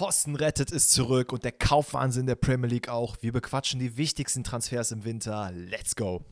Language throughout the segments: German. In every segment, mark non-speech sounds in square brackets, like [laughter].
Pfosten rettet ist zurück und der Kaufwahnsinn der Premier League auch. Wir bequatschen die wichtigsten Transfers im Winter. Let's go!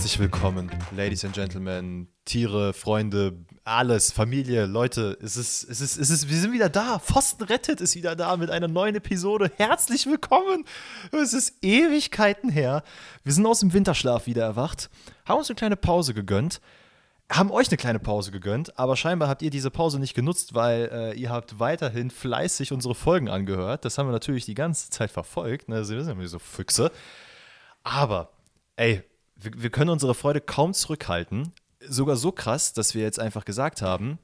Herzlich willkommen, Ladies and Gentlemen, Tiere, Freunde, alles, Familie, Leute. Es ist, es ist, es ist, wir sind wieder da. Pfosten rettet ist wieder da mit einer neuen Episode. Herzlich willkommen. Es ist Ewigkeiten her. Wir sind aus dem Winterschlaf wieder erwacht, haben uns eine kleine Pause gegönnt, haben euch eine kleine Pause gegönnt, aber scheinbar habt ihr diese Pause nicht genutzt, weil äh, ihr habt weiterhin fleißig unsere Folgen angehört. Das haben wir natürlich die ganze Zeit verfolgt. Ne? Wir sind ja so Füchse. Aber, ey, wir, wir können unsere Freude kaum zurückhalten. Sogar so krass, dass wir jetzt einfach gesagt haben,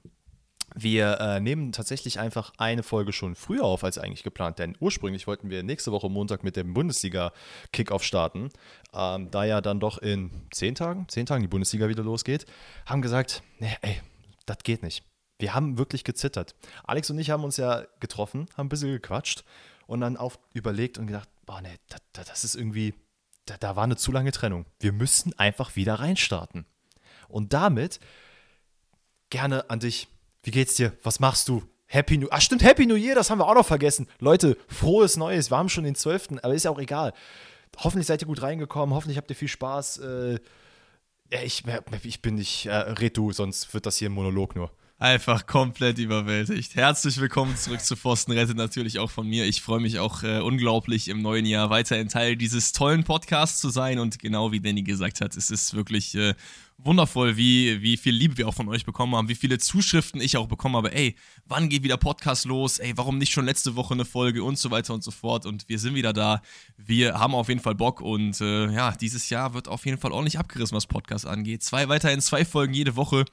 wir äh, nehmen tatsächlich einfach eine Folge schon früher auf als eigentlich geplant, denn ursprünglich wollten wir nächste Woche Montag mit dem Bundesliga-Kickoff starten. Ähm, da ja dann doch in zehn Tagen, zehn Tagen die Bundesliga wieder losgeht, haben gesagt, nee, ey, das geht nicht. Wir haben wirklich gezittert. Alex und ich haben uns ja getroffen, haben ein bisschen gequatscht und dann auf überlegt und gedacht, boah, nee, das, das ist irgendwie, da, da war eine zu lange Trennung. Wir müssten einfach wieder reinstarten. Und damit gerne an dich. Wie geht's dir? Was machst du? Happy New Ach stimmt, Happy New Year, das haben wir auch noch vergessen. Leute, frohes Neues. Wir haben schon den 12., aber ist ja auch egal. Hoffentlich seid ihr gut reingekommen, hoffentlich habt ihr viel Spaß. Äh, ich, ich bin nicht, äh, red du, sonst wird das hier ein Monolog nur. Einfach komplett überwältigt. Herzlich willkommen zurück zu Pfosten Rettet natürlich auch von mir. Ich freue mich auch äh, unglaublich im neuen Jahr weiterhin Teil dieses tollen Podcasts zu sein und genau wie Danny gesagt hat, es ist wirklich äh, wundervoll, wie, wie viel Liebe wir auch von euch bekommen haben, wie viele Zuschriften ich auch bekommen habe. Ey, wann geht wieder Podcast los? Ey, warum nicht schon letzte Woche eine Folge und so weiter und so fort. Und wir sind wieder da. Wir haben auf jeden Fall Bock und äh, ja, dieses Jahr wird auf jeden Fall ordentlich abgerissen, was Podcast angeht. Zwei, weiterhin zwei Folgen jede Woche.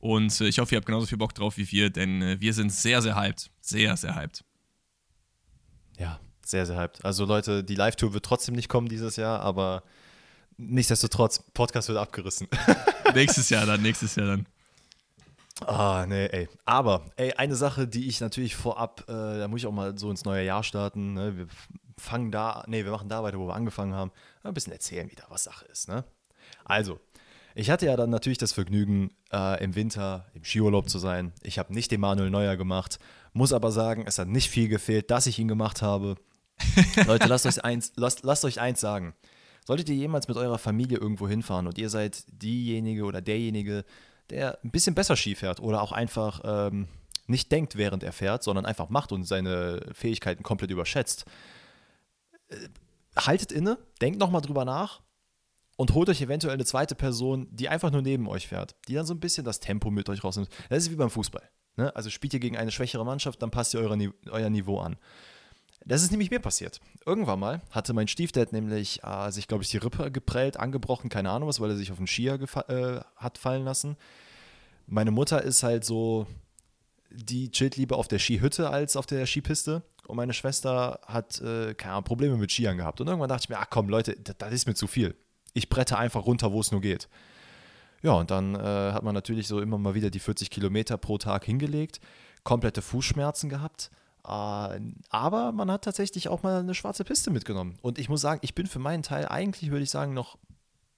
Und äh, ich hoffe, ihr habt genauso viel Bock drauf wie wir, denn äh, wir sind sehr, sehr hyped. Sehr, sehr hyped. Ja, sehr, sehr hyped. Also Leute, die Live-Tour wird trotzdem nicht kommen dieses Jahr, aber nichtsdestotrotz, Podcast wird abgerissen. [laughs] nächstes Jahr dann, nächstes Jahr dann. Ah, nee, ey. Aber, ey, eine Sache, die ich natürlich vorab, äh, da muss ich auch mal so ins neue Jahr starten. Ne? Wir fangen da, nee, wir machen da weiter, wo wir angefangen haben. Ein bisschen erzählen wieder, was Sache ist, ne? Also, ich hatte ja dann natürlich das Vergnügen, äh, im Winter im Skiurlaub zu sein. Ich habe nicht den Manuel Neuer gemacht, muss aber sagen, es hat nicht viel gefehlt, dass ich ihn gemacht habe. [laughs] Leute, lasst euch, eins, lasst, lasst euch eins sagen. Solltet ihr jemals mit eurer Familie irgendwo hinfahren und ihr seid diejenige oder derjenige, der ein bisschen besser Ski fährt oder auch einfach ähm, nicht denkt, während er fährt, sondern einfach macht und seine Fähigkeiten komplett überschätzt, äh, haltet inne, denkt nochmal drüber nach und holt euch eventuell eine zweite Person, die einfach nur neben euch fährt, die dann so ein bisschen das Tempo mit euch rausnimmt. Das ist wie beim Fußball. Ne? Also spielt ihr gegen eine schwächere Mannschaft, dann passt ihr euer, euer Niveau an. Das ist nämlich mir passiert. Irgendwann mal hatte mein Stiefdad nämlich äh, sich, glaube ich, die Rippe geprellt, angebrochen, keine Ahnung was, weil er sich auf den Skier äh, hat fallen lassen. Meine Mutter ist halt so, die chillt lieber auf der Skihütte als auf der Skipiste. Und meine Schwester hat, äh, keine Ahnung, Probleme mit Skiern gehabt. Und irgendwann dachte ich mir, ach komm, Leute, das, das ist mir zu viel ich brette einfach runter, wo es nur geht. Ja, und dann äh, hat man natürlich so immer mal wieder die 40 Kilometer pro Tag hingelegt, komplette Fußschmerzen gehabt. Äh, aber man hat tatsächlich auch mal eine schwarze Piste mitgenommen. Und ich muss sagen, ich bin für meinen Teil eigentlich, würde ich sagen, noch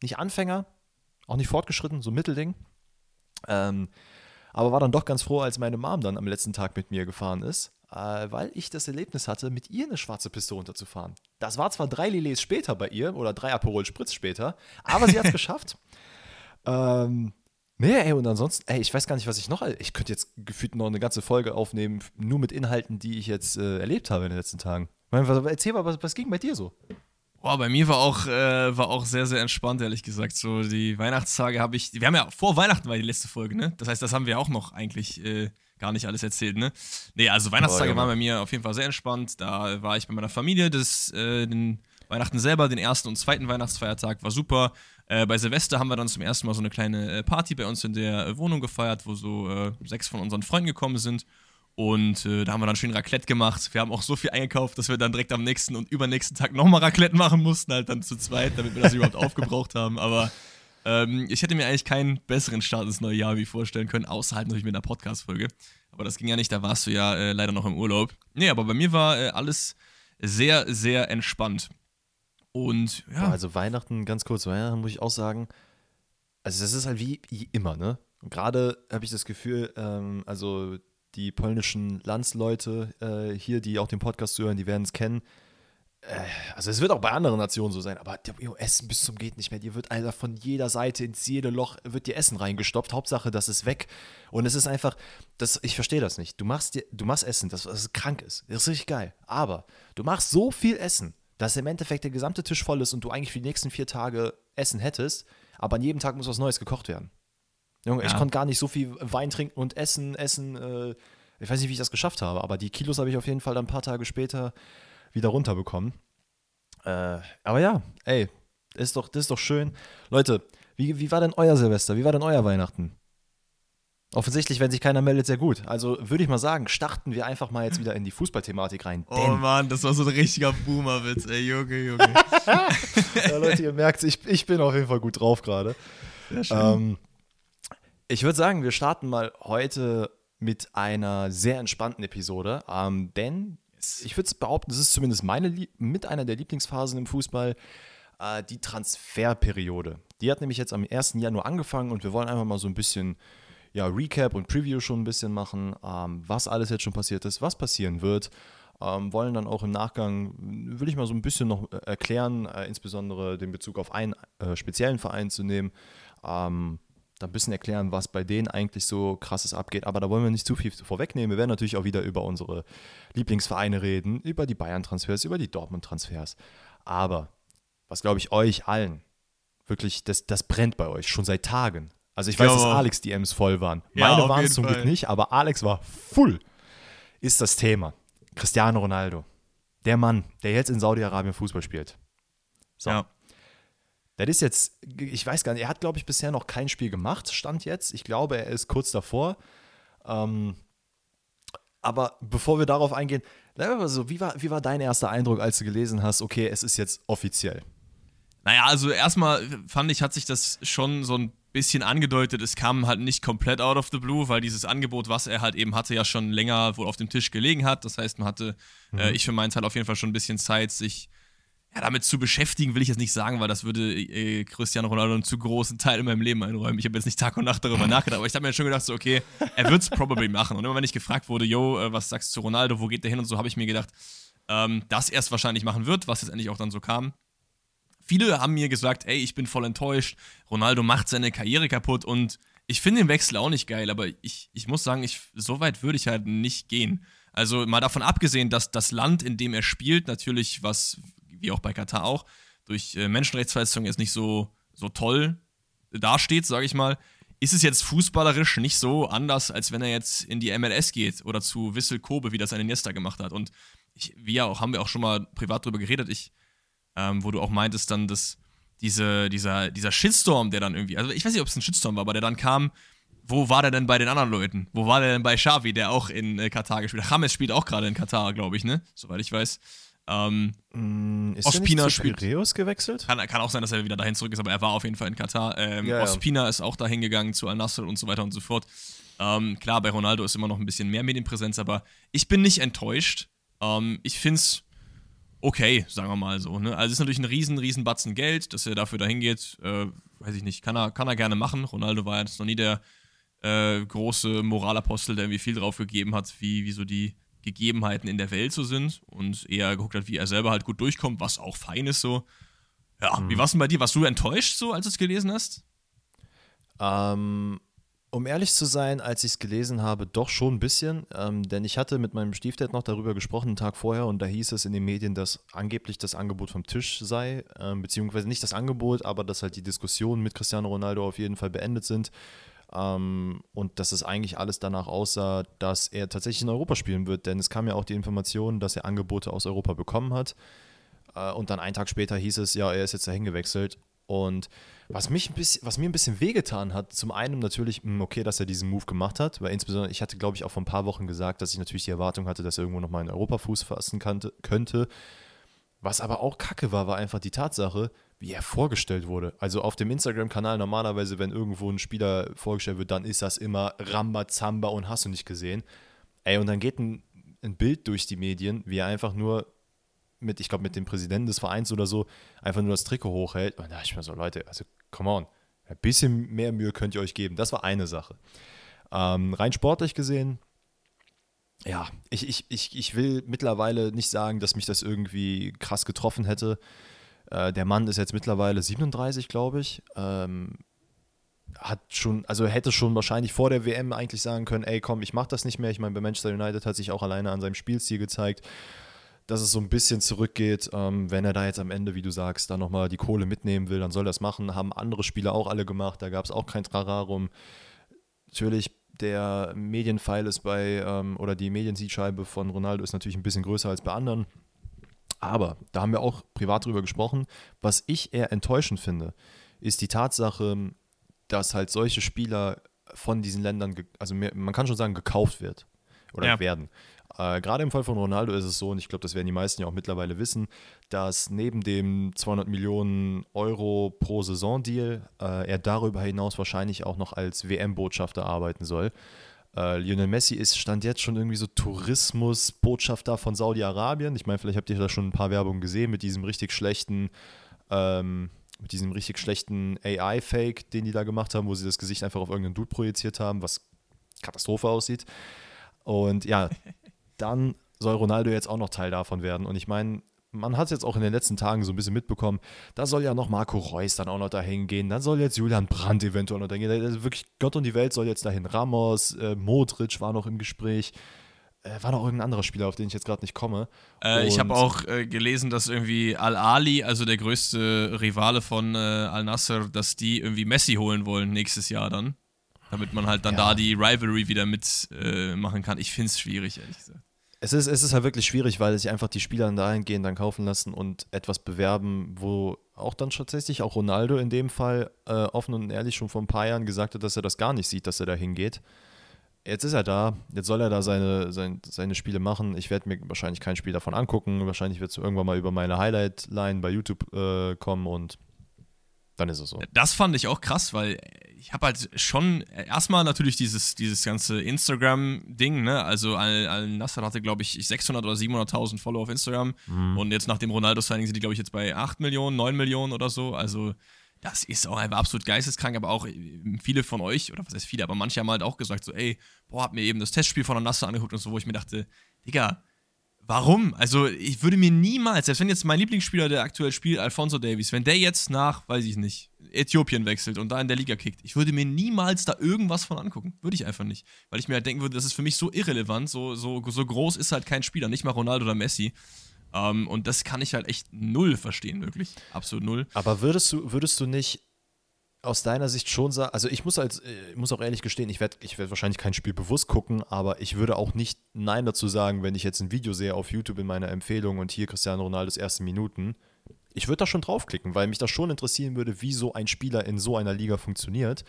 nicht Anfänger, auch nicht fortgeschritten, so Mittelding. Ähm, aber war dann doch ganz froh, als meine Mom dann am letzten Tag mit mir gefahren ist äh, weil ich das Erlebnis hatte, mit ihr eine schwarze Piste runterzufahren. Das war zwar drei Lilets später bei ihr oder drei Aperol Spritz später, aber sie hat es [laughs] geschafft. Ähm, nee, ey, und ansonsten, ey, ich weiß gar nicht, was ich noch, ich könnte jetzt gefühlt noch eine ganze Folge aufnehmen, nur mit Inhalten, die ich jetzt äh, erlebt habe in den letzten Tagen. Erzähl mal, was, was ging bei dir so? Boah, bei mir war auch, äh, war auch sehr, sehr entspannt, ehrlich gesagt. So, die Weihnachtstage habe ich. Wir haben ja vor Weihnachten war die letzte Folge, ne? Das heißt, das haben wir auch noch eigentlich äh, gar nicht alles erzählt, ne? Nee, also Weihnachtstage oh, waren bei mir auf jeden Fall sehr entspannt. Da war ich bei meiner Familie, das, äh, den Weihnachten selber, den ersten und zweiten Weihnachtsfeiertag war super. Äh, bei Silvester haben wir dann zum ersten Mal so eine kleine äh, Party bei uns in der äh, Wohnung gefeiert, wo so äh, sechs von unseren Freunden gekommen sind. Und äh, da haben wir dann schön Raclette gemacht. Wir haben auch so viel eingekauft, dass wir dann direkt am nächsten und übernächsten Tag nochmal Raclette machen mussten, halt dann zu zweit, damit wir das überhaupt [laughs] aufgebraucht haben. Aber Ähm, ich hätte mir eigentlich keinen besseren Start ins neue Jahr wie vorstellen können, außerhalb natürlich mit einer Podcast-Folge. Aber das ging ja nicht, da warst du ja äh, leider noch im Urlaub. Nee, aber bei mir war äh, alles sehr, sehr entspannt. Und ja. Also Weihnachten, ganz kurz, Weihnachten muss ich auch sagen, also das ist halt wie, immer, ne? Gerade habe ich das Gefühl, ähm, also die polnischen Landsleute äh, hier, die auch den Podcast zuhören, die werden es kennen. Äh, also es wird auch bei anderen Nationen so sein, aber Essen bis zum geht nicht mehr. Dir wird einfach von jeder Seite ins jede Loch wird dir Essen reingestopft. Hauptsache, das ist weg. Und es ist einfach, das, ich verstehe das nicht. Du machst dir, du machst Essen, das, das krank ist. Das ist richtig geil. Aber du machst so viel Essen, dass im Endeffekt der gesamte Tisch voll ist und du eigentlich für die nächsten vier Tage Essen hättest, aber an jedem Tag muss was Neues gekocht werden. Junge, ja. ich konnte gar nicht so viel Wein trinken und essen, essen. Äh, ich weiß nicht, wie ich das geschafft habe, aber die Kilos habe ich auf jeden Fall dann ein paar Tage später wieder runterbekommen. Äh, aber ja, ey, ist doch, das ist doch schön. Leute, wie, wie war denn euer Silvester? Wie war denn euer Weihnachten? Offensichtlich, wenn sich keiner meldet, sehr gut. Also würde ich mal sagen, starten wir einfach mal jetzt wieder in die Fußballthematik rein. Oh Mann, das war so ein richtiger Boomer-Witz, ey, Junge, Junge. [laughs] ja, Leute, ihr merkt, ich, ich bin auf jeden Fall gut drauf gerade. Sehr schön. Ähm, ich würde sagen, wir starten mal heute mit einer sehr entspannten Episode, ähm, denn ich würde behaupten, das ist zumindest meine mit einer der Lieblingsphasen im Fußball, äh, die Transferperiode. Die hat nämlich jetzt am 1. Januar angefangen und wir wollen einfach mal so ein bisschen ja, Recap und Preview schon ein bisschen machen, ähm, was alles jetzt schon passiert ist, was passieren wird. Ähm, wollen dann auch im Nachgang, will ich mal so ein bisschen noch äh, erklären, äh, insbesondere den Bezug auf einen äh, speziellen Verein zu nehmen. Ähm, da ein bisschen erklären, was bei denen eigentlich so krasses abgeht. Aber da wollen wir nicht zu viel vorwegnehmen. Wir werden natürlich auch wieder über unsere Lieblingsvereine reden, über die Bayern-Transfers, über die Dortmund-Transfers. Aber was glaube ich euch allen wirklich, das, das brennt bei euch schon seit Tagen. Also ich weiß, ja, dass Alex DMs voll waren. Meine ja, waren es zum Glück nicht, aber Alex war full. Ist das Thema. Cristiano Ronaldo. Der Mann, der jetzt in Saudi-Arabien Fußball spielt. So. Ja. Das ist jetzt, ich weiß gar nicht, er hat, glaube ich, bisher noch kein Spiel gemacht, stand jetzt. Ich glaube, er ist kurz davor. Ähm, aber bevor wir darauf eingehen, so, wie war, wie war dein erster Eindruck, als du gelesen hast, okay, es ist jetzt offiziell? Naja, also erstmal fand ich, hat sich das schon so ein bisschen angedeutet. Es kam halt nicht komplett out of the blue, weil dieses Angebot, was er halt eben hatte, ja schon länger wohl auf dem Tisch gelegen hat. Das heißt, man hatte, äh, mhm. äh, ich für meinen Teil auf jeden Fall schon ein bisschen Zeit, sich ja, damit zu beschäftigen, will ich jetzt nicht sagen, weil das würde äh, Cristiano Ronaldo einen zu großen Teil in meinem Leben einräumen. Ich habe jetzt nicht Tag und Nacht darüber [laughs] nachgedacht, aber ich habe mir schon gedacht, so, okay, er wird es probably machen. Und immer wenn ich gefragt wurde, yo, äh, was sagst du zu Ronaldo, wo geht der hin und so, habe ich mir gedacht, ähm, dass er es wahrscheinlich machen wird, was jetzt endlich auch dann so kam. Viele haben mir gesagt, ey, ich bin voll enttäuscht, Ronaldo macht seine Karriere kaputt und ich finde den Wechsel auch nicht geil, aber ich, ich muss sagen, ich, so weit würde ich halt nicht gehen. Also mal davon abgesehen, dass das Land, in dem er spielt, natürlich was wie auch bei Katar auch, durch äh, Menschenrechtsverletzungen jetzt nicht so, so toll dasteht, sage ich mal, ist es jetzt fußballerisch nicht so anders, als wenn er jetzt in die MLS geht oder zu Wissel Kobe, wie das ein Iniesta gemacht hat. Und ich, wir auch, haben wir auch schon mal privat drüber geredet, ich, ähm, wo du auch meintest dann, dass diese, dieser, dieser Shitstorm, der dann irgendwie, also ich weiß nicht, ob es ein Shitstorm war, aber der dann kam, wo war der denn bei den anderen Leuten? Wo war der denn bei Xavi, der auch in äh, Katar gespielt hat? James spielt auch gerade in Katar, glaube ich, ne? Soweit ich weiß. Ähm, mm, ist Ospina zu Piraeus gewechselt? Kann, kann, auch sein, dass er wieder dahin zurück ist, aber er war auf jeden Fall in Katar. Ähm, ja, Ospina ja. ist auch dahin gegangen zu Al-Nassr und so weiter und so fort. Ähm, klar, bei Ronaldo ist immer noch ein bisschen mehr Medienpräsenz, aber ich bin nicht enttäuscht. Ähm, ich finde es okay, sagen wir mal so. Ne? Also es ist natürlich ein riesen, riesen Batzen Geld, dass er dafür dahin geht. Äh, weiß ich nicht, kann er, kann er gerne machen. Ronaldo war jetzt noch nie der äh, große Moralapostel, der irgendwie viel drauf gegeben hat, wie, wie so die Gegebenheiten in der Welt so sind und eher geguckt hat, wie er selber halt gut durchkommt, was auch fein ist so. Ja, mhm. wie war es denn bei dir? Warst du enttäuscht so, als du es gelesen hast? Ähm, um ehrlich zu sein, als ich es gelesen habe, doch schon ein bisschen, ähm, denn ich hatte mit meinem Stiefdad noch darüber gesprochen, einen Tag vorher, und da hieß es in den Medien, dass angeblich das Angebot vom Tisch sei, ähm, beziehungsweise nicht das Angebot, aber dass halt die Diskussionen mit Cristiano Ronaldo auf jeden Fall beendet sind ähm, und dass es eigentlich alles danach aussah, dass er tatsächlich in Europa spielen wird, denn es kam ja auch die Information, dass er Angebote aus Europa bekommen hat. Äh, und dann einen Tag später hieß es, ja, er ist jetzt dahin gewechselt. Und was, mich ein bisschen, was mir ein bisschen wehgetan hat, zum einen natürlich, hm, okay, dass er diesen Move gemacht hat, weil insbesondere, ich hatte, glaube ich, auch vor ein paar Wochen gesagt, dass ich natürlich die Erwartung hatte, dass er irgendwo nochmal in Europa Fuß fassen könnte. Was aber auch kacke war, war einfach die Tatsache, wie er vorgestellt wurde. Also auf dem Instagram-Kanal normalerweise, wenn irgendwo ein Spieler vorgestellt wird, dann ist das immer Rambazamba und hast du nicht gesehen. Ey, und dann geht ein, ein Bild durch die Medien, wie er einfach nur mit, ich glaube, mit dem Präsidenten des Vereins oder so, einfach nur das Trikot hochhält. Und da dachte ich mir so, Leute, also come on, ein bisschen mehr Mühe könnt ihr euch geben. Das war eine Sache. Ähm, rein sportlich gesehen, ja, ich, ich, ich, ich will mittlerweile nicht sagen, dass mich das irgendwie krass getroffen hätte. Äh, der Mann ist jetzt mittlerweile 37, glaube ich. Ähm, hat schon, also hätte schon wahrscheinlich vor der WM eigentlich sagen können, ey komm, ich mach das nicht mehr. Ich meine, bei Manchester United hat sich auch alleine an seinem Spielstil gezeigt, dass es so ein bisschen zurückgeht. Ähm, wenn er da jetzt am Ende, wie du sagst, da nochmal die Kohle mitnehmen will, dann soll das machen. Haben andere Spieler auch alle gemacht, da gab es auch kein Trararum. Natürlich der Medienpfeil ist bei, ähm, oder die Mediensiegscheibe von Ronaldo ist natürlich ein bisschen größer als bei anderen. Aber da haben wir auch privat drüber gesprochen. Was ich eher enttäuschend finde, ist die Tatsache, dass halt solche Spieler von diesen Ländern, also mehr, man kann schon sagen, gekauft wird oder ja. werden. Äh, Gerade im Fall von Ronaldo ist es so, und ich glaube, das werden die meisten ja auch mittlerweile wissen, dass neben dem 200 Millionen Euro pro Saison-Deal äh, er darüber hinaus wahrscheinlich auch noch als WM-Botschafter arbeiten soll. Äh, Lionel Messi ist stand jetzt schon irgendwie so Tourismusbotschafter von Saudi-Arabien. Ich meine, vielleicht habt ihr da schon ein paar Werbungen gesehen mit diesem richtig schlechten, ähm, mit diesem richtig schlechten AI-Fake, den die da gemacht haben, wo sie das Gesicht einfach auf irgendeinen Dude projiziert haben, was Katastrophe aussieht. Und ja, [laughs] dann soll Ronaldo jetzt auch noch Teil davon werden. Und ich meine, man hat es jetzt auch in den letzten Tagen so ein bisschen mitbekommen, da soll ja noch Marco Reus dann auch noch dahin gehen, dann soll jetzt Julian Brandt eventuell noch dahin gehen. Also wirklich Gott und die Welt soll jetzt dahin. Ramos, äh, Modric war noch im Gespräch. Äh, war noch irgendein anderer Spieler, auf den ich jetzt gerade nicht komme. Äh, ich habe auch äh, gelesen, dass irgendwie Al-Ali, also der größte Rivale von äh, Al-Nasser, dass die irgendwie Messi holen wollen nächstes Jahr dann. Damit man halt dann ja. da die Rivalry wieder mitmachen kann. Ich finde es schwierig, ehrlich gesagt es ist, es ist halt wirklich schwierig, weil sich einfach die Spieler dahingehend dann kaufen lassen und etwas bewerben, wo auch dann tatsächlich auch Ronaldo in dem Fall äh, offen und ehrlich schon vor ein paar Jahren gesagt hat, dass er das gar nicht sieht, dass er da hingeht. Jetzt ist er da, jetzt soll er da seine, seine, seine Spiele machen. Ich werde mir wahrscheinlich kein Spiel davon angucken. Wahrscheinlich wird es irgendwann mal über meine Highlight-Line bei YouTube äh, kommen und dann ist es so. Das fand ich auch krass, weil ich habe halt schon erstmal natürlich dieses, dieses ganze Instagram-Ding, ne? Also Al-Nasser hatte, glaube ich, 600 oder 700.000 Follower auf Instagram. Mhm. Und jetzt nach dem Ronaldo-Signing sind die, glaube ich, jetzt bei 8 Millionen, 9 Millionen oder so. Also das ist auch einfach absolut geisteskrank, aber auch viele von euch, oder was heißt viele, aber manche haben halt auch gesagt, so, ey, boah, hab mir eben das Testspiel von Al-Nasser angeguckt und so, wo ich mir dachte, Digga, Warum? Also, ich würde mir niemals, selbst wenn jetzt mein Lieblingsspieler, der aktuell spielt, Alfonso Davies, wenn der jetzt nach, weiß ich nicht, Äthiopien wechselt und da in der Liga kickt, ich würde mir niemals da irgendwas von angucken. Würde ich einfach nicht. Weil ich mir halt denken würde, das ist für mich so irrelevant, so, so, so groß ist halt kein Spieler, nicht mal Ronaldo oder Messi. Um, ähm, und das kann ich halt echt null verstehen, wirklich. Absolut null. Aber würdest du, würdest du nicht aus deiner Sicht schon sagen, also ich muss, als, äh, muss auch ehrlich gestehen, ich werde ich werd wahrscheinlich kein Spiel bewusst gucken, aber ich würde auch nicht Nein dazu sagen, wenn ich jetzt ein Video sehe auf YouTube in meiner Empfehlung und hier Cristiano Ronaldos ersten Minuten. Ich würde da schon draufklicken, weil mich das schon interessieren würde, wie so ein Spieler in so einer Liga funktioniert.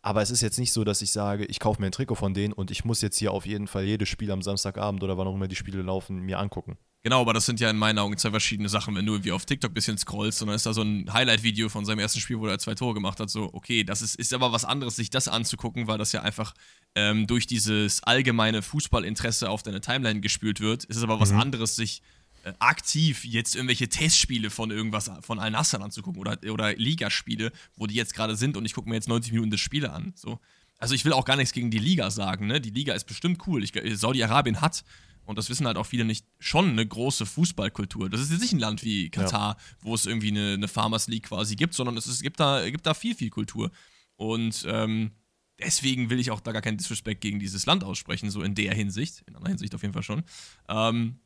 Aber es ist jetzt nicht so, dass ich sage, ich kaufe mir ein Trikot von denen und ich muss jetzt hier auf jeden Fall jedes Spiel am Samstagabend oder wann auch immer die Spiele laufen, mir angucken. Genau, aber das sind ja in meinen Augen zwei verschiedene Sachen. Wenn du irgendwie auf TikTok ein bisschen scrollst und dann ist da so ein Highlight-Video von seinem ersten Spiel, wo er zwei Tore gemacht hat, so, okay, das ist, ist aber was anderes, sich das anzugucken, weil das ja einfach ähm, durch dieses allgemeine Fußballinteresse auf deine Timeline gespült wird. Es ist aber was mhm. anderes, sich äh, aktiv jetzt irgendwelche Testspiele von irgendwas, von Al-Nassr anzugucken oder, oder Ligaspiele, wo die jetzt gerade sind und ich gucke mir jetzt 90 Minuten das Spiele an. So. Also ich will auch gar nichts gegen die Liga sagen, ne? Die Liga ist bestimmt cool. Saudi-Arabien hat und das wissen halt auch viele nicht, schon eine große Fußballkultur. Das ist jetzt nicht ein Land wie Katar, ja. wo es irgendwie eine, eine, Farmers League quasi gibt, sondern es, ist, gibt, da, gibt da viel, viel Kultur. Und ähm, deswegen will ich auch da gar keinen Disrespect gegen dieses Land aussprechen, so in der Hinsicht. In einer Hinsicht auf jeden Fall schon. Ähm,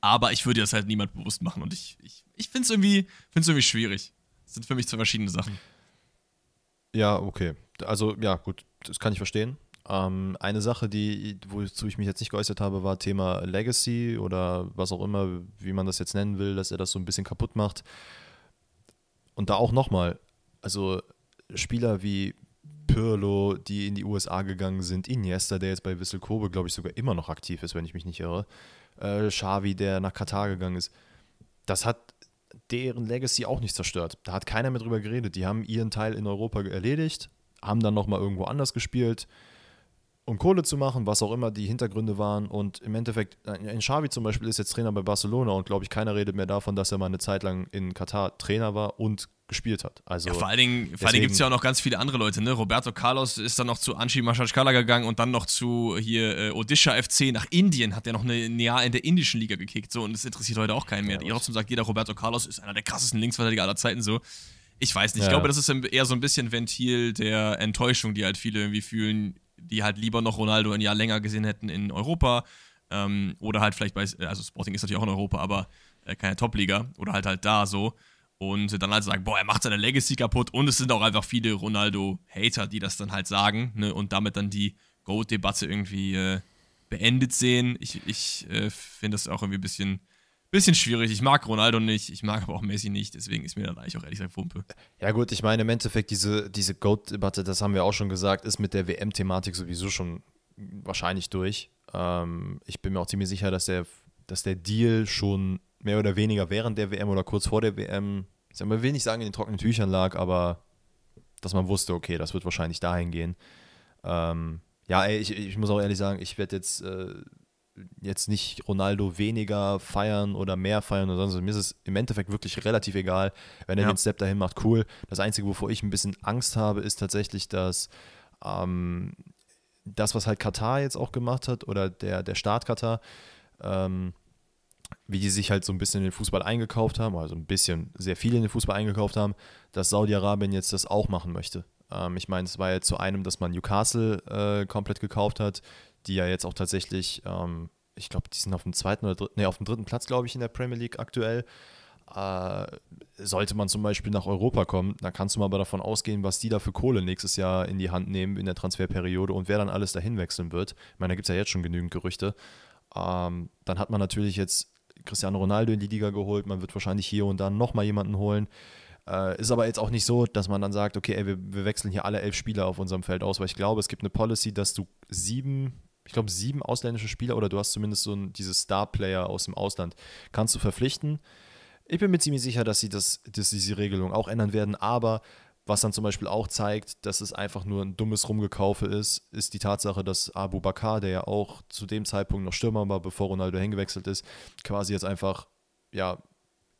aber ich würde das halt niemand bewusst machen und ich, ich, ich finde es irgendwie, irgendwie schwierig. Das sind für mich zwei verschiedene Sachen. Ja, okay. Also, ja, gut, das kann ich verstehen. Ähm, eine Sache, die, wozu ich mich jetzt nicht geäußert habe, war Thema Legacy oder was auch immer, wie man das jetzt nennen will, dass er das so ein bisschen kaputt macht. Und da auch nochmal, also Spieler wie Pirlo, die in die USA gegangen sind, Iniesta, der jetzt bei Wissel Kobe, glaube ich, sogar immer noch aktiv ist, wenn ich mich nicht irre, äh, Xavi, der nach Katar gegangen ist das hat deren Legacy auch nicht zerstört. Da hat keiner mehr drüber geredet. Die haben ihren Teil in Europa erledigt, haben dann nochmal irgendwo anders gespielt, um Kohle zu machen, was auch immer die Hintergründe waren. Und im Endeffekt, ein Xavi zum Beispiel ist jetzt Trainer bei Barcelona und glaube ich, keiner redet mehr davon, dass er mal eine Zeit lang in Katar Trainer war und gespielt hat. Also ja, vor allen Dingen, Dingen gibt es ja auch noch ganz viele andere Leute. Ne? Roberto Carlos ist dann noch zu Anshi Mashashkala gegangen und dann noch zu hier äh, Odisha FC nach Indien, hat ja noch eine, ein Jahr in der indischen Liga gekickt. So, und das interessiert heute auch keinen mehr. Ja, trotzdem sagt jeder, Roberto Carlos ist einer der krassesten Linksverteidiger aller Zeiten so. Ich weiß nicht. Ja. Ich glaube, das ist eher so ein bisschen Ventil der Enttäuschung, die halt viele irgendwie fühlen, die halt lieber noch Ronaldo ein Jahr länger gesehen hätten in Europa. Ähm, oder halt vielleicht bei, also Sporting ist natürlich auch in Europa, aber äh, keine Top-Liga. Oder halt halt da so. Und dann halt sagen, boah, er macht seine Legacy kaputt. Und es sind auch einfach viele Ronaldo-Hater, die das dann halt sagen. Ne? Und damit dann die Goat-Debatte irgendwie äh, beendet sehen. Ich, ich äh, finde das auch irgendwie ein bisschen bisschen schwierig. Ich mag Ronaldo nicht, ich mag aber auch Messi nicht, deswegen ist mir dann eigentlich auch ehrlich gesagt Pumpe. Ja, gut, ich meine, im Endeffekt, diese, diese GOAT-Debatte, das haben wir auch schon gesagt, ist mit der WM-Thematik sowieso schon wahrscheinlich durch. Ähm, ich bin mir auch ziemlich sicher, dass der, dass der Deal schon mehr oder weniger während der WM oder kurz vor der WM, ich will nicht sagen in den trockenen Tüchern lag, aber dass man wusste, okay, das wird wahrscheinlich dahin gehen. Ähm, ja, ey, ich, ich muss auch ehrlich sagen, ich werde jetzt äh, jetzt nicht Ronaldo weniger feiern oder mehr feiern oder sonst. Mir ist es im Endeffekt wirklich relativ egal. Wenn er ja. den Step dahin macht, cool. Das Einzige, wovor ich ein bisschen Angst habe, ist tatsächlich, dass ähm, das, was halt Katar jetzt auch gemacht hat oder der, der Staat Katar, ähm, wie die sich halt so ein bisschen in den Fußball eingekauft haben, also ein bisschen, sehr viel in den Fußball eingekauft haben, dass Saudi-Arabien jetzt das auch machen möchte. Ähm, ich meine, es war jetzt zu einem, dass man Newcastle äh, komplett gekauft hat, die ja jetzt auch tatsächlich, ähm, ich glaube, die sind auf dem zweiten oder dritten, nee, auf dem dritten Platz, glaube ich, in der Premier League aktuell. Äh, sollte man zum Beispiel nach Europa kommen, dann kannst du mal aber davon ausgehen, was die da für Kohle nächstes Jahr in die Hand nehmen in der Transferperiode und wer dann alles dahin wechseln wird. Ich meine, da gibt es ja jetzt schon genügend Gerüchte. Ähm, dann hat man natürlich jetzt Cristiano Ronaldo in die Liga geholt, man wird wahrscheinlich hier und da nochmal jemanden holen. Äh, ist aber jetzt auch nicht so, dass man dann sagt, okay, ey, wir, wir, wechseln hier alle elf Spieler auf unserem Feld aus, weil ich glaube, es gibt eine Policy, dass du sieben ich glaube, sieben ausländische Spieler oder du hast zumindest so ein, diese Star-Player aus dem Ausland, kannst du verpflichten. Ich bin mir ziemlich sicher, dass sie das, dass sie diese Regelung auch ändern werden, aber was dann zum Beispiel auch zeigt, dass es einfach nur ein dummes Rumgekaufe ist, ist die Tatsache, dass Abu Bakar, der ja auch zu dem Zeitpunkt noch Stürmer war, bevor Ronaldo hingewechselt ist, quasi jetzt einfach ja,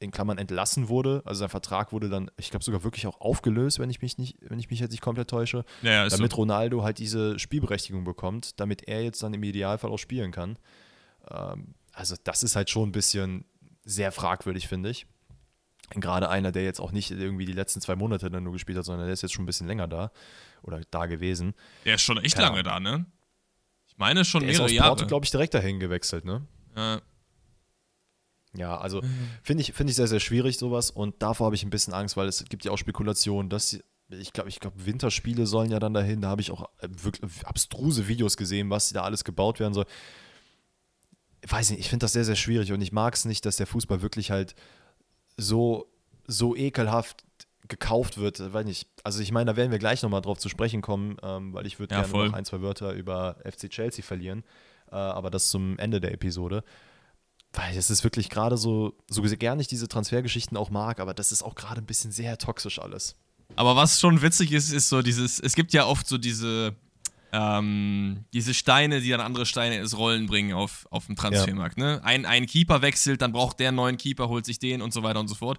in Klammern entlassen wurde. Also sein Vertrag wurde dann, ich glaube, sogar wirklich auch aufgelöst, wenn ich mich nicht, wenn ich mich jetzt nicht komplett täusche. Ja, damit so. Ronaldo halt diese Spielberechtigung bekommt, damit er jetzt dann im Idealfall auch spielen kann. Ähm, also, das ist halt schon ein bisschen sehr fragwürdig, finde ich. Gerade einer, der jetzt auch nicht irgendwie die letzten zwei Monate dann nur gespielt hat, sondern der ist jetzt schon ein bisschen länger da oder da gewesen. Der ist schon echt Keine lange da, ne? Ich meine schon der mehrere ist aus Jahre. glaube ich, direkt dahin gewechselt, ne? Ja. Ja, also mhm. finde ich, find ich sehr, sehr schwierig sowas und davor habe ich ein bisschen Angst, weil es gibt ja auch Spekulationen, dass ich glaube, ich glaube, Winterspiele sollen ja dann dahin. Da habe ich auch äh, wirklich abstruse Videos gesehen, was da alles gebaut werden soll. Ich weiß nicht, ich finde das sehr, sehr schwierig und ich mag es nicht, dass der Fußball wirklich halt so, so ekelhaft gekauft wird. Weil nicht, also ich meine, da werden wir gleich nochmal drauf zu sprechen kommen, ähm, weil ich würde ja, gerne voll. noch ein, zwei Wörter über FC Chelsea verlieren. Äh, aber das zum Ende der Episode weil es ist wirklich gerade so, so gerne ich diese Transfergeschichten auch mag, aber das ist auch gerade ein bisschen sehr toxisch alles. Aber was schon witzig ist, ist so dieses, es gibt ja oft so diese, ähm, diese Steine, die dann andere Steine ins Rollen bringen auf, auf dem Transfermarkt. Ja. Ne? Ein, ein Keeper wechselt, dann braucht der einen neuen Keeper, holt sich den und so weiter und so fort.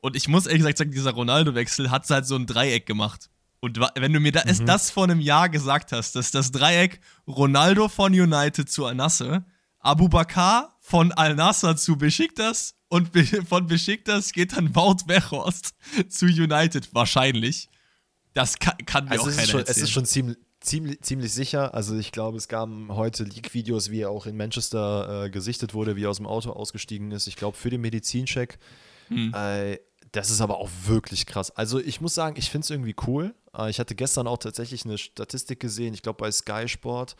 Und ich muss ehrlich gesagt sagen, dieser Ronaldo-Wechsel hat halt so ein Dreieck gemacht. Und wenn du mir da, mhm. das vor einem Jahr gesagt hast, dass das Dreieck Ronaldo von United zu Anasse, Abu Bakar von Al-Nassr zu Besiktas und von Besiktas geht dann Wout Weghorst zu United wahrscheinlich. Das kann, kann mir also auch keiner schon, erzählen. Es ist schon ziemlich, ziemlich, ziemlich sicher. Also ich glaube, es gab heute Leak-Videos, wie er auch in Manchester äh, gesichtet wurde, wie er aus dem Auto ausgestiegen ist. Ich glaube, für den Medizincheck. Hm. Äh, das ist aber auch wirklich krass. Also ich muss sagen, ich finde es irgendwie cool. Äh, ich hatte gestern auch tatsächlich eine Statistik gesehen, ich glaube bei Sky Sport.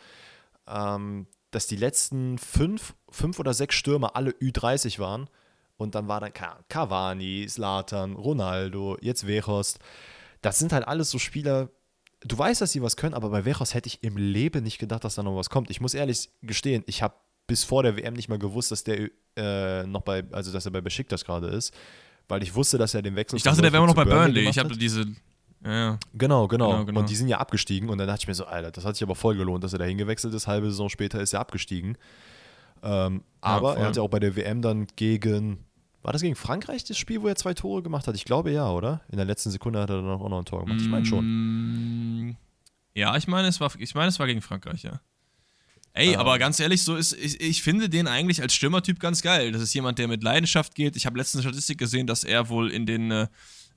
Ähm, dass die letzten fünf, fünf oder sechs Stürmer alle Ü30 waren. Und dann war dann Cavani, Slatan, Ronaldo, jetzt Vechost. Das sind halt alles so Spieler, du weißt, dass sie was können, aber bei Vechost hätte ich im Leben nicht gedacht, dass da noch was kommt. Ich muss ehrlich gestehen, ich habe bis vor der WM nicht mal gewusst, dass der äh, noch bei, also dass er bei Besiktas gerade ist, weil ich wusste, dass er den Wechsel Ich dachte, der wäre noch bei Burnley. Ich habe habe diese. Ja, ja. Genau, genau, Genau, genau. Und die sind ja abgestiegen und dann dachte ich mir so, Alter, das hat sich aber voll gelohnt, dass er da hingewechselt ist. Halbe Saison später ist er abgestiegen. Ähm, aber voll. er hat ja auch bei der WM dann gegen, war das gegen Frankreich das Spiel, wo er zwei Tore gemacht hat? Ich glaube ja, oder? In der letzten Sekunde hat er dann auch noch ein Tor gemacht. Ich meine schon. Mm, Ja, ich meine, es war, ich meine, es war gegen Frankreich, ja. Ey, Ähm. aber ganz ehrlich, so ist, ich, ich finde den eigentlich als Stürmertyp ganz geil. Das ist jemand, der mit Leidenschaft geht. Ich habe letztens eine Statistik gesehen, dass er wohl in den äh,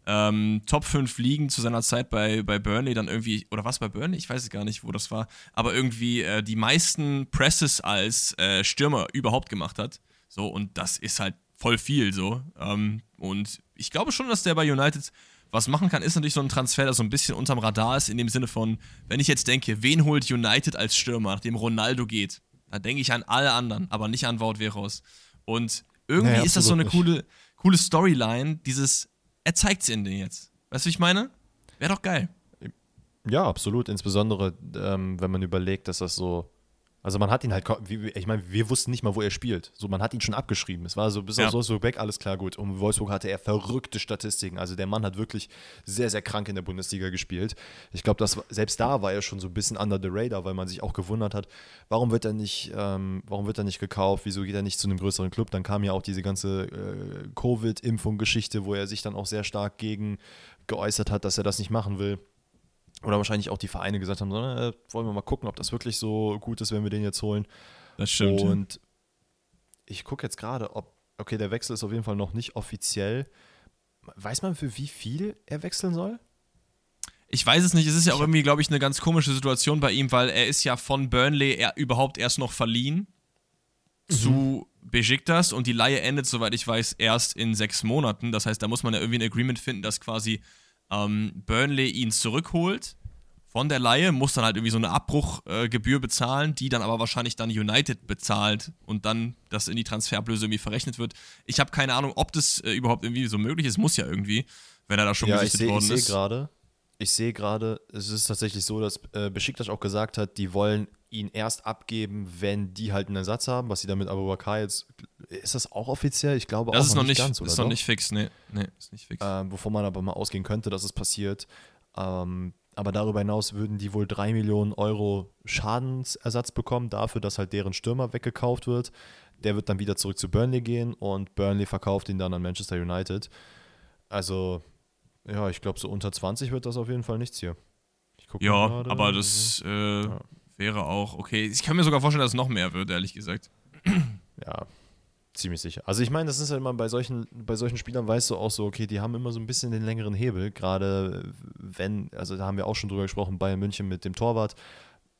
ähm, Top 5 Ligen zu seiner Zeit bei, bei Burnley dann irgendwie, oder was bei Burnley? Ich weiß es gar nicht, wo das war, aber irgendwie äh, die meisten Presses als äh, Stürmer überhaupt gemacht hat. So, und das ist halt voll viel so. Ähm, und ich glaube schon, dass der bei United was machen kann, ist natürlich so ein Transfer, der so ein bisschen unterm Radar ist, in dem Sinne von, wenn ich jetzt denke, wen holt United als Stürmer, nachdem Ronaldo geht, dann denke ich an alle anderen, aber nicht an Wout Veros. Und irgendwie Nee, ist das so eine coole, coole Storyline, dieses, er zeigt's in den jetzt. Weißt du, wie ich meine? Wäre doch geil. Ja, absolut. Insbesondere, ähm, wenn man überlegt, dass das so. Also man hat ihn halt, ich meine, wir wussten nicht mal, wo er spielt. So, man hat ihn schon abgeschrieben. Es war so, bis Ja. auf Wolfsburg weg, alles klar, gut. Und Wolfsburg hatte er verrückte Statistiken. Also der Mann hat wirklich sehr, sehr krank in der Bundesliga gespielt. Ich glaube, selbst da war er schon so ein bisschen under the radar, weil man sich auch gewundert hat, warum wird er nicht, ähm, warum wird er nicht gekauft, wieso geht er nicht zu einem größeren Club? Dann kam ja auch diese ganze äh, Covid-Impfung-Geschichte, wo er sich dann auch sehr stark gegen geäußert hat, dass er das nicht machen will. Oder wahrscheinlich auch die Vereine gesagt haben, so, äh, wollen wir mal gucken, ob das wirklich so gut ist, wenn wir den jetzt holen. Das stimmt. Und ich gucke jetzt gerade, ob, okay, der Wechsel ist auf jeden Fall noch nicht offiziell. Weiß man, für wie viel er wechseln soll? Ich weiß es nicht, es ist ja auch irgendwie, glaube ich, eine ganz komische Situation bei ihm, weil er ist ja von Burnley er überhaupt erst noch verliehen zu Besiktas und die Leihe endet, soweit ich weiß, erst in sechs Monaten. Das heißt, da muss man ja irgendwie ein Agreement finden, dass quasi ähm, Burnley ihn zurückholt von der Leihe, muss dann halt irgendwie so eine Abbruchgebühr äh, bezahlen, die dann aber wahrscheinlich dann United bezahlt und dann das in die Transferablöse irgendwie verrechnet wird. Ich habe keine Ahnung, ob das äh, überhaupt irgendwie so möglich ist. Muss ja irgendwie, wenn er da schon ja, ich gesichtet sehe worden seh ist. gerade, ich sehe gerade, es ist tatsächlich so, dass äh, Besiktas auch gesagt hat, die wollen ihn erst abgeben, wenn die halt einen Ersatz haben, was sie damit Abubakar jetzt, ist das auch offiziell? Ich glaube Das auch ist noch nicht, ganz, oder ist noch nicht fix, nee, nee, ist nicht fix. ähm, wovon man aber mal ausgehen könnte, dass es passiert. Ähm, aber darüber hinaus würden die wohl 3 Millionen Euro Schadensersatz bekommen, dafür, dass halt deren Stürmer weggekauft wird. Der wird dann wieder zurück zu Burnley gehen und Burnley verkauft ihn dann an Manchester United. Also, ja, ich glaube, so unter 20 wird das auf jeden Fall nichts hier. Ja, gerade. aber das äh, wäre auch okay. Ich kann mir sogar vorstellen, dass es noch mehr wird, ehrlich gesagt. Ja, ziemlich sicher. Also ich meine, das ist ja immer bei solchen, bei solchen Spielern weißt du auch so, okay, die haben immer so ein bisschen den längeren Hebel, gerade wenn, also da haben wir auch schon drüber gesprochen, Bayern München mit dem Torwart,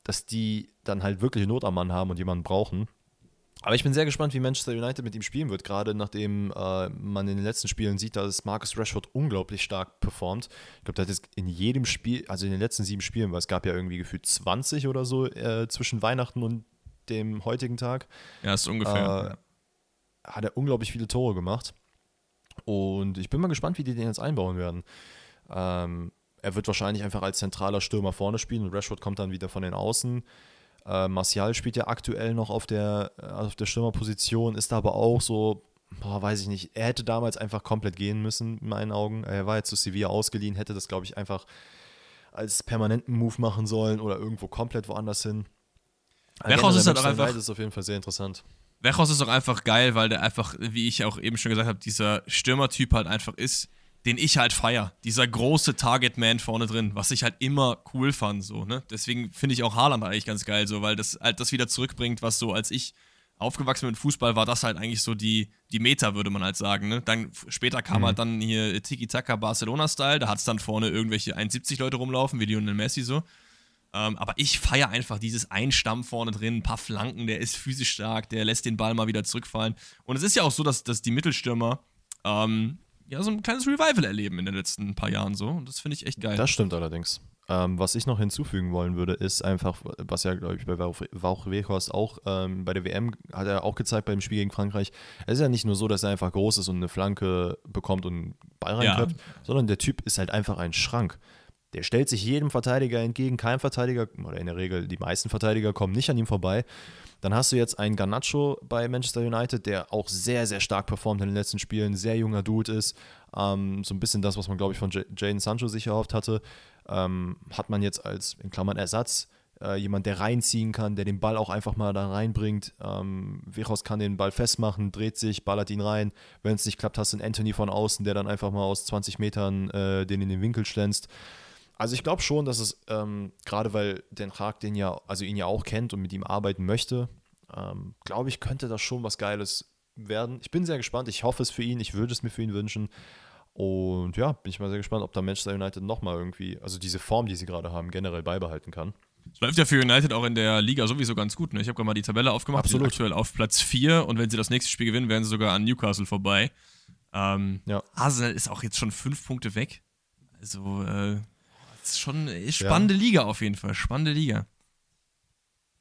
dass die dann halt wirklich Not am Mann haben und jemanden brauchen. Aber ich bin sehr gespannt, wie Manchester United mit ihm spielen wird, gerade nachdem äh, man in den letzten Spielen sieht, dass Marcus Rashford unglaublich stark performt. Ich glaube, der hat jetzt in jedem Spiel, also in den letzten sieben Spielen, weil es gab ja irgendwie gefühlt 20 oder so äh, zwischen Weihnachten und dem heutigen Tag, Ja, ist ungefähr. äh, hat er unglaublich viele Tore gemacht. Und ich bin mal gespannt, wie die den jetzt einbauen werden. Ähm, er wird wahrscheinlich einfach als zentraler Stürmer vorne spielen und Rashford kommt dann wieder von den Außen. Äh, Martial spielt ja aktuell noch auf der, äh, auf der Stürmerposition, ist da aber auch so, boah, weiß ich nicht, er hätte damals einfach komplett gehen müssen, in meinen Augen. Er war jetzt zu Sevilla ausgeliehen, hätte das, glaube ich, einfach als permanenten Move machen sollen oder irgendwo komplett woanders hin. Weghorst ist halt auch einfach- ist auf jeden Fall sehr interessant. Wechhaus ist auch einfach geil, weil der einfach, wie ich auch eben schon gesagt habe, dieser Stürmertyp halt einfach ist, den ich halt feier. Dieser große Target-Man vorne drin, was ich halt immer cool fand, so, ne? Deswegen finde ich auch Haaland eigentlich ganz geil, so, weil das halt das wieder zurückbringt, was so, als ich aufgewachsen bin mit Fußball, war das halt eigentlich so die, die Meta, würde man halt sagen, ne? Dann später kam halt dann hier Tiki-Taka Barcelona-Style, da hat es dann vorne irgendwelche 71 Leute rumlaufen, wie Lionel Messi so. Ähm, aber ich feiere einfach dieses Einstamm vorne drin, ein paar Flanken, der ist physisch stark, der lässt den Ball mal wieder zurückfallen. Und es ist ja auch so, dass, dass die Mittelstürmer ähm, ja so ein kleines Revival erleben in den letzten paar Jahren so. Und das finde ich echt geil. Das stimmt allerdings. Ähm, was ich noch hinzufügen wollen würde, ist einfach, was ja, glaube ich, bei Weghorst auch ähm, bei der WM hat er auch gezeigt beim Spiel gegen Frankreich. Es ist ja nicht nur so, dass er einfach groß ist und eine Flanke bekommt und einen Ball Ja. reinköpft, sondern der Typ ist halt einfach ein Schrank. Der stellt sich jedem Verteidiger entgegen. Kein Verteidiger, oder in der Regel die meisten Verteidiger kommen nicht an ihm vorbei. Dann hast du jetzt einen Garnacho bei Manchester United, der auch sehr, sehr stark performt in den letzten Spielen, sehr junger Dude ist. Ähm, so ein bisschen das, was man, glaube ich, von Jaden Sancho sich erhofft hatte. Ähm, hat man jetzt als, in Klammern, Ersatz äh, jemand, der reinziehen kann, der den Ball auch einfach mal da reinbringt. Ähm, Vichos kann den Ball festmachen, dreht sich, ballert ihn rein. Wenn es nicht klappt, hast du einen Anthony von außen, der dann einfach mal aus 20 Metern äh, den in den Winkel schlänzt. Also ich glaube schon, dass es, ähm, gerade weil Den Haag den ja, also ihn ja auch kennt und mit ihm arbeiten möchte, ähm, glaube ich, könnte das schon was Geiles werden. Ich bin sehr gespannt. Ich hoffe es für ihn. Ich würde es mir für ihn wünschen. Und ja, bin ich mal sehr gespannt, ob da Manchester United nochmal irgendwie, also diese Form, die sie gerade haben, generell beibehalten kann. Es läuft ja für United auch in der Liga sowieso ganz gut. Ne? Ich habe gerade mal die Tabelle aufgemacht. Absolut. aktuell auf Platz 4 und wenn sie das nächste Spiel gewinnen, werden sie sogar an Newcastle vorbei. Ähm, ja. Arsenal ist auch jetzt schon fünf Punkte weg. Also, äh, ist schon ist spannende ja. Liga auf jeden Fall. Spannende Liga.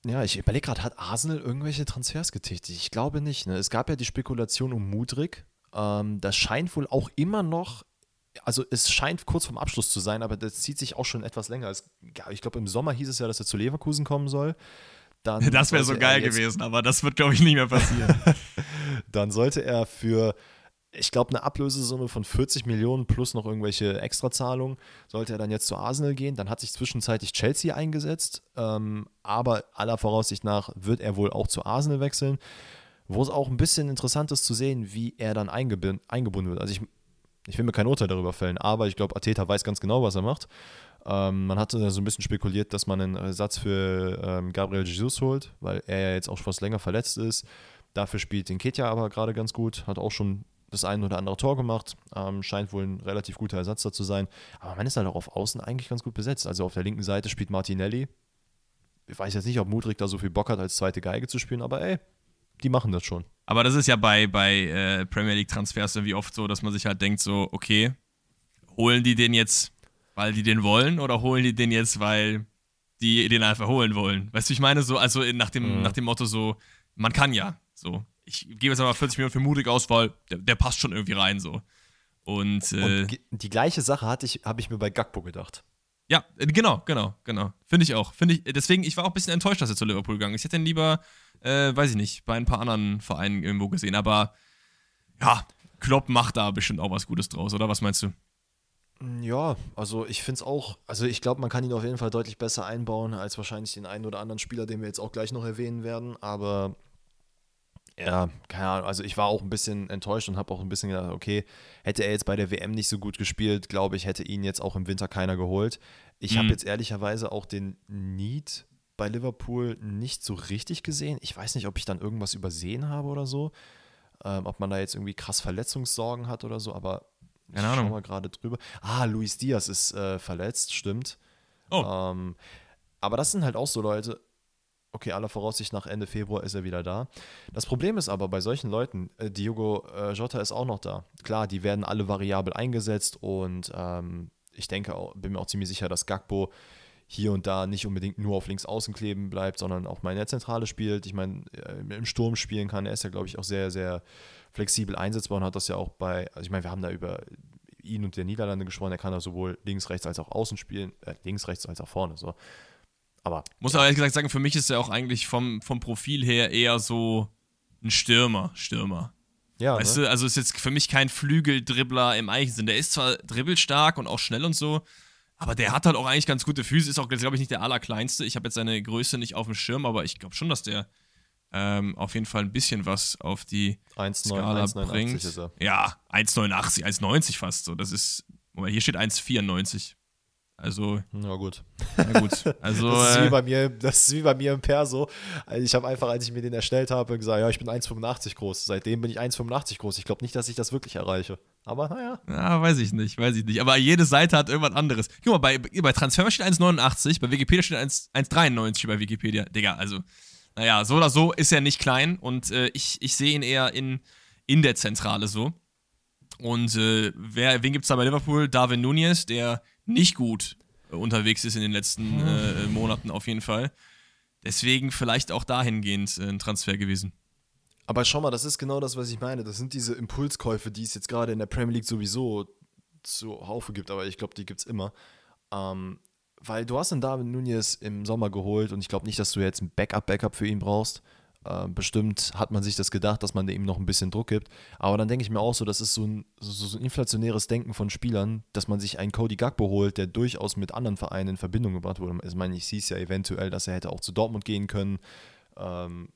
Ja, ich überlege gerade, hat Arsenal irgendwelche Transfers getätigt? Ich glaube nicht. Ne? Es gab ja die Spekulation um Mudrik. Ähm, das scheint wohl auch immer noch, also es scheint kurz vorm Abschluss zu sein, aber das zieht sich auch schon etwas länger. Es, ich glaube, im Sommer hieß es ja, dass er zu Leverkusen kommen soll. Dann [laughs] das wäre so geil gewesen, aber das wird, glaube ich, nicht mehr passieren. [laughs] dann sollte er für ich glaube, eine Ablösesumme von 40 Millionen plus noch irgendwelche Extrazahlungen sollte er dann jetzt zu Arsenal gehen. Dann hat sich zwischenzeitlich Chelsea eingesetzt, ähm, aber aller Voraussicht nach wird er wohl auch zu Arsenal wechseln, wo es auch ein bisschen interessant ist zu sehen, wie er dann eingebunden, eingebunden wird. Also ich, ich will mir kein Urteil darüber fällen, aber ich glaube, Ateta weiß ganz genau, was er macht. Ähm, man hatte so ein bisschen spekuliert, dass man einen Ersatz für ähm, Gabriel Jesus holt, weil er ja jetzt auch schon fast länger verletzt ist. Dafür spielt den Ketja aber gerade ganz gut, hat auch schon das ein oder andere Tor gemacht. Ähm, scheint wohl ein relativ guter Ersatz da zu sein. Aber man ist halt auch auf Außen eigentlich ganz gut besetzt. Also auf der linken Seite spielt Martinelli. Ich weiß jetzt nicht, ob Mudrik da so viel Bock hat, als zweite Geige zu spielen, aber ey, die machen das schon. Aber das ist ja bei, bei äh, Premier League-Transfers irgendwie oft so, dass man sich halt denkt, so, okay, holen die den jetzt, weil die den wollen, oder holen die den jetzt, weil die den einfach holen wollen? Weißt du, ich meine, so, also nach dem, mhm. nach dem Motto so, man kann ja, so ich gebe jetzt aber 40 Millionen für Mutig aus, weil der, der passt schon irgendwie rein so. Und, äh, Und die gleiche Sache hatte ich, habe ich mir bei Gakpo gedacht. Ja, äh, genau, genau, genau. Finde ich auch. Finde ich, deswegen, ich war auch ein bisschen enttäuscht, dass er zu Liverpool gegangen ist. Ich hätte ihn lieber, äh, weiß ich nicht, bei ein paar anderen Vereinen irgendwo gesehen. Aber ja, Klopp macht da bestimmt auch was Gutes draus, oder? Was meinst du? Ja, also ich finde es auch, also ich glaube, man kann ihn auf jeden Fall deutlich besser einbauen als wahrscheinlich den einen oder anderen Spieler, den wir jetzt auch gleich noch erwähnen werden. Aber ja, keine Ahnung. Also ich war auch ein bisschen enttäuscht und habe auch ein bisschen gedacht, okay, hätte er jetzt bei der WM nicht so gut gespielt, glaube ich, hätte ihn jetzt auch im Winter keiner geholt. Ich mhm. habe jetzt ehrlicherweise auch den Need bei Liverpool nicht so richtig gesehen. Ich weiß nicht, ob ich dann irgendwas übersehen habe oder so. Ähm, ob man da jetzt irgendwie krass Verletzungssorgen hat oder so, aber keine Ahnung. mal gerade drüber. Ah, Luis Diaz ist äh, verletzt, stimmt. Oh. Ähm, aber das sind halt auch so Leute, okay, aller Voraussicht nach Ende Februar ist er wieder da. Das Problem ist aber bei solchen Leuten, äh, Diogo äh, Jota ist auch noch da. Klar, die werden alle variabel eingesetzt und ähm, ich denke, auch, bin mir auch ziemlich sicher, dass Gakpo hier und da nicht unbedingt nur auf links außen kleben bleibt, sondern auch mal in der Zentrale spielt. Ich meine, äh, im Sturm spielen kann. Er ist ja, glaube ich, auch sehr, sehr flexibel einsetzbar und hat das ja auch bei, also ich meine, wir haben da über ihn und der Niederlande gesprochen, er kann da sowohl links, rechts als auch außen spielen, äh, links, rechts als auch vorne. So. Aber. Muss aber ehrlich gesagt sagen, für mich ist er auch eigentlich vom, vom Profil her eher so ein Stürmer, Stürmer. Ja. Weißt ne? du, also ist jetzt für mich kein Flügeldribbler im eigentlichen Sinn. Der ist zwar dribbelstark und auch schnell und so, aber der hat halt auch eigentlich ganz gute Füße. Ist auch, glaube ich, nicht der allerkleinste. Ich habe jetzt seine Größe nicht auf dem Schirm, aber ich glaube schon, dass der ähm, auf jeden Fall ein bisschen was auf die 1, Skala 1, bringt. Ist er. Ja, 1,89, 1,90 fast so. Das ist, hier steht 1,94. Also. Na gut. Na gut. [laughs] Also, das, ist wie äh, bei mir, das ist wie bei mir im Perso. Also ich habe einfach, als ich mir den erstellt habe, gesagt, ja, ich bin 1,85 groß. Seitdem bin ich 1,85 groß. Ich glaube nicht, dass ich das wirklich erreiche. Aber naja. Ja, weiß ich nicht, weiß ich nicht. Aber jede Seite hat irgendwas anderes. Guck mal, bei, bei Transfer steht 1,89, bei Wikipedia steht 1,93 bei Wikipedia. Digga, also, naja, so oder so ist er nicht klein und äh, ich, ich sehe ihn eher in, in der Zentrale so. Und äh, wer, wen gibt es da bei Liverpool? Darwin Nunez, der nicht gut unterwegs ist in den letzten hm. äh, Monaten auf jeden Fall. Deswegen vielleicht auch dahingehend äh, ein Transfer gewesen. Aber schau mal, das ist genau das, was ich meine. Das sind diese Impulskäufe, die es jetzt gerade in der Premier League sowieso zu Haufe gibt, aber ich glaube, die gibt es immer. Ähm, weil du hast den David Nunez im Sommer geholt und ich glaube nicht, dass du jetzt ein Backup-Backup für ihn brauchst. Äh, bestimmt hat man sich das gedacht, dass man ihm noch ein bisschen Druck gibt. Aber dann denke ich mir auch so, das ist so ein, so, so ein inflationäres Denken von Spielern, dass man sich einen Cody Gagbo holt, der durchaus mit anderen Vereinen in Verbindung gebracht wurde. Also, ich meine, ich sehe es ja eventuell, dass er hätte auch zu Dortmund gehen können. Ähm,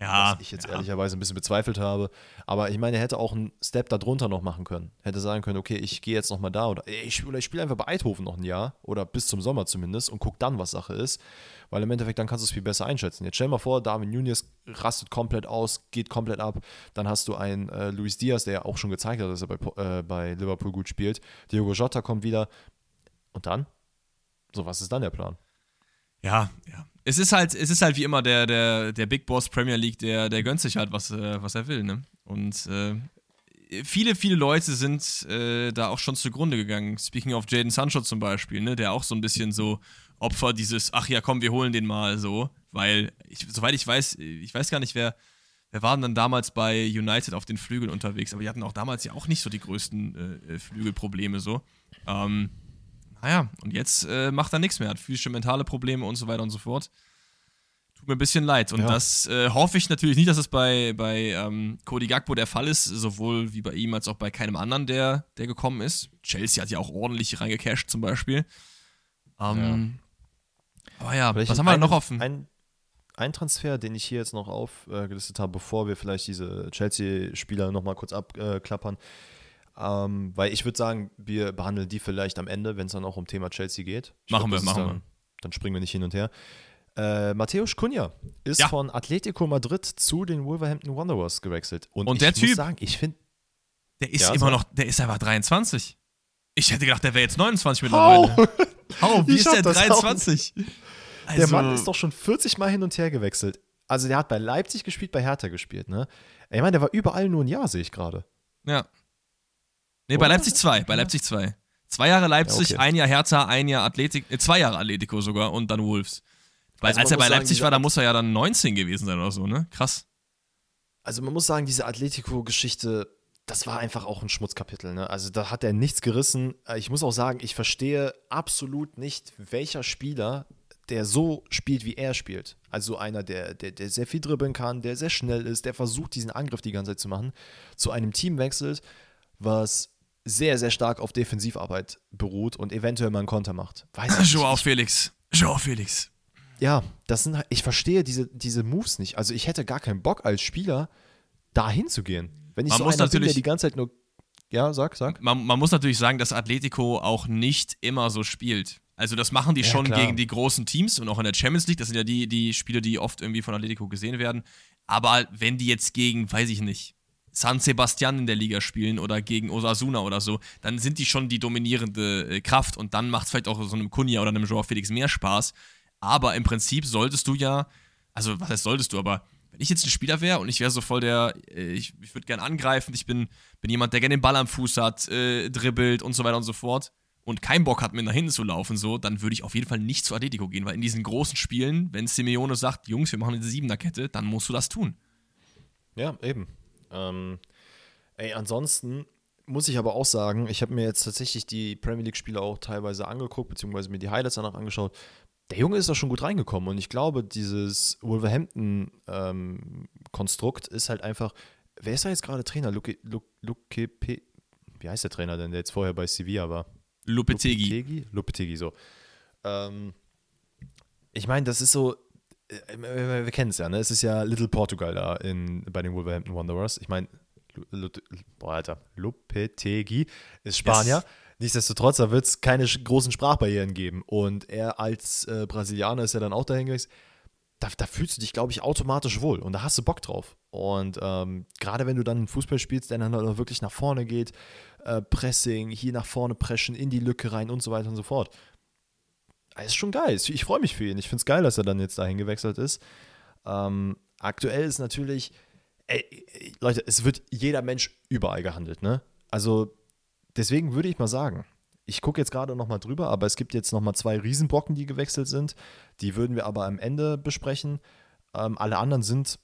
ja, was ich jetzt ja. ehrlicherweise ein bisschen bezweifelt habe. Aber ich meine, er hätte auch einen Step darunter noch machen können. Hätte sagen können, okay, ich gehe jetzt nochmal da oder ich, ich spiele einfach bei Eidhofen noch ein Jahr oder bis zum Sommer zumindest und guck dann, was Sache ist. Weil im Endeffekt dann kannst du es viel besser einschätzen. Jetzt stell mal vor, Darwin Nunes rastet komplett aus, geht komplett ab. Dann hast du einen äh, Luis Diaz, der ja auch schon gezeigt hat, dass er bei, äh, bei Liverpool gut spielt. Diogo Jota kommt wieder. Und dann? So, was ist dann der Plan? Ja, ja es ist halt, es ist halt wie immer der, der, der Big Boss Premier League, der, der gönnt sich halt, was, äh, was er will, ne? Und äh, viele, viele Leute sind äh, da auch schon zugrunde gegangen. Speaking of Jaden Sancho zum Beispiel, ne, der auch so ein bisschen so Opfer dieses, ach ja, komm, wir holen den mal so, weil, ich, soweit ich weiß, ich weiß gar nicht, wer, wer war denn dann damals bei United auf den Flügeln unterwegs, aber die hatten auch damals ja auch nicht so die größten äh, Flügelprobleme so. Ähm, naja, und jetzt äh, macht er nichts mehr, hat physische, mentale Probleme und so weiter und so fort. Tut mir ein bisschen leid. Und ja. das äh, hoffe ich natürlich nicht, dass es bei, bei ähm, Cody Gagbo der Fall ist, sowohl wie bei ihm als auch bei keinem anderen, der, der gekommen ist. Chelsea hat ja auch ordentlich reingecasht zum Beispiel. Ähm, ja. Aber ja, vielleicht was haben wir ein, noch offen? Ein, ein Transfer, den ich hier jetzt noch aufgelistet habe, bevor wir vielleicht diese Chelsea-Spieler nochmal kurz abklappern. Ähm, weil ich würde sagen, wir behandeln die vielleicht am Ende, wenn es dann auch um Thema Chelsea geht. Ich machen glaub, wir, machen dann, wir. Dann springen wir nicht hin und her. Äh, Matthäus Cunha ist ja. von Atletico Madrid zu den Wolverhampton Wanderers gewechselt. Und, und der ich Typ, muss sagen, ich finde. Der ist ja, immer so. noch, der ist einfach 23. Ich hätte gedacht, der wäre jetzt 29 mittlerweile. How? Wie ich ist der 23? Also, der Mann ist doch schon 40 Mal hin und her gewechselt. Also der hat bei Leipzig gespielt, bei Hertha gespielt, ne? Ich meine, der war überall nur ein Jahr, sehe ich gerade. Ja. Nee, bei Leipzig 2. Bei Leipzig 2. Zwei Jahre Leipzig, ja, okay. ein Jahr Hertha, ein Jahr Athletik, äh, zwei Jahre Atletico sogar und dann Wolves. Weil also als er bei Leipzig sagen, war, da muss er ja dann 19 gewesen sein oder so, ne? Krass. Also man muss sagen, diese Atletico-Geschichte, das war einfach auch ein Schmutzkapitel, ne? Also da hat er nichts gerissen. Äh, ich muss auch sagen, ich verstehe absolut nicht, welcher Spieler der so spielt, wie er spielt. Also einer, der, der, der sehr viel dribbeln kann, der sehr schnell ist, der versucht, diesen Angriff die ganze Zeit zu machen, zu einem Team wechselt, was sehr, sehr stark auf Defensivarbeit beruht und eventuell mal einen Konter macht. Weiß ich [laughs] Joao Felix. Joao Felix. Ja, das sind, ich verstehe diese, diese Moves nicht. Also ich hätte gar keinen Bock als Spieler, da hinzugehen. Wenn ich man so muss einer bin, der die ganze Zeit nur. Ja, sag, sag. Man, man muss natürlich sagen, dass Atletico auch nicht immer so spielt. Also das machen die ja, schon klar. gegen die großen Teams und auch in der Champions League. Das sind ja die, die Spiele, die oft irgendwie von Atletico gesehen werden. Aber wenn die jetzt gegen, weiß ich nicht, San Sebastian in der Liga spielen oder gegen Osasuna oder so, dann sind die schon die dominierende äh, Kraft und dann macht es vielleicht auch so einem Kunja oder einem Joao Felix mehr Spaß. Aber im Prinzip solltest du ja, also was heißt solltest du, aber wenn ich jetzt ein Spieler wäre und ich wäre so voll der, äh, ich, ich würde gerne angreifen, ich bin, bin jemand, der gerne den Ball am Fuß hat, äh, dribbelt und so weiter und so fort und keinen Bock hat, mit nach hinten zu laufen, so, dann würde ich auf jeden Fall nicht zu Atletico gehen, weil in diesen großen Spielen, wenn Simeone sagt, Jungs, wir machen eine Siebener-Kette, dann musst du das tun. Ja, eben. Ähm, ey, ansonsten muss ich aber auch sagen, ich habe mir jetzt tatsächlich die Premier League-Spiele auch teilweise angeguckt, beziehungsweise mir die Highlights danach angeschaut. Der Junge ist da schon gut reingekommen und ich glaube, dieses Wolverhampton-Konstrukt ähm, ist halt einfach. Wer ist da jetzt gerade Trainer? Luke, Luke, Luke P. Wie heißt der Trainer denn, der jetzt vorher bei Sevilla war? Lupetegi. Lupetegi, Lupetegi so. Ähm, ich meine, das ist so, äh, wir kennen es ja, ne? Es ist ja Little Portugal da in, bei den Wolverhampton Wanderers. Ich meine, boah, Alter, Lupetegi ist Spanier. Yes. Nichtsdestotrotz, da wird es keine großen Sprachbarrieren geben. Und er als äh, Brasilianer ist ja dann auch dahin gewesen. Da, da, fühlst du dich, glaube ich, automatisch wohl und da hast du Bock drauf. Und ähm, gerade wenn du dann Fußball spielst, der dann wirklich nach vorne geht, äh, Pressing, hier nach vorne preschen, in die Lücke rein und so weiter und so fort ist schon geil. Ich freue mich für ihn. Ich finde es geil, dass er dann jetzt dahin gewechselt ist. Ähm, aktuell ist natürlich, ey, Leute, es wird jeder Mensch überall gehandelt, ne? Also deswegen würde ich mal sagen, ich gucke jetzt gerade nochmal drüber, aber es gibt jetzt nochmal zwei Riesenbrocken, die gewechselt sind. Die würden wir aber am Ende besprechen. Ähm, alle anderen sind,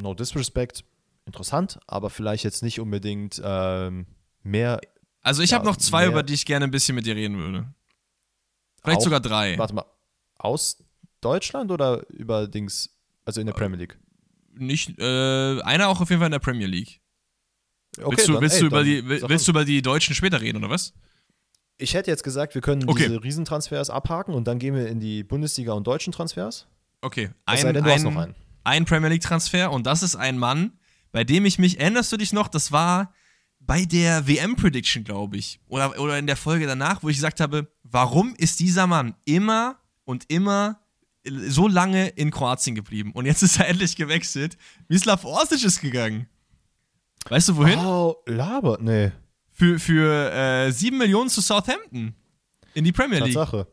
no disrespect, interessant, aber vielleicht jetzt nicht unbedingt ähm, mehr. Also ich ja, habe noch zwei, über die ich gerne ein bisschen mit dir reden würde. Vielleicht Auch- sogar drei. Warte mal, aus Deutschland oder über Dings, also in der Premier League? Nicht, äh, einer auch auf jeden Fall in der Premier League. Okay, willst du, dann, willst ey, du, über die, willst an. du über die Deutschen später reden, oder was? Ich hätte jetzt gesagt, wir können Okay. diese Riesentransfers abhaken und dann gehen wir in die Bundesliga und deutschen Transfers. Okay. Ein, sei denn, du hast ein, noch einen. ein Premier League-Transfer und das ist ein Mann, bei dem ich mich, erinnerst du dich noch, das war bei der WM-Prediction, glaube ich, oder, oder in der Folge danach, wo ich gesagt habe, warum ist dieser Mann immer und immer so lange in Kroatien geblieben? Und jetzt ist er [laughs] endlich gewechselt. Mislav Orsic ist gegangen. Weißt du wohin? Oh, Laber, nee, Für, für äh, 7 Millionen zu Southampton. In die Premier League. Tatsache.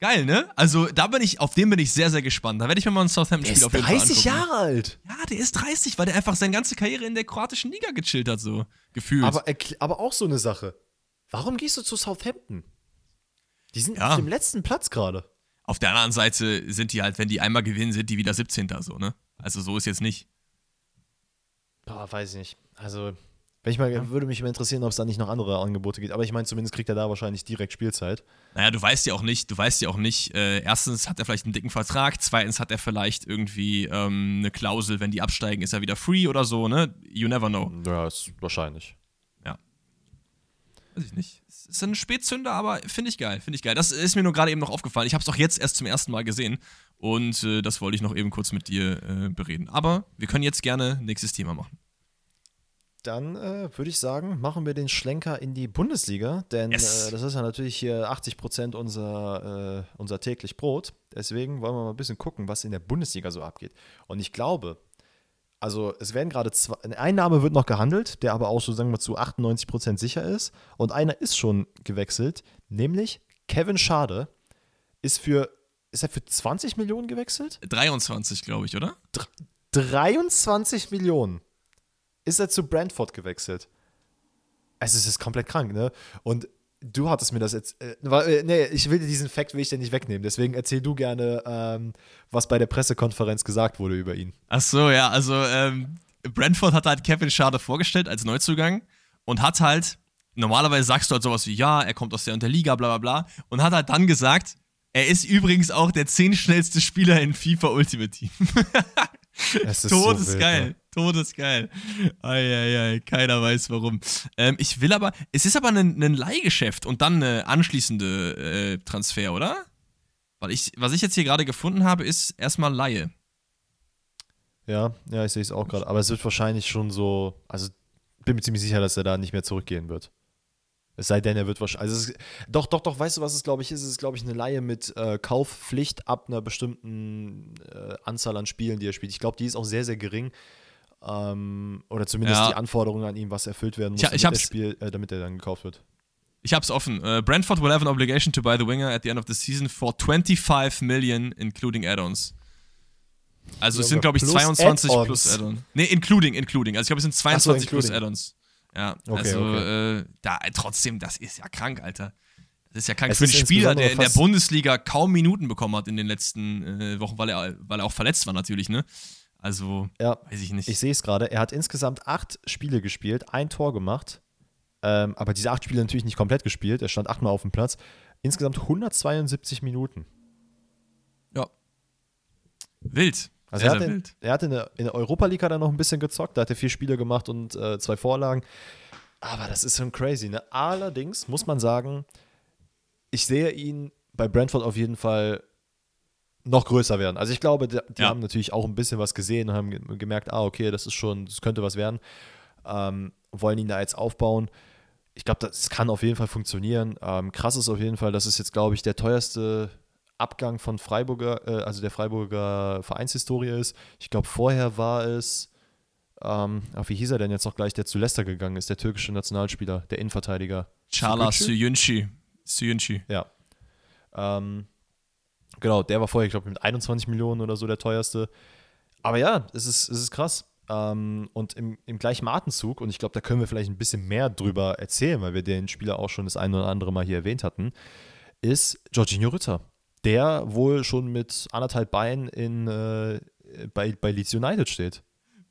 Geil, ne? Also da bin ich, auf den bin ich sehr, sehr gespannt. Da werde ich mir mal ein Southampton-Spiel auf jeden Fall 30 angucken. Jahre alt. Ja, der ist 30, weil der einfach seine ganze Karriere in der kroatischen Liga gechillt hat, so gefühlt. Aber, aber auch so eine Sache. Warum gehst du zu Southampton? Die sind Ja. auf dem letzten Platz gerade. auf der anderen Seite sind die halt, wenn die einmal gewinnen, sind die wieder 17. so, ne? Also so ist jetzt nicht. Boah, weiß ich nicht. Also, wenn ich mal, würde mich mal interessieren, ob es da nicht noch andere Angebote gibt. Aber ich meine, zumindest kriegt er da wahrscheinlich direkt Spielzeit. Naja, du weißt ja auch nicht, du weißt ja auch nicht, äh, erstens hat er vielleicht einen dicken Vertrag, zweitens hat er vielleicht irgendwie ähm, eine Klausel, wenn die absteigen, ist er wieder free oder so, ne? You never know. Ja, ist wahrscheinlich. Weiß ich nicht. Es ist ein Spätzünder, aber finde ich geil, finde ich geil. Das ist mir nur gerade eben noch aufgefallen. Ich habe es auch jetzt erst zum ersten Mal gesehen und äh, das wollte ich noch eben kurz mit dir äh, bereden. Aber wir können jetzt gerne nächstes Thema machen. Dann äh, würde ich sagen, machen wir den Schlenker in die Bundesliga, denn Yes. äh, das ist ja natürlich hier 80 Prozent unser, äh, unser täglich Brot. Deswegen wollen wir mal ein bisschen gucken, was in der Bundesliga so abgeht. Und ich glaube, also es werden gerade zwei, ein Name wird noch gehandelt, der aber auch so sagen wir zu 98 Prozent sicher ist. Und einer ist schon gewechselt, nämlich Kevin Schade ist für, ist er für 20 Millionen gewechselt? 23, glaube ich, oder? 23 Millionen ist er zu Brentford gewechselt. Also es ist komplett krank, ne? Und du hattest mir das jetzt, äh, äh, nee, ich will dir diesen Fakt will ich dir nicht wegnehmen. Deswegen erzähl du gerne, ähm, was bei der Pressekonferenz gesagt wurde über ihn. Ach so, ja, also ähm, Brentford hat halt Kevin Schade vorgestellt als Neuzugang und hat halt, normalerweise sagst du halt sowas wie, ja, er kommt aus der und der Liga, bla bla bla, und hat halt dann gesagt, er ist übrigens auch der zehnschnellste Spieler in FIFA Ultimate Team. [laughs] Es ist Todesgeil. So wild, ne? Todesgeil. Eieiei, keiner weiß warum. Ähm, ich will aber, es ist aber ein, ein Leihgeschäft und dann eine anschließende äh, Transfer, oder? Weil ich, was ich jetzt hier gerade gefunden habe, ist erstmal Laie. Ja, ja, ich sehe es auch gerade. Aber es wird wahrscheinlich schon so, also bin mir ziemlich sicher, dass er da nicht mehr zurückgehen wird. Es sei denn, er wird wahrscheinlich. Also es doch, doch, doch, weißt du, was es, glaube ich, ist? Es ist, glaube ich, eine Laie mit äh, Kaufpflicht ab einer bestimmten äh, Anzahl an Spielen, die er spielt. Ich glaube, die ist auch sehr, sehr gering. Ähm, oder zumindest Ja. die Anforderungen an ihn, was erfüllt werden muss, ich damit, er Spiel, äh, damit er dann gekauft wird. Ich hab's offen. Äh, Brentford will have an obligation to buy the winger at the end of the season for 25 million, including add-ons. Also es sind, glaube ich, Plus 22 Add-ons. plus Add-on. Nee, including, including. Also ich glaube, es sind 22 plus including. Add-ons. Ja, Okay, also okay. Äh, da trotzdem, das ist ja krank, Alter. Das ist ja krank Es für einen Spieler, der in der Bundesliga kaum Minuten bekommen hat in den letzten äh, Wochen, weil er, weil er auch verletzt war natürlich, ne? Also, Ja, weiß ich nicht. Ich sehe es gerade. Er hat insgesamt acht Spiele gespielt, ein Tor gemacht. Ähm, aber diese acht Spiele natürlich nicht komplett gespielt. Er stand achtmal auf dem Platz. Insgesamt 172 Minuten. ja. Wild. Also er hat, in, er hat in der, in der Europa League hat er noch ein bisschen gezockt. Da hat er vier Spiele gemacht und äh, zwei Vorlagen. Aber das ist schon crazy. Ne? Allerdings muss man sagen, ich sehe ihn bei Brentford auf jeden Fall noch größer werden. Also ich glaube, die, die Ja. haben natürlich auch ein bisschen was gesehen und haben ge- gemerkt, ah, okay, das ist schon, das könnte was werden. Ähm, wollen ihn da jetzt aufbauen. Ich glaube, das kann auf jeden Fall funktionieren. Ähm, krass ist auf jeden Fall, das ist jetzt, glaube ich, der teuerste Abgang von Freiburger, äh, also der Freiburger Vereinshistorie ist. Ich glaube, vorher war es, ähm, ach, wie hieß er denn jetzt noch gleich, der zu Leicester gegangen ist, der türkische Nationalspieler, der Innenverteidiger. Sukucu? Suyunchi. Suyunchi. Ja. Ähm, genau, der war vorher, ich glaube, mit 21 Millionen oder so der teuerste. Aber ja, es ist, es ist krass. Ähm, und im, im gleichen Atemzug, und ich glaube, da können wir vielleicht ein bisschen mehr drüber erzählen, weil wir den Spieler auch schon das eine oder andere Mal hier erwähnt hatten, ist Jorginho Ritter, der wohl schon mit anderthalb Beinen in, äh, bei, bei Leeds United steht.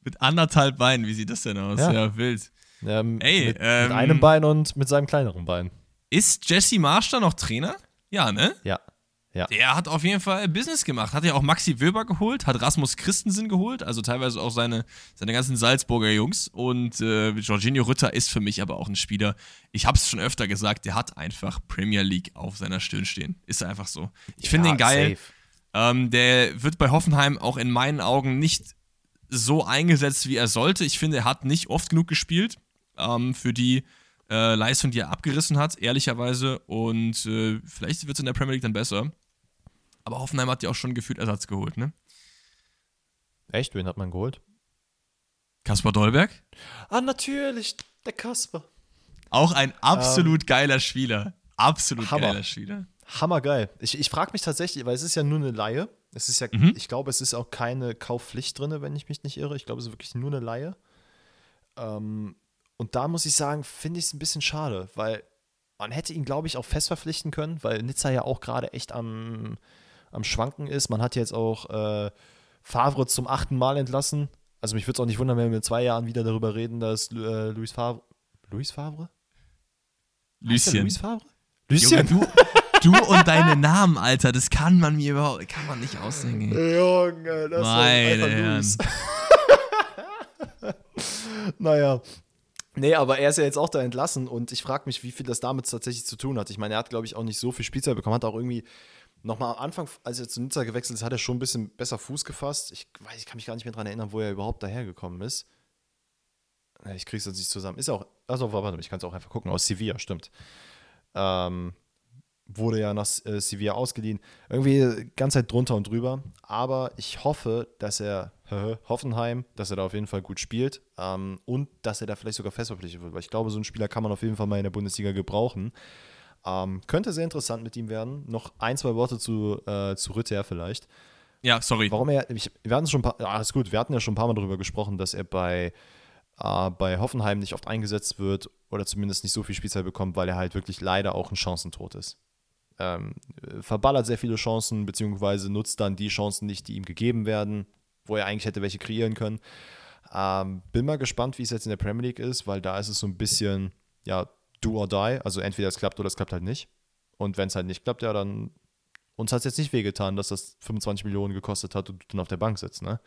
Mit anderthalb Beinen, wie sieht das denn aus? Ja. Ja, wild. Ähm, Ey, mit, ähm, mit einem Bein und mit seinem kleineren Bein. Ist Jesse Marsch da noch Trainer? Ja, ne? Ja. Ja. Der hat auf jeden Fall Business gemacht. Hat ja auch Maxi Wöber geholt, hat Rasmus Christensen geholt, also teilweise auch seine, seine ganzen Salzburger Jungs. Und äh, Jorginho Rütter ist für mich aber auch ein Spieler. Ich habe es schon öfter gesagt, der hat einfach Premier League auf seiner Stirn stehen. Ist einfach so. Ich finde ja, den geil. Ähm, der wird bei Hoffenheim auch in meinen Augen nicht so eingesetzt, wie er sollte. Ich finde, er hat nicht oft genug gespielt ähm, für die äh, Leistung, die er abgerissen hat, ehrlicherweise. Und äh, vielleicht wird es in der Premier League dann besser. Aber Hoffenheim hat ja auch schon gefühlt Ersatz geholt, ne? Echt? Wen hat man geholt? Kaspar Dolberg? Ah, natürlich, der Kasper. Auch ein absolut ähm, geiler Spieler. Absolut Hammer. geiler Spieler. Hammergeil. Ich, ich frage mich tatsächlich, weil es ist ja nur eine Laie. Es ist ja, mhm. ich glaube, es ist auch keine Kaufpflicht drin, wenn ich mich nicht irre. Ich glaube, es ist wirklich nur eine Laie. Ähm, und da muss ich sagen, finde ich es ein bisschen schade, weil man hätte ihn, glaube ich, auch fest verpflichten können, weil Nizza ja auch gerade echt am, am Schwanken ist. Man hat jetzt auch äh, Favre zum achten Mal entlassen. Also mich würde es auch nicht wundern, wenn wir in zwei Jahren wieder darüber reden, dass äh, Luis Favre. Luis Favre? Lucien. Luis Favre? Lucien? Junge, du, [laughs] du und deine Namen, Alter, das kann man mir überhaupt, kann man nicht ausdenken. Junge, das Meine ist Luis. [laughs] naja, Nee, aber er ist ja jetzt auch da entlassen und ich frage mich, wie viel das damit tatsächlich zu tun hat. Ich meine, er hat, glaube ich, auch nicht so viel Spielzeit bekommen, hat auch irgendwie nochmal am Anfang, als er zu Nizza gewechselt ist, hat er schon ein bisschen besser Fuß gefasst. Ich weiß, ich kann mich gar nicht mehr daran erinnern, wo er überhaupt dahergekommen ist. Ich kriege es jetzt nicht zusammen. Ist auch, also warte, ich kann es auch einfach gucken, aus Sevilla, stimmt. Ähm, wurde ja nach äh, Sevilla ausgeliehen. Irgendwie ganz Zeit drunter und drüber. Aber ich hoffe, dass er Hoffenheim, dass er da auf jeden Fall gut spielt ähm, und dass er da vielleicht sogar fest verpflichtet wird. Weil ich glaube, so einen Spieler kann man auf jeden Fall mal in der Bundesliga gebrauchen. Ähm, könnte sehr interessant mit ihm werden. Noch ein, zwei Worte zu, äh, zu Rütter vielleicht. Ja, sorry. Warum er, ich, wir hatten schon ein paar, alles gut, wir hatten ja schon ein paar Mal darüber gesprochen, dass er bei, äh, bei Hoffenheim nicht oft eingesetzt wird oder zumindest nicht so viel Spielzeit bekommt, weil er halt wirklich leider auch ein Chancentod ist. Ähm, verballert sehr viele Chancen, beziehungsweise nutzt dann die Chancen nicht, die ihm gegeben werden wo er eigentlich hätte welche kreieren können. Ähm, bin mal gespannt, wie es jetzt in der Premier League ist, weil da ist es so ein bisschen, ja, do or die. Also entweder es klappt oder es klappt halt nicht. Und wenn es halt nicht klappt, ja, dann uns hat es jetzt nicht wehgetan, dass das 25 Millionen gekostet hat und du dann auf der Bank sitzt, ne?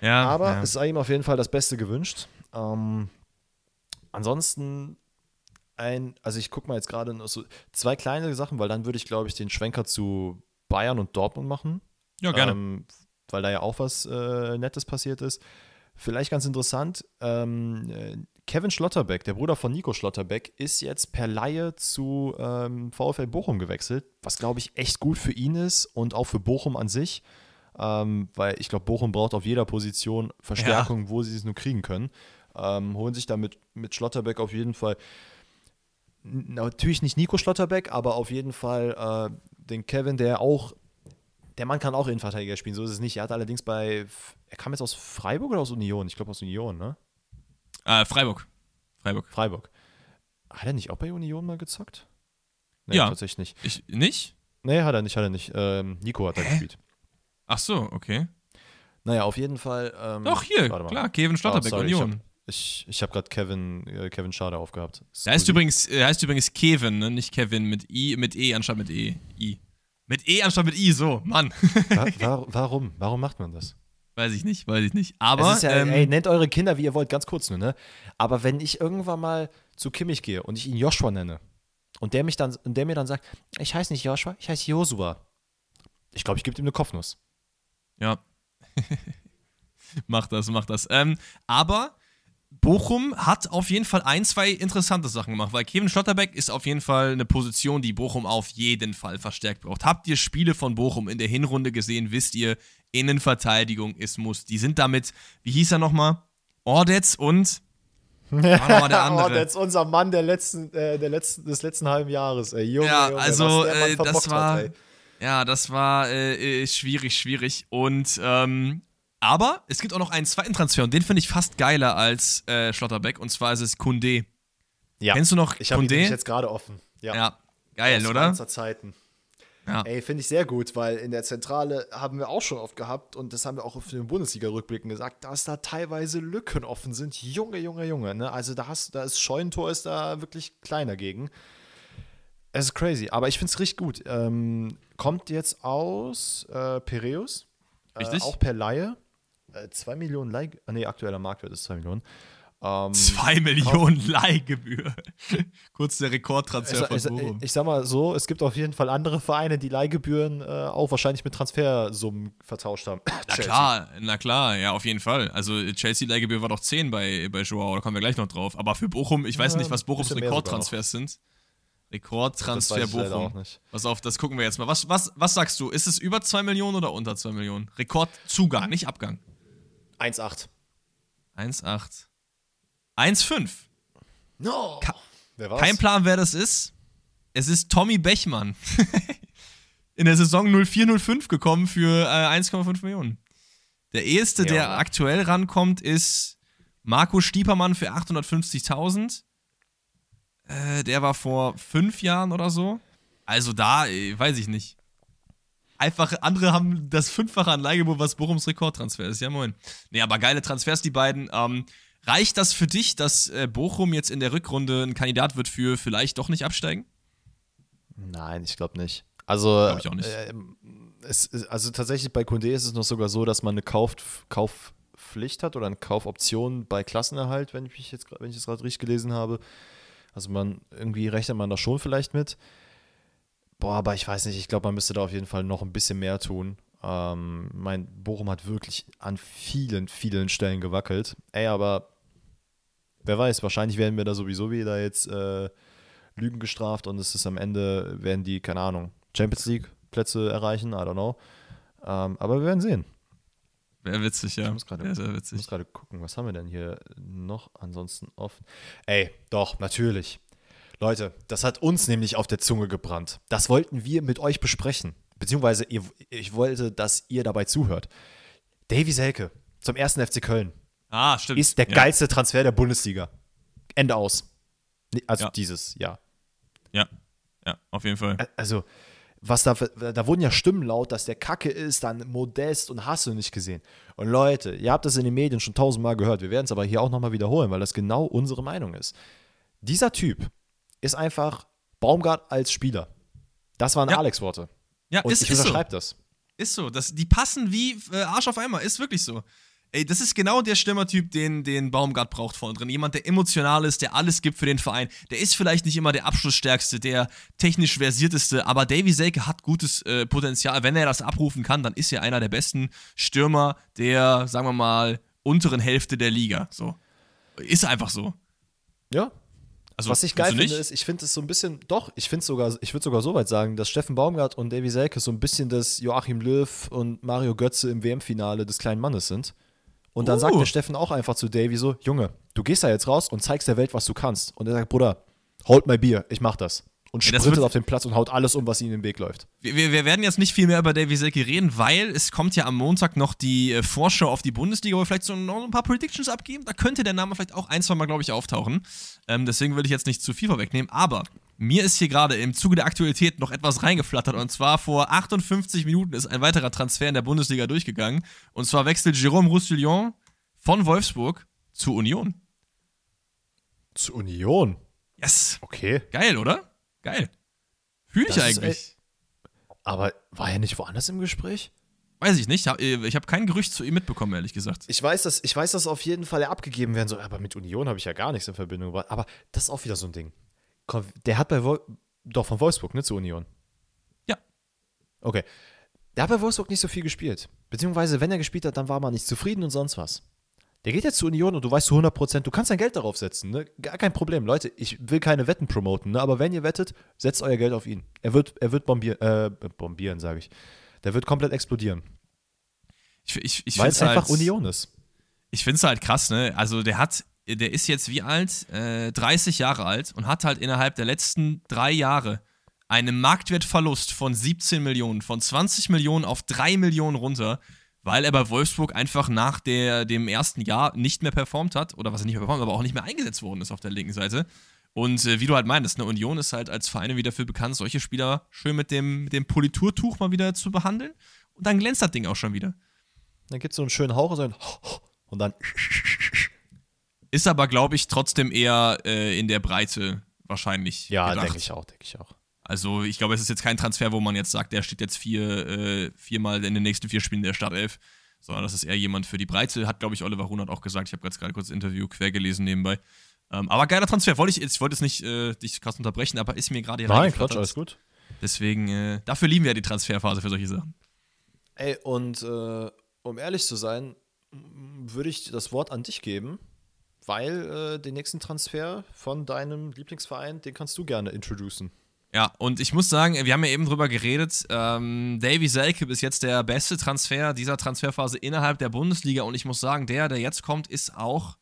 Ja. Aber ja. es sei ihm auf jeden Fall das Beste gewünscht. Ähm, ansonsten ein, also ich gucke mal jetzt gerade so zwei kleine Sachen, weil dann würde ich, glaube ich, den Schwenker zu Bayern und Dortmund machen. Ja, gerne. Ähm, weil da ja auch was äh, Nettes passiert ist. Vielleicht ganz interessant, ähm, äh, Kevin Schlotterbeck, der Bruder von Nico Schlotterbeck, ist jetzt per Laie zu ähm, VfL Bochum gewechselt, was glaube ich echt gut für ihn ist und auch für Bochum an sich, ähm, weil ich glaube, Bochum braucht auf jeder Position Verstärkung, ja. wo sie es nur kriegen können. Ähm, holen sich damit mit Schlotterbeck auf jeden Fall natürlich nicht Nico Schlotterbeck, aber auf jeden Fall äh, den Kevin, der auch der Mann kann auch Innenverteidiger spielen, so ist es nicht. Er hat allerdings bei, er kam jetzt aus Freiburg oder aus Union? Ich glaube aus Union, ne? Äh, Freiburg. Freiburg. Freiburg. Hat er nicht auch bei Union mal gezockt? Nee, ja. tatsächlich nicht. Ich, nicht? Nee, hat er nicht, hat er nicht. Ähm, Nico hat da gespielt. Ach so, okay. Naja, auf jeden Fall. Ähm, Doch, hier, klar, Kevin Stotterbeck, oh, Union. Ich, ich habe gerade Kevin, äh, Kevin Schade aufgehabt. Er heißt übrigens, er heißt übrigens Kevin, ne? nicht Kevin mit I, mit E anstatt mit E. I. Mit E anstatt mit I, so, Mann. War, [laughs] warum? Warum macht man das? Weiß ich nicht, weiß ich nicht. Aber. Ja, ähm, ey, nennt eure Kinder, wie ihr wollt, ganz kurz nur, ne? Aber wenn ich irgendwann mal zu Kimmich gehe und ich ihn Joshua nenne und der, mich dann, und der mir dann sagt, ich heiße nicht Joshua, ich heiße Josua. Ich glaube, ich gebe ihm eine Kopfnuss. Ja. [laughs] mach das, mach das. Ähm, aber Bochum hat auf jeden Fall ein, zwei interessante Sachen gemacht, weil Kevin Schlotterbeck ist auf jeden Fall eine Position, die Bochum auf jeden Fall verstärkt braucht. Habt ihr Spiele von Bochum in der Hinrunde gesehen, wisst ihr, Innenverteidigung ist Muss. Die sind damit, wie hieß er nochmal? Ordetz und ja, der [laughs] andere. Ordetz, unser Mann der letzten, äh, der letzten, des letzten halben Jahres. Ey. Junge, ja, Junge, also äh, das war, hat, ja, das war äh, schwierig, schwierig und ähm, aber es gibt auch noch einen zweiten Transfer und den finde ich fast geiler als äh, Schlotterbeck und zwar ist es Kunde. Ja. Kennst du noch ich habe ihn jetzt gerade offen. Ja. ja. Geil, Aus oder? Zeiten. Ja. Ey, finde ich sehr gut, weil in der Zentrale haben wir auch schon oft gehabt und das haben wir auch auf den Bundesliga-Rückblicken gesagt, dass da teilweise Lücken offen sind. Junge, Junge, Junge. Ne? Also da, hast, da ist Scheunentor ist da wirklich kleiner gegen. Es ist crazy, aber ich finde es richtig gut. Ähm, kommt jetzt aus äh, Piraeus. Richtig. Äh, auch per Laie. 2 Millionen Leih. Nee, aktueller Marktwert ist 2 Millionen. Ähm, 2 Millionen Leihgebühr. [laughs] Kurz der Rekordtransfer ich, von ich, Bochum. ich, ich sag mal so, es gibt auf jeden Fall andere Vereine, die Leihgebühren äh, auch wahrscheinlich mit Transfersummen vertauscht haben. Na [coughs] Chelsea. klar, na klar, ja, auf jeden Fall. Also Chelsea-Leihgebühr war doch 10 bei, bei Joao, da kommen wir gleich noch drauf. Aber für Bochum, ich weiß Ja, nicht, was Bochums Rekordtransfers sind. Das Rekordtransfer weiß ich leider Bochum. auch nicht. Pass auf, das gucken wir jetzt mal. Was, was, was sagst du? Ist es über 2 Millionen oder unter 2 Millionen? Rekordzugang, nicht Abgang. 1,8. 1,8. 1,5. No! Ka- Wer war's? Kein Plan, wer das ist. Es ist Tommy Bechmann. [laughs] In der Saison 04-05 gekommen für äh, 1,5 Millionen. Der eheste, Ja, der oder? aktuell rankommt, ist Marco Stiepermann für 850.000. Äh, der war vor fünf Jahren oder so. Also da, äh, weiß ich nicht. Einfach, andere haben das Fünffache an Leihgebühr, was Bochums Rekordtransfer ist. Ja, moin. Nee, aber geile Transfers, die beiden. Ähm, reicht das für dich, dass äh, Bochum jetzt in der Rückrunde ein Kandidat wird für vielleicht doch nicht absteigen? Nein, ich glaube nicht. Also, Glaub ich auch nicht. ähm, es, also tatsächlich bei Kunde ist es noch sogar so, dass man eine Kauf, Kaufpflicht hat oder eine Kaufoption bei Klassenerhalt, wenn ich mich jetzt, wenn ich es gerade richtig gelesen habe. Also man irgendwie rechnet man da schon vielleicht mit. Boah, aber ich weiß nicht, ich glaube, man müsste da auf jeden Fall noch ein bisschen mehr tun. Ähm, mein Bochum hat wirklich an vielen, vielen Stellen gewackelt. Ey, aber wer weiß, wahrscheinlich werden wir da sowieso wieder jetzt äh, Lügen gestraft und es ist am Ende, werden die, keine Ahnung, Champions League Plätze erreichen, I don't know. Ähm, aber wir werden sehen. Wäre witzig, ja. Ich muss gerade- gucken, was haben wir denn hier noch ansonsten offen? Ey, doch, natürlich. Leute, das hat uns nämlich auf der Zunge gebrannt. Das wollten wir mit euch besprechen. Beziehungsweise ihr, ich wollte, dass ihr dabei zuhört. Davy Selke zum ersten FC Köln Ah, stimmt. ist der ja. geilste Transfer der Bundesliga. Ende aus. Also Ja. dieses Jahr. Ja, ja, auf jeden Fall. Also, was da, da wurden ja Stimmen laut, dass der Kacke ist, dann Modest und hast du nicht gesehen. Und Leute, ihr habt das in den Medien schon tausendmal gehört. Wir werden es aber hier auch nochmal wiederholen, weil das genau unsere Meinung ist. Dieser Typ ist einfach Baumgart als Spieler. Das waren Ja. Alex-Worte. Ja, Und ist, ich ist so. unterschreibe das. Ist so. Das, die passen wie äh, Arsch auf Eimer. Ist wirklich so. Ey, das ist genau der Stürmertyp, den, den Baumgart braucht vorne drin. Jemand, der emotional ist, der alles gibt für den Verein. Der ist vielleicht nicht immer der Abschlussstärkste, der technisch versierteste, aber Davy Selke hat gutes äh, Potenzial. Wenn er das abrufen kann, dann ist er einer der besten Stürmer der, sagen wir mal, unteren Hälfte der Liga. So. Ist einfach so. Ja. Also, Was ich geil finde, ist, ich finde es so ein bisschen, doch, ich finde sogar, ich würde sogar so weit sagen, dass Steffen Baumgart und Davy Selke so ein bisschen das Joachim Löw und Mario Götze im WM-Finale des kleinen Mannes sind. Und dann Uh. sagt der Steffen auch einfach zu Davy so, Junge, du gehst da jetzt raus und zeigst der Welt, was du kannst. Und er sagt, Bruder, hold my Bier, ich mach das. Und Ja, sprintet wird- auf den Platz und haut alles um, was ihm im Weg läuft. Wir, wir, wir werden jetzt nicht viel mehr über Davy Selke reden, weil es kommt ja am Montag noch die äh, Vorschau auf die Bundesliga, wo wir vielleicht so noch ein paar Predictions abgeben. Da könnte der Name vielleicht auch ein, zwei Mal, glaube ich, auftauchen. Ähm, deswegen will ich jetzt nicht zu viel vorwegnehmen. Aber mir ist hier gerade im Zuge der Aktualität noch etwas reingeflattert. Und zwar vor 58 Minuten ist ein weiterer Transfer in der Bundesliga durchgegangen. Und zwar wechselt Jérôme Roussillon von Wolfsburg zu Union. Zu Union. Yes. Okay. Geil, oder? Geil. Fühle ich Das eigentlich. Aber war er nicht woanders im Gespräch? Weiß ich nicht. Ich habe kein Gerücht zu ihm mitbekommen, ehrlich gesagt. Ich weiß, dass, ich weiß, dass auf jeden Fall er abgegeben werden soll, aber mit Union habe ich ja gar nichts in Verbindung gebracht. Aber das ist auch wieder so ein Ding. Der hat bei Wol doch von Wolfsburg, ne, zu Union. Ja. Okay. Der hat bei Wolfsburg nicht so viel gespielt. Beziehungsweise, wenn er gespielt hat, dann war man nicht zufrieden und sonst was. Der geht jetzt zu Union und du weißt zu 100%, du kannst dein Geld darauf setzen, ne? Gar kein Problem. Leute, ich will keine Wetten promoten, ne? Aber wenn ihr wettet, setzt euer Geld auf ihn. Er wird, er wird bombieren, äh, bombieren, sage ich. Der wird komplett explodieren. Ich, ich, ich Weil es es einfach halt, Union ist. Ich finde es halt krass, ne? Also der hat, der ist jetzt wie alt? Äh, 30 Jahre alt und hat halt innerhalb der letzten drei Jahre einen Marktwertverlust von 17 Millionen, von 20 Millionen auf 3 Millionen runter, weil er bei Wolfsburg einfach nach der, dem ersten Jahr nicht mehr performt hat, oder was er nicht mehr performt, aber auch nicht mehr eingesetzt worden ist auf der linken Seite. Und äh, wie du halt meintest, ne, Union ist halt als Verein wieder dafür bekannt, solche Spieler schön mit dem, mit dem Politurtuch mal wieder zu behandeln. Und dann glänzt das Ding auch schon wieder. Dann gibt es so einen schönen Hauch und so ein [laughs] und dann [laughs] Ist aber, glaube ich, trotzdem eher äh, in der Breite wahrscheinlich. Ja, denke ich auch, denke ich auch. Also ich glaube, es ist jetzt kein Transfer, wo man jetzt sagt, der steht jetzt vier, äh, viermal in den nächsten vier Spielen der Startelf, sondern das ist eher jemand für die Breite, hat, glaube ich, Oliver Runert auch gesagt. Ich habe gerade kurz das Interview quer gelesen nebenbei. Ähm, aber geiler Transfer. Wollte ich, jetzt, ich wollte jetzt nicht äh, dich krass unterbrechen, aber ist mir gerade hier Nein, Quatsch, alles gut. Deswegen, äh, dafür lieben wir ja die Transferphase für solche Sachen. Ey, und äh, um ehrlich zu sein, würde ich das Wort an dich geben, weil äh, den nächsten Transfer von deinem Lieblingsverein, den kannst du gerne introducen. Ja, und ich muss sagen, wir haben ja eben drüber geredet, ähm, Davy Selke ist jetzt der beste Transfer dieser Transferphase innerhalb der Bundesliga und ich muss sagen, der, der jetzt kommt, ist auch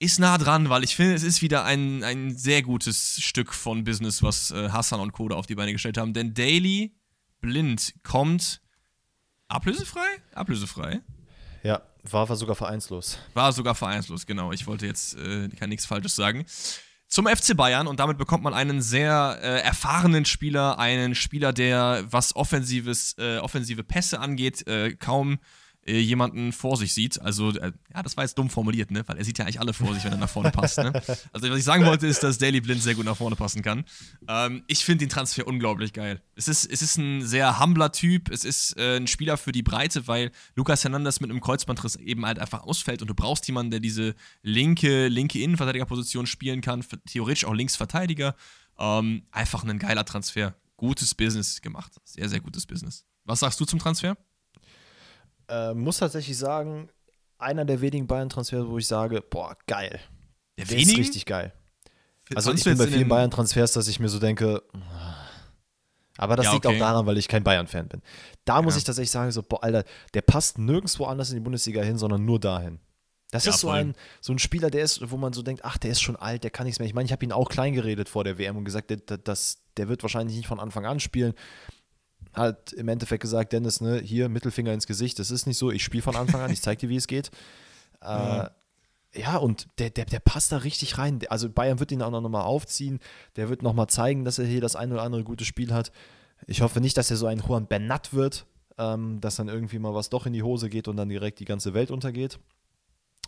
ist nah dran, weil ich finde, es ist wieder ein, ein sehr gutes Stück von Business, was äh, Hassan und Koda auf die Beine gestellt haben. Denn Daily Blind kommt ablösefrei? Ablösefrei. War, war sogar vereinslos. War sogar vereinslos, genau. Ich wollte jetzt äh, kann nichts Falsches sagen. Zum FC Bayern und damit bekommt man einen sehr äh, erfahrenen Spieler, einen Spieler, der, was offensives, äh, offensive Pässe angeht, äh, kaum äh, jemanden vor sich sieht. Also, äh, ja, das war jetzt dumm formuliert, ne? Weil er sieht ja eigentlich alle vor sich, wenn er nach vorne passt. Ne? Also, was ich sagen wollte, ist, dass Daily Blind sehr gut nach vorne passen kann. Ähm, ich finde den Transfer unglaublich geil. Es ist, es ist ein sehr humbler Typ. Es ist äh, ein Spieler für die Breite, weil Lukas Hernandez mit einem Kreuzbandriss eben halt einfach ausfällt und du brauchst jemanden, der diese linke, linke Innenverteidigerposition spielen kann, theoretisch auch Linksverteidiger. Ähm, einfach ein geiler Transfer. Gutes Business gemacht. Sehr, sehr gutes Business. Was sagst du zum Transfer? Äh, muss tatsächlich sagen, einer der wenigen Bayern-Transfers, wo ich sage, boah, geil. Der, der ist richtig geil. Also ich bin bei vielen Bayern-Transfers, dass ich mir so denke, aber das ja, liegt okay. auch daran, weil ich kein Bayern-Fan bin. Da ja. muss ich tatsächlich sagen, so, boah, Alter, der passt nirgendwo anders in die Bundesliga hin, sondern nur dahin. Das ja, ist so ein, so ein Spieler, der ist, wo man so denkt, ach, der ist schon alt, der kann nichts mehr. Ich meine, ich habe ihn auch klein geredet vor der WM und gesagt, der, der, der wird wahrscheinlich nicht von Anfang an spielen hat im Endeffekt gesagt, Dennis, ne, hier Mittelfinger ins Gesicht, das ist nicht so, ich spiele von Anfang an, ich zeige dir, wie es geht. [laughs] Äh, ja, und der, der, der passt da richtig rein. Also Bayern wird ihn auch noch mal aufziehen, der wird noch mal zeigen, dass er hier das ein oder andere gute Spiel hat. Ich hoffe nicht, dass er so ein Juan Bernat wird, ähm, dass dann irgendwie mal was doch in die Hose geht und dann direkt die ganze Welt untergeht.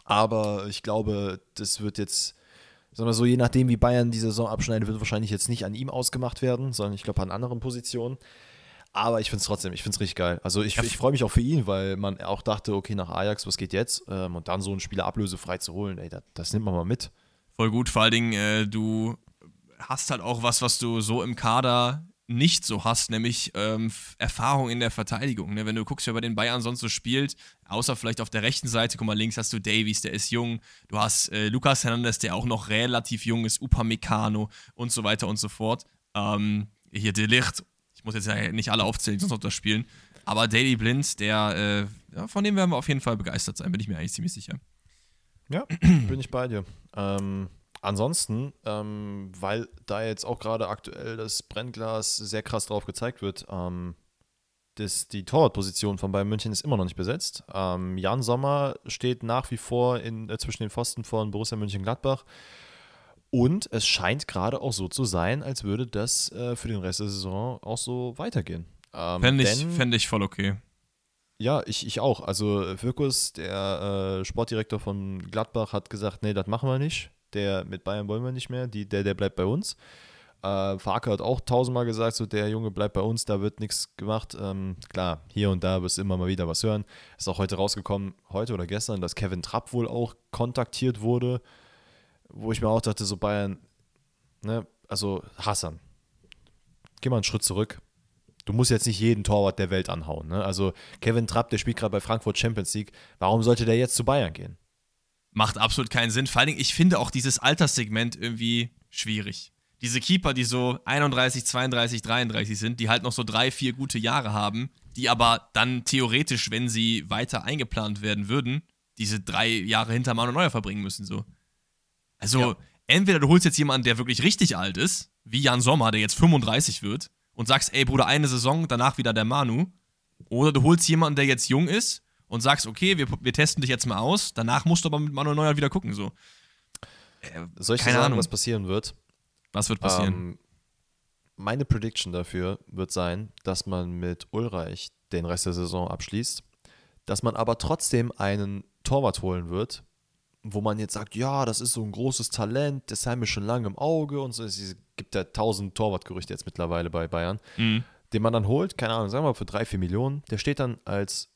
Aber ich glaube, das wird jetzt, sagen wir so, je nachdem, wie Bayern die Saison abschneidet, wird wahrscheinlich jetzt nicht an ihm ausgemacht werden, sondern ich glaube an anderen Positionen. Aber ich finde es trotzdem, ich finde es richtig geil. Also ich, ich freue mich auch für ihn, weil man auch dachte, okay, nach Ajax, was geht jetzt? Ähm, und dann so einen Spieler ablösefrei zu holen, ey, das, das nimmt man mal mit. Voll gut, vor allen Dingen, äh, du hast halt auch was, was du so im Kader nicht so hast, nämlich ähm, Erfahrung in der Verteidigung. Ne? Wenn du guckst, wer bei den Bayern sonst so spielt, außer vielleicht auf der rechten Seite, guck mal, links hast du Davies, der ist jung, du hast äh, Lukas Hernandez, der auch noch relativ jung ist, Upamecano und so weiter und so fort. Ähm, hier Delicht muss jetzt ja nicht alle aufzählen, sonst noch das spielen. Aber Daily Blind, der, äh, ja, von dem werden wir auf jeden Fall begeistert sein, bin ich mir eigentlich ziemlich sicher. Ja, [clears throat] bin ich bei dir. Ähm, ansonsten, ähm, weil da jetzt auch gerade aktuell das Brennglas sehr krass drauf gezeigt wird, ähm, das, die Torwartposition von Bayern München ist immer noch nicht besetzt. Ähm, Jan Sommer steht nach wie vor in, äh, zwischen den Pfosten von Borussia Mönchengladbach. Und es scheint gerade auch so zu sein, als würde das äh, für den Rest der Saison auch so weitergehen. Ähm, Fände ich, fänd ich voll okay. Ja, ich, ich auch. Also Wirkus, der äh, Sportdirektor von Gladbach, hat gesagt, nee, das machen wir nicht. Der mit Bayern wollen wir nicht mehr. Die, der, der bleibt bei uns. Äh, Farke hat auch tausendmal gesagt, so der Junge bleibt bei uns, da wird nichts gemacht. Ähm, klar, hier und da wirst du immer mal wieder was hören. Ist auch heute rausgekommen, heute oder gestern, dass Kevin Trapp wohl auch kontaktiert wurde wo ich mir auch dachte, so Bayern, ne, also Hassan, geh mal einen Schritt zurück. Du musst jetzt nicht jeden Torwart der Welt anhauen. Ne? Also Kevin Trapp, der spielt gerade bei Frankfurt Champions League. Warum sollte der jetzt zu Bayern gehen? Macht absolut keinen Sinn. Vor allen Dingen, ich finde auch dieses Alterssegment irgendwie schwierig. Diese Keeper, die so 31, 32, 33 sind, die halt noch so drei, vier gute Jahre haben, die aber dann theoretisch, wenn sie weiter eingeplant werden würden, diese drei Jahre hinter Manuel Neuer verbringen müssen. So. Also, ja. entweder du holst jetzt jemanden, der wirklich richtig alt ist, wie Jan Sommer, der jetzt 35 wird, und sagst, ey Bruder, eine Saison, danach wieder der Manu. Oder du holst jemanden, der jetzt jung ist und sagst, okay, wir, wir testen dich jetzt mal aus, danach musst du aber mit Manuel Neuer wieder gucken. So. Äh, Soll ich dir sagen, Ahnung. was passieren wird? Was wird passieren? Ähm, meine Prediction dafür wird sein, dass man mit Ulreich den Rest der Saison abschließt, dass man aber trotzdem einen Torwart holen wird, wo man jetzt sagt, ja, das ist so ein großes Talent, das haben wir schon lange im Auge und so diese gibt ja tausend Torwartgerüchte jetzt mittlerweile bei Bayern, Mhm. den man dann holt, keine Ahnung, sagen wir mal für drei, vier Millionen. Der steht dann als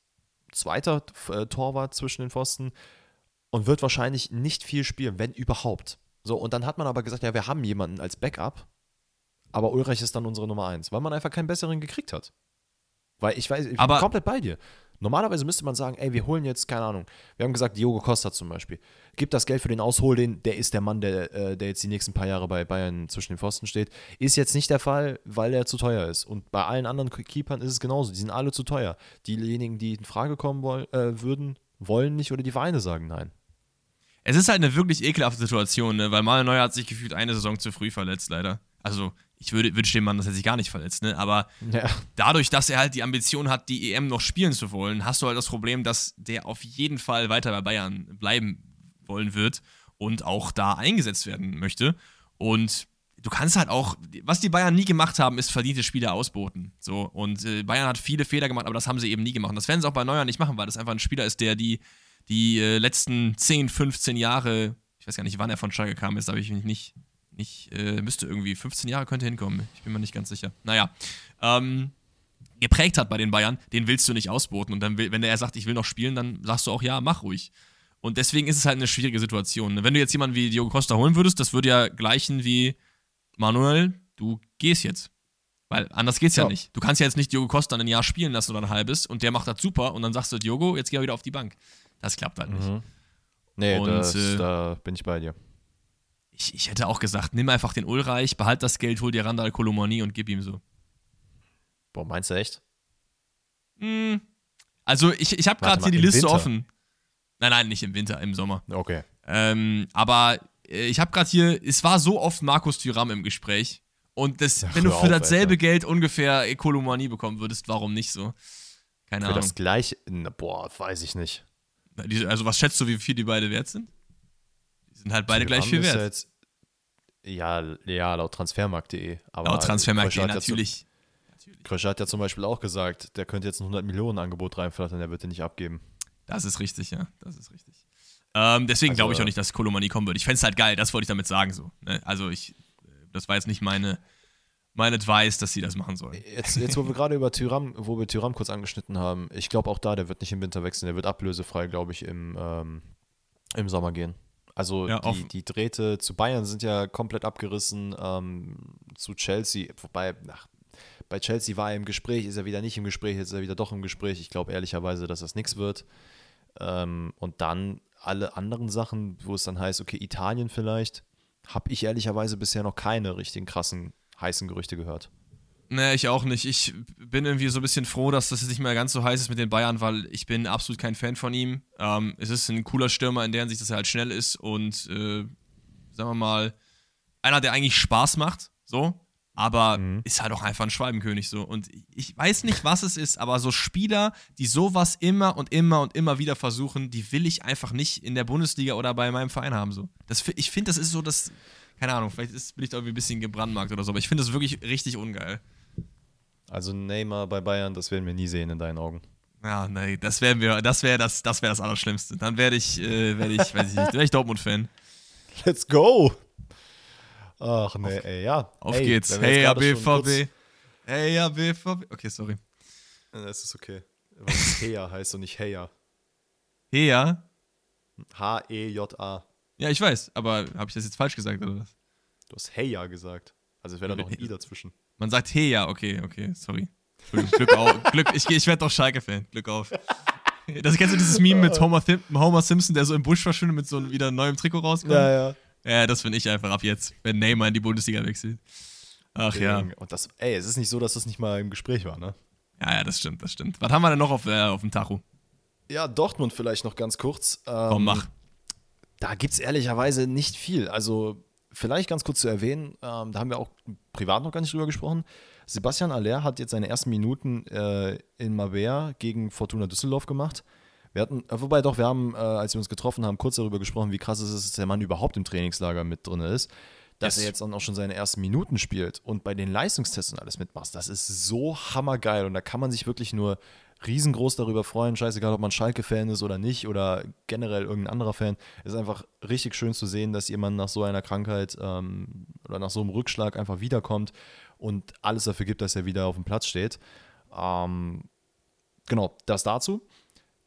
zweiter äh, Torwart zwischen den Pfosten und wird wahrscheinlich nicht viel spielen, wenn überhaupt. So, und dann hat man aber gesagt, ja, wir haben jemanden als Backup, aber Ulreich ist dann unsere Nummer eins, weil man einfach keinen besseren gekriegt hat. Weil ich weiß, ich bin Aber- komplett bei dir. Normalerweise müsste man sagen, ey, wir holen jetzt, keine Ahnung, wir haben gesagt, Diogo Costa zum Beispiel. Gib das Geld für den Aushol, den, der ist der Mann, der, äh, der jetzt die nächsten paar Jahre bei Bayern zwischen den Pfosten steht. Ist jetzt nicht der Fall, weil er zu teuer ist. Und bei allen anderen Keepern ist es genauso. Die sind alle zu teuer. Diejenigen, die in Frage kommen woll, äh, würden, wollen nicht oder die Vereine sagen nein. Es ist halt eine wirklich ekelhafte Situation, ne? weil Manuel Neuer hat sich gefühlt eine Saison zu früh verletzt, leider. Also, ich würde wünsche dem Mann, dass er sich gar nicht verletzt, ne? Aber Ja. dadurch, dass er halt die Ambition hat, die EM noch spielen zu wollen, hast du halt das Problem, dass der auf jeden Fall weiter bei Bayern bleiben wollen wird und auch da eingesetzt werden möchte. Und du kannst halt auch, was die Bayern nie gemacht haben, ist verdiente Spieler ausboten. So, und äh, Bayern hat viele Fehler gemacht, aber das haben sie eben nie gemacht. Und das werden sie auch bei Neuer nicht machen, weil das einfach ein Spieler ist, der die, die äh, letzten 10, 15 Jahre, ich weiß gar nicht, wann er von Schalke kam, ist, habe ich mich nicht, nicht äh, müsste irgendwie 15 Jahre könnte hinkommen. Ich bin mir nicht ganz sicher. Naja, ähm, geprägt hat bei den Bayern, den willst du nicht ausboten. Und dann, will, wenn er sagt, ich will noch spielen, dann sagst du auch, ja, mach ruhig. Und deswegen ist es halt eine schwierige Situation. Wenn du jetzt jemanden wie Diogo Costa holen würdest, das würde ja gleichen wie Manuel, du gehst jetzt. Weil anders geht's ja. Ja. nicht. Du kannst ja jetzt nicht Diogo Costa ein Jahr spielen lassen oder ein halbes und der macht das super und dann sagst du, Diogo, jetzt geh er wieder auf die Bank. Das klappt halt nicht. Mhm. Nee, Und, das, äh, da bin ich bei dir. Ich, ich hätte auch gesagt, nimm einfach den Ulreich, behalt das Geld, hol dir Randall Kolomani und gib ihm so. Boah, meinst du echt? Hm. Also ich, ich habe gerade hier die Liste Winter? offen. Nein, nein, nicht im Winter, im Sommer. Okay. Ähm, aber äh, ich habe gerade hier, es war so oft Markus Thüram im Gespräch. Und das, Ach, wenn du für auf, dasselbe Alter. Geld ungefähr Kolomanie bekommen würdest, warum nicht so? Keine Für Ahnung. das gleiche, na, boah, weiß ich nicht. Also was schätzt du, wie viel die beide wert sind? Sind halt beide gleich viel wert. ja Jetzt, ja, ja, laut transfermarkt.de. Laut Transfermarkt Krösche hat ja natürlich. Krösche hat ja zum Beispiel auch gesagt, der könnte jetzt ein 100 Millionen Angebot reinflattern, der wird den nicht abgeben. Das ist richtig, ja. Das ist richtig. Ähm, deswegen Also, glaube ich auch äh, nicht, dass Kolomani kommen wird. Ich fände es halt geil, das wollte ich damit sagen so. Ne? Also ich, das war jetzt nicht meine, mein Advice, dass sie das machen sollen. Jetzt, jetzt wo wir gerade über Tyram, wo wir Tyram kurz angeschnitten haben, ich glaube auch da, der wird nicht im Winter wechseln, der wird ablösefrei, glaube ich, im, ähm, im Sommer gehen. Also Ja, die, die Drähte zu Bayern sind ja komplett abgerissen, ähm, zu Chelsea, wobei, ach, bei Chelsea war er im Gespräch, ist er wieder nicht im Gespräch, jetzt ist er wieder doch im Gespräch. Ich glaube ehrlicherweise, dass das nichts wird. Ähm, und dann alle anderen Sachen, wo es dann heißt, okay, Italien vielleicht, habe ich ehrlicherweise bisher noch keine richtigen krassen, heißen Gerüchte gehört. Nee, ich auch nicht. Ich bin irgendwie so ein bisschen froh, dass das jetzt nicht mehr ganz so heiß ist mit den Bayern, weil ich bin absolut kein Fan von ihm. Ähm, es ist ein cooler Stürmer in der Hinsicht, dass er halt schnell ist und, äh, sagen wir mal, einer, der eigentlich Spaß macht, so, aber Mhm. ist halt auch einfach ein Schwalbenkönig so. Und ich weiß nicht, was es ist, aber so Spieler, die sowas immer und immer und immer wieder versuchen, die will ich einfach nicht in der Bundesliga oder bei meinem Verein haben. So. Das, ich finde, das ist so das, keine Ahnung, vielleicht ist, bin ich da irgendwie ein bisschen gebrandmarkt oder so, aber ich finde das wirklich richtig ungeil. Also Neymar bei Bayern, das werden wir nie sehen in deinen Augen. Ja, nee, das wären wir, das wäre das, das wäre das Allerschlimmste. Dann werde ich, äh, werde ich, weiß ich nicht, wäre ich Dortmund-Fan. [laughs] Let's go! Ach nee, ey, ja. Auf Ey, geht's. Hey, ja, BVB. Hey, ja, BVB. Okay, sorry. Das ist okay. Weil es Heya heißt und nicht Heya. Hey, ja. H-E-J-A. Ja, ich weiß, aber habe ich das jetzt falsch gesagt oder was? Du hast Heya gesagt. Also es wäre da noch ein I dazwischen. Man sagt hey, ja, okay, okay, sorry. Glück auf. [laughs] Glück, ich, ich werde doch Schalke-Fan. Glück auf. Das kennst du dieses Meme mit Homer, Thim- Homer Simpson, der so im Busch verschwindet mit so einem wieder neuem Trikot rauskommt? ja. Ja, das bin ich einfach ab jetzt, wenn Neymar in die Bundesliga wechselt. Ach ja. Und das, ey, es ist nicht so, dass das nicht mal im Gespräch war, ne? Ja, ja, das stimmt, das stimmt. Was haben wir denn noch auf, äh, auf dem Tacho? Ja, Dortmund vielleicht noch ganz kurz. Ähm, Komm, mach. Da gibt es ehrlicherweise nicht viel. Also, vielleicht ganz kurz zu erwähnen, ähm, da haben wir auch privat noch gar nicht drüber gesprochen. Sebastian Aller hat jetzt seine ersten Minuten äh, in Mabea gegen Fortuna Düsseldorf gemacht. Wir hatten, äh, wobei doch, wir haben, äh, als wir uns getroffen haben, kurz darüber gesprochen, wie krass es ist, dass der Mann überhaupt im Trainingslager mit drin ist. Dass Yes. er jetzt dann auch schon seine ersten Minuten spielt und bei den Leistungstests und alles mitmacht. Das ist so hammergeil und da kann man sich wirklich nur riesengroß darüber freuen, scheißegal, ob man Schalke-Fan ist oder nicht oder generell irgendein anderer Fan. Es ist einfach richtig schön zu sehen, dass jemand nach so einer Krankheit ähm, oder nach so einem Rückschlag einfach wiederkommt und alles dafür gibt, dass er wieder auf dem Platz steht. Ähm, genau, das dazu.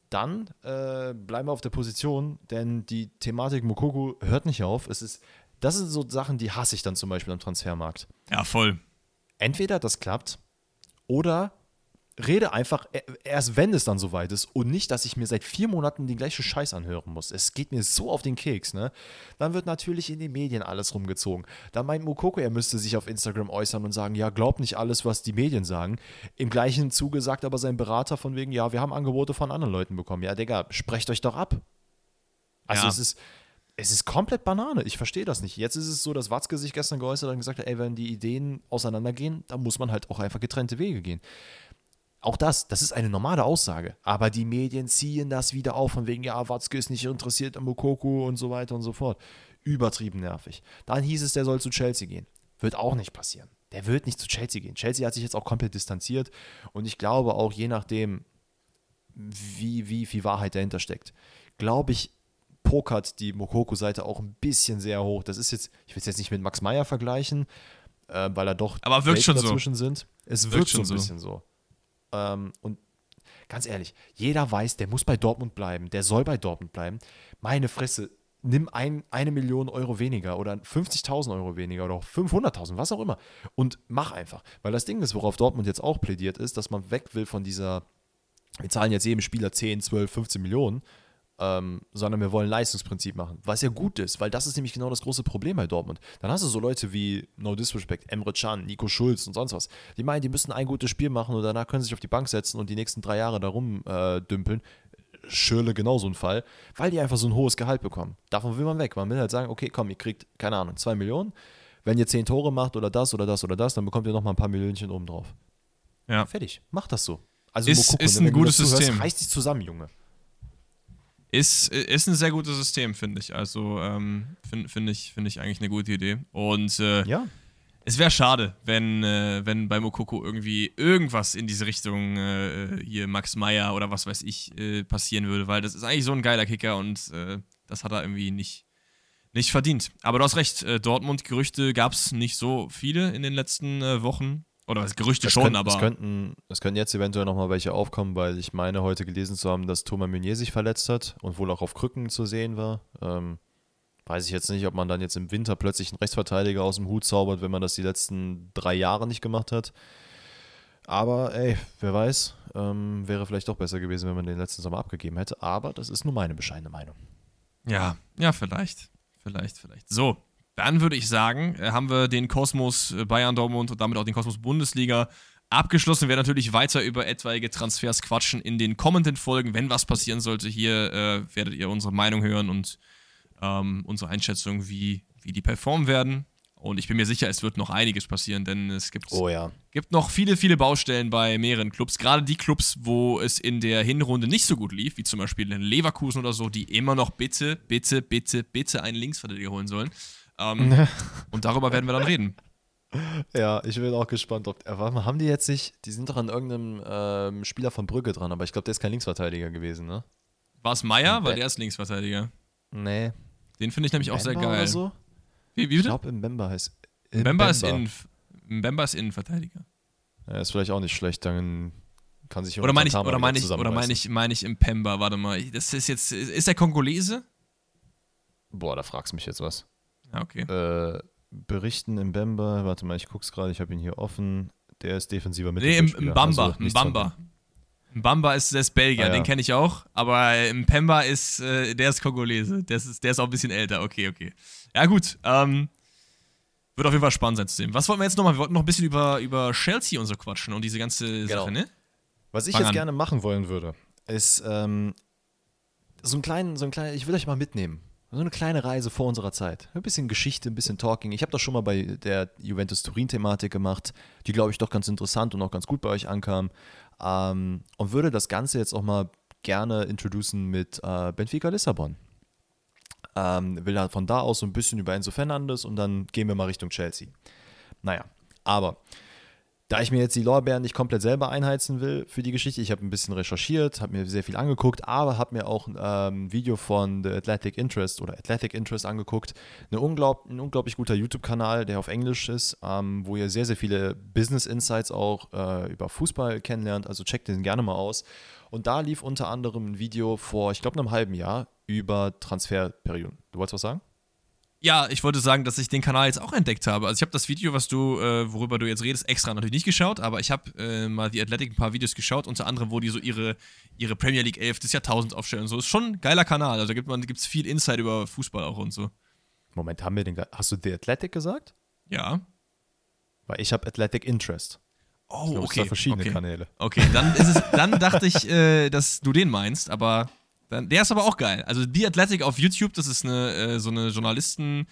Dann äh, bleiben wir auf der Position, denn die Thematik Mokoku hört nicht auf. Es ist, das sind so Sachen, die hasse ich dann zum Beispiel am Transfermarkt. Ja, voll. Entweder das klappt oder rede einfach e, erst, wenn es dann soweit ist und nicht, dass ich mir seit vier Monaten den gleichen Scheiß anhören muss. Es geht mir so auf den Keks, ne? Dann wird natürlich in den Medien alles rumgezogen. Dann meint Mukoko, er müsste sich auf Instagram äußern und sagen, ja, glaub nicht alles, was die Medien sagen. Im gleichen Zuge sagt aber sein Berater von wegen, ja, wir haben Angebote von anderen Leuten bekommen. Ja, Digga, sprecht euch doch ab. Also Ja. es ist, es ist komplett Banane. Ich verstehe das nicht. Jetzt ist es so, dass Watzke sich gestern geäußert hat und gesagt hat, ey, wenn die Ideen auseinandergehen, dann muss man halt auch einfach getrennte Wege gehen. Auch das, das ist eine normale Aussage. Aber die Medien ziehen das wieder auf, von wegen, ja, Watzke ist nicht interessiert an Mokoko und so weiter und so fort. Übertrieben nervig. Dann hieß es, der soll zu Chelsea gehen. Wird auch nicht passieren. Der wird nicht zu Chelsea gehen. Chelsea hat sich jetzt auch komplett distanziert und ich glaube auch, je nachdem, wie, wie viel Wahrheit dahinter steckt, glaube ich, pokert die Mokoko-Seite auch ein bisschen sehr hoch. Das ist jetzt, ich will es jetzt nicht mit Max Meyer vergleichen, äh, weil er doch Aber wirkt schon so. dazwischen sind. Es Wirkt wirkt, schon so ein so. bisschen so. Ähm, und ganz ehrlich, jeder weiß, der muss bei Dortmund bleiben, der soll bei Dortmund bleiben. Meine Fresse, nimm ein, eine Million Euro weniger oder 50.000 Euro weniger oder auch 500.000, was auch immer. Und mach einfach. Weil das Ding ist, worauf Dortmund jetzt auch plädiert, ist, dass man weg will von dieser, wir zahlen jetzt jedem Spieler 10, 12, 15 Millionen, ähm, sondern wir wollen ein Leistungsprinzip machen. Was ja gut ist, weil das ist nämlich genau das große Problem bei Dortmund. Dann hast du so Leute wie, no disrespect, Emre Can, Nico Schulz und sonst was. Die meinen, die müssen ein gutes Spiel machen und danach können sie sich auf die Bank setzen und die nächsten drei Jahre da rumdümpeln. Äh, dümpeln. Schirle genauso ein Fall, weil die einfach so ein hohes Gehalt bekommen. Davon will man weg. Man will halt sagen, okay, komm, ihr kriegt, keine Ahnung, zwei Millionen. Wenn ihr zehn Tore macht oder das oder das oder das, dann bekommt ihr nochmal ein paar Millionchen oben drauf. Ja. Fertig. Macht das so. Also Ist- Mokoko, ist ein gutes System. Reiß dich zusammen, Junge. Ist, ist ein sehr gutes System, finde ich. Also ähm, finde find ich, find ich eigentlich eine gute Idee. Und äh, Ja. es wäre schade, wenn, äh, wenn bei Mokoko irgendwie irgendwas in diese Richtung äh, hier Max Meyer oder was weiß ich äh, passieren würde, weil das ist eigentlich so ein geiler Kicker und äh, das hat er irgendwie nicht, nicht verdient. Aber du hast recht, äh, Dortmund-Gerüchte gab es nicht so viele in den letzten Wochen. Oder was, Gerüchte Es schon, könnten, aber. Es könnten, es könnten jetzt eventuell nochmal welche aufkommen, weil ich meine, heute gelesen zu haben, dass Thomas Meunier sich verletzt hat und wohl auch auf Krücken zu sehen war. Ähm, weiß ich jetzt nicht, ob man dann jetzt im Winter plötzlich einen Rechtsverteidiger aus dem Hut zaubert, wenn man das die letzten drei Jahre nicht gemacht hat. Aber ey, wer weiß, ähm, wäre vielleicht doch besser gewesen, wenn man den letzten Sommer abgegeben hätte. Aber das ist nur meine bescheidene Meinung. Ja, ja, vielleicht. Vielleicht, vielleicht. So, dann würde ich sagen, äh, haben wir den Kosmos äh, Bayern Dortmund und damit auch den Kosmos Bundesliga abgeschlossen. Wir werden natürlich weiter über etwaige Transfers quatschen in den kommenden Folgen. Wenn was passieren sollte, hier äh, werdet ihr unsere Meinung hören und ähm, unsere Einschätzung, wie, wie die performen werden. Und ich bin mir sicher, es wird noch einiges passieren, denn es gibt Oh ja. gibt noch viele, viele Baustellen bei mehreren Clubs. Gerade die Clubs, wo es in der Hinrunde nicht so gut lief, wie zum Beispiel in Leverkusen oder so, die immer noch bitte, bitte, bitte, bitte einen Linksverteidiger holen sollen. Ähm, [laughs] und darüber werden wir dann reden. Ja, ich bin auch gespannt, ob. Äh, warte mal, haben die jetzt nicht. Die sind doch an irgendeinem ähm, Spieler von Brügge dran, aber ich glaube, der ist kein Linksverteidiger gewesen, ne? War es Meier? Weil der ist Linksverteidiger. Nee. Den finde ich nämlich auch sehr Mbemba geil. Oder so? Wie, wie Ich glaube, Mbemba heißt. Mbemba ist, in, Mbemba ist Innenverteidiger. Ja, ist vielleicht auch nicht schlecht, dann kann sich Oder meine ich, oder meine ich, oder meine ich, meine ich im Pemba? Warte mal. Das ist jetzt. Ist der Kongolese? Boah, da fragst du mich jetzt was. Ja, okay. Äh, berichten im Bemba, warte mal, ich guck's gerade, ich habe ihn hier offen. Der ist defensiver Nee, im, im Bamba. Also Im Bamba. Im Bamba ist, der ist Belgier, Ah, ja. den kenne ich auch. Aber im Pemba ist, äh, der ist Kongolese. Der ist, der ist auch ein bisschen älter. Okay, okay. Ja, gut. Ähm, wird auf jeden Fall spannend sein zu sehen. Was wollten wir jetzt nochmal? Wir wollten noch ein bisschen über, über Chelsea und so quatschen und diese ganze Genau. Sache, ne? Was ich Fang jetzt an. gerne machen wollen würde, ist ähm, so ein kleinen, so ein kleinen, ich will euch mal mitnehmen. So eine kleine Reise vor unserer Zeit. Ein bisschen Geschichte, ein bisschen Talking. Ich habe das schon mal bei der Juventus Turin-Thematik gemacht, die, glaube ich, doch ganz interessant und auch ganz gut bei euch ankam. Ähm, und würde das Ganze jetzt auch mal gerne introducen mit äh, Benfica Lissabon. Ähm, will halt von da aus so ein bisschen über Enzo Fernandes und dann gehen wir mal Richtung Chelsea. Naja, aber da ich mir jetzt die Lorbeeren nicht komplett selber einheizen will für die Geschichte, ich habe ein bisschen recherchiert, habe mir sehr viel angeguckt, aber habe mir auch ein ähm, Video von The Athletic Interest oder Athletic Interest angeguckt. Eine unglaub, ein unglaublich guter YouTube-Kanal, der auf Englisch ist, ähm, wo ihr sehr, sehr viele Business Insights auch äh, über Fußball kennenlernt. Also checkt den gerne mal aus. Und da lief unter anderem ein Video vor, ich glaube, einem halben Jahr über Transferperioden. Du wolltest was sagen? Ja, ich wollte sagen, dass ich den Kanal jetzt auch entdeckt habe. Also ich habe das Video, was du, äh, worüber du jetzt redest, extra natürlich nicht geschaut, aber ich habe äh, mal die Athletic ein paar Videos geschaut, unter anderem, wo die so ihre, ihre Premier League 11 des Jahrtausends aufstellen und so. Ist schon ein geiler Kanal. Also da gibt es viel Insight über Fußball auch und so. Moment, haben wir den. Hast du The Athletic gesagt? Ja. Weil ich habe Athletic Interest. Oh, ich glaub, okay. verschiedene okay. Kanäle. Okay, dann, ist es, dann dachte ich, äh, dass du den meinst, aber dann, der ist aber auch geil. Also The Athletic auf YouTube, das ist eine, äh, so eine Journalisten-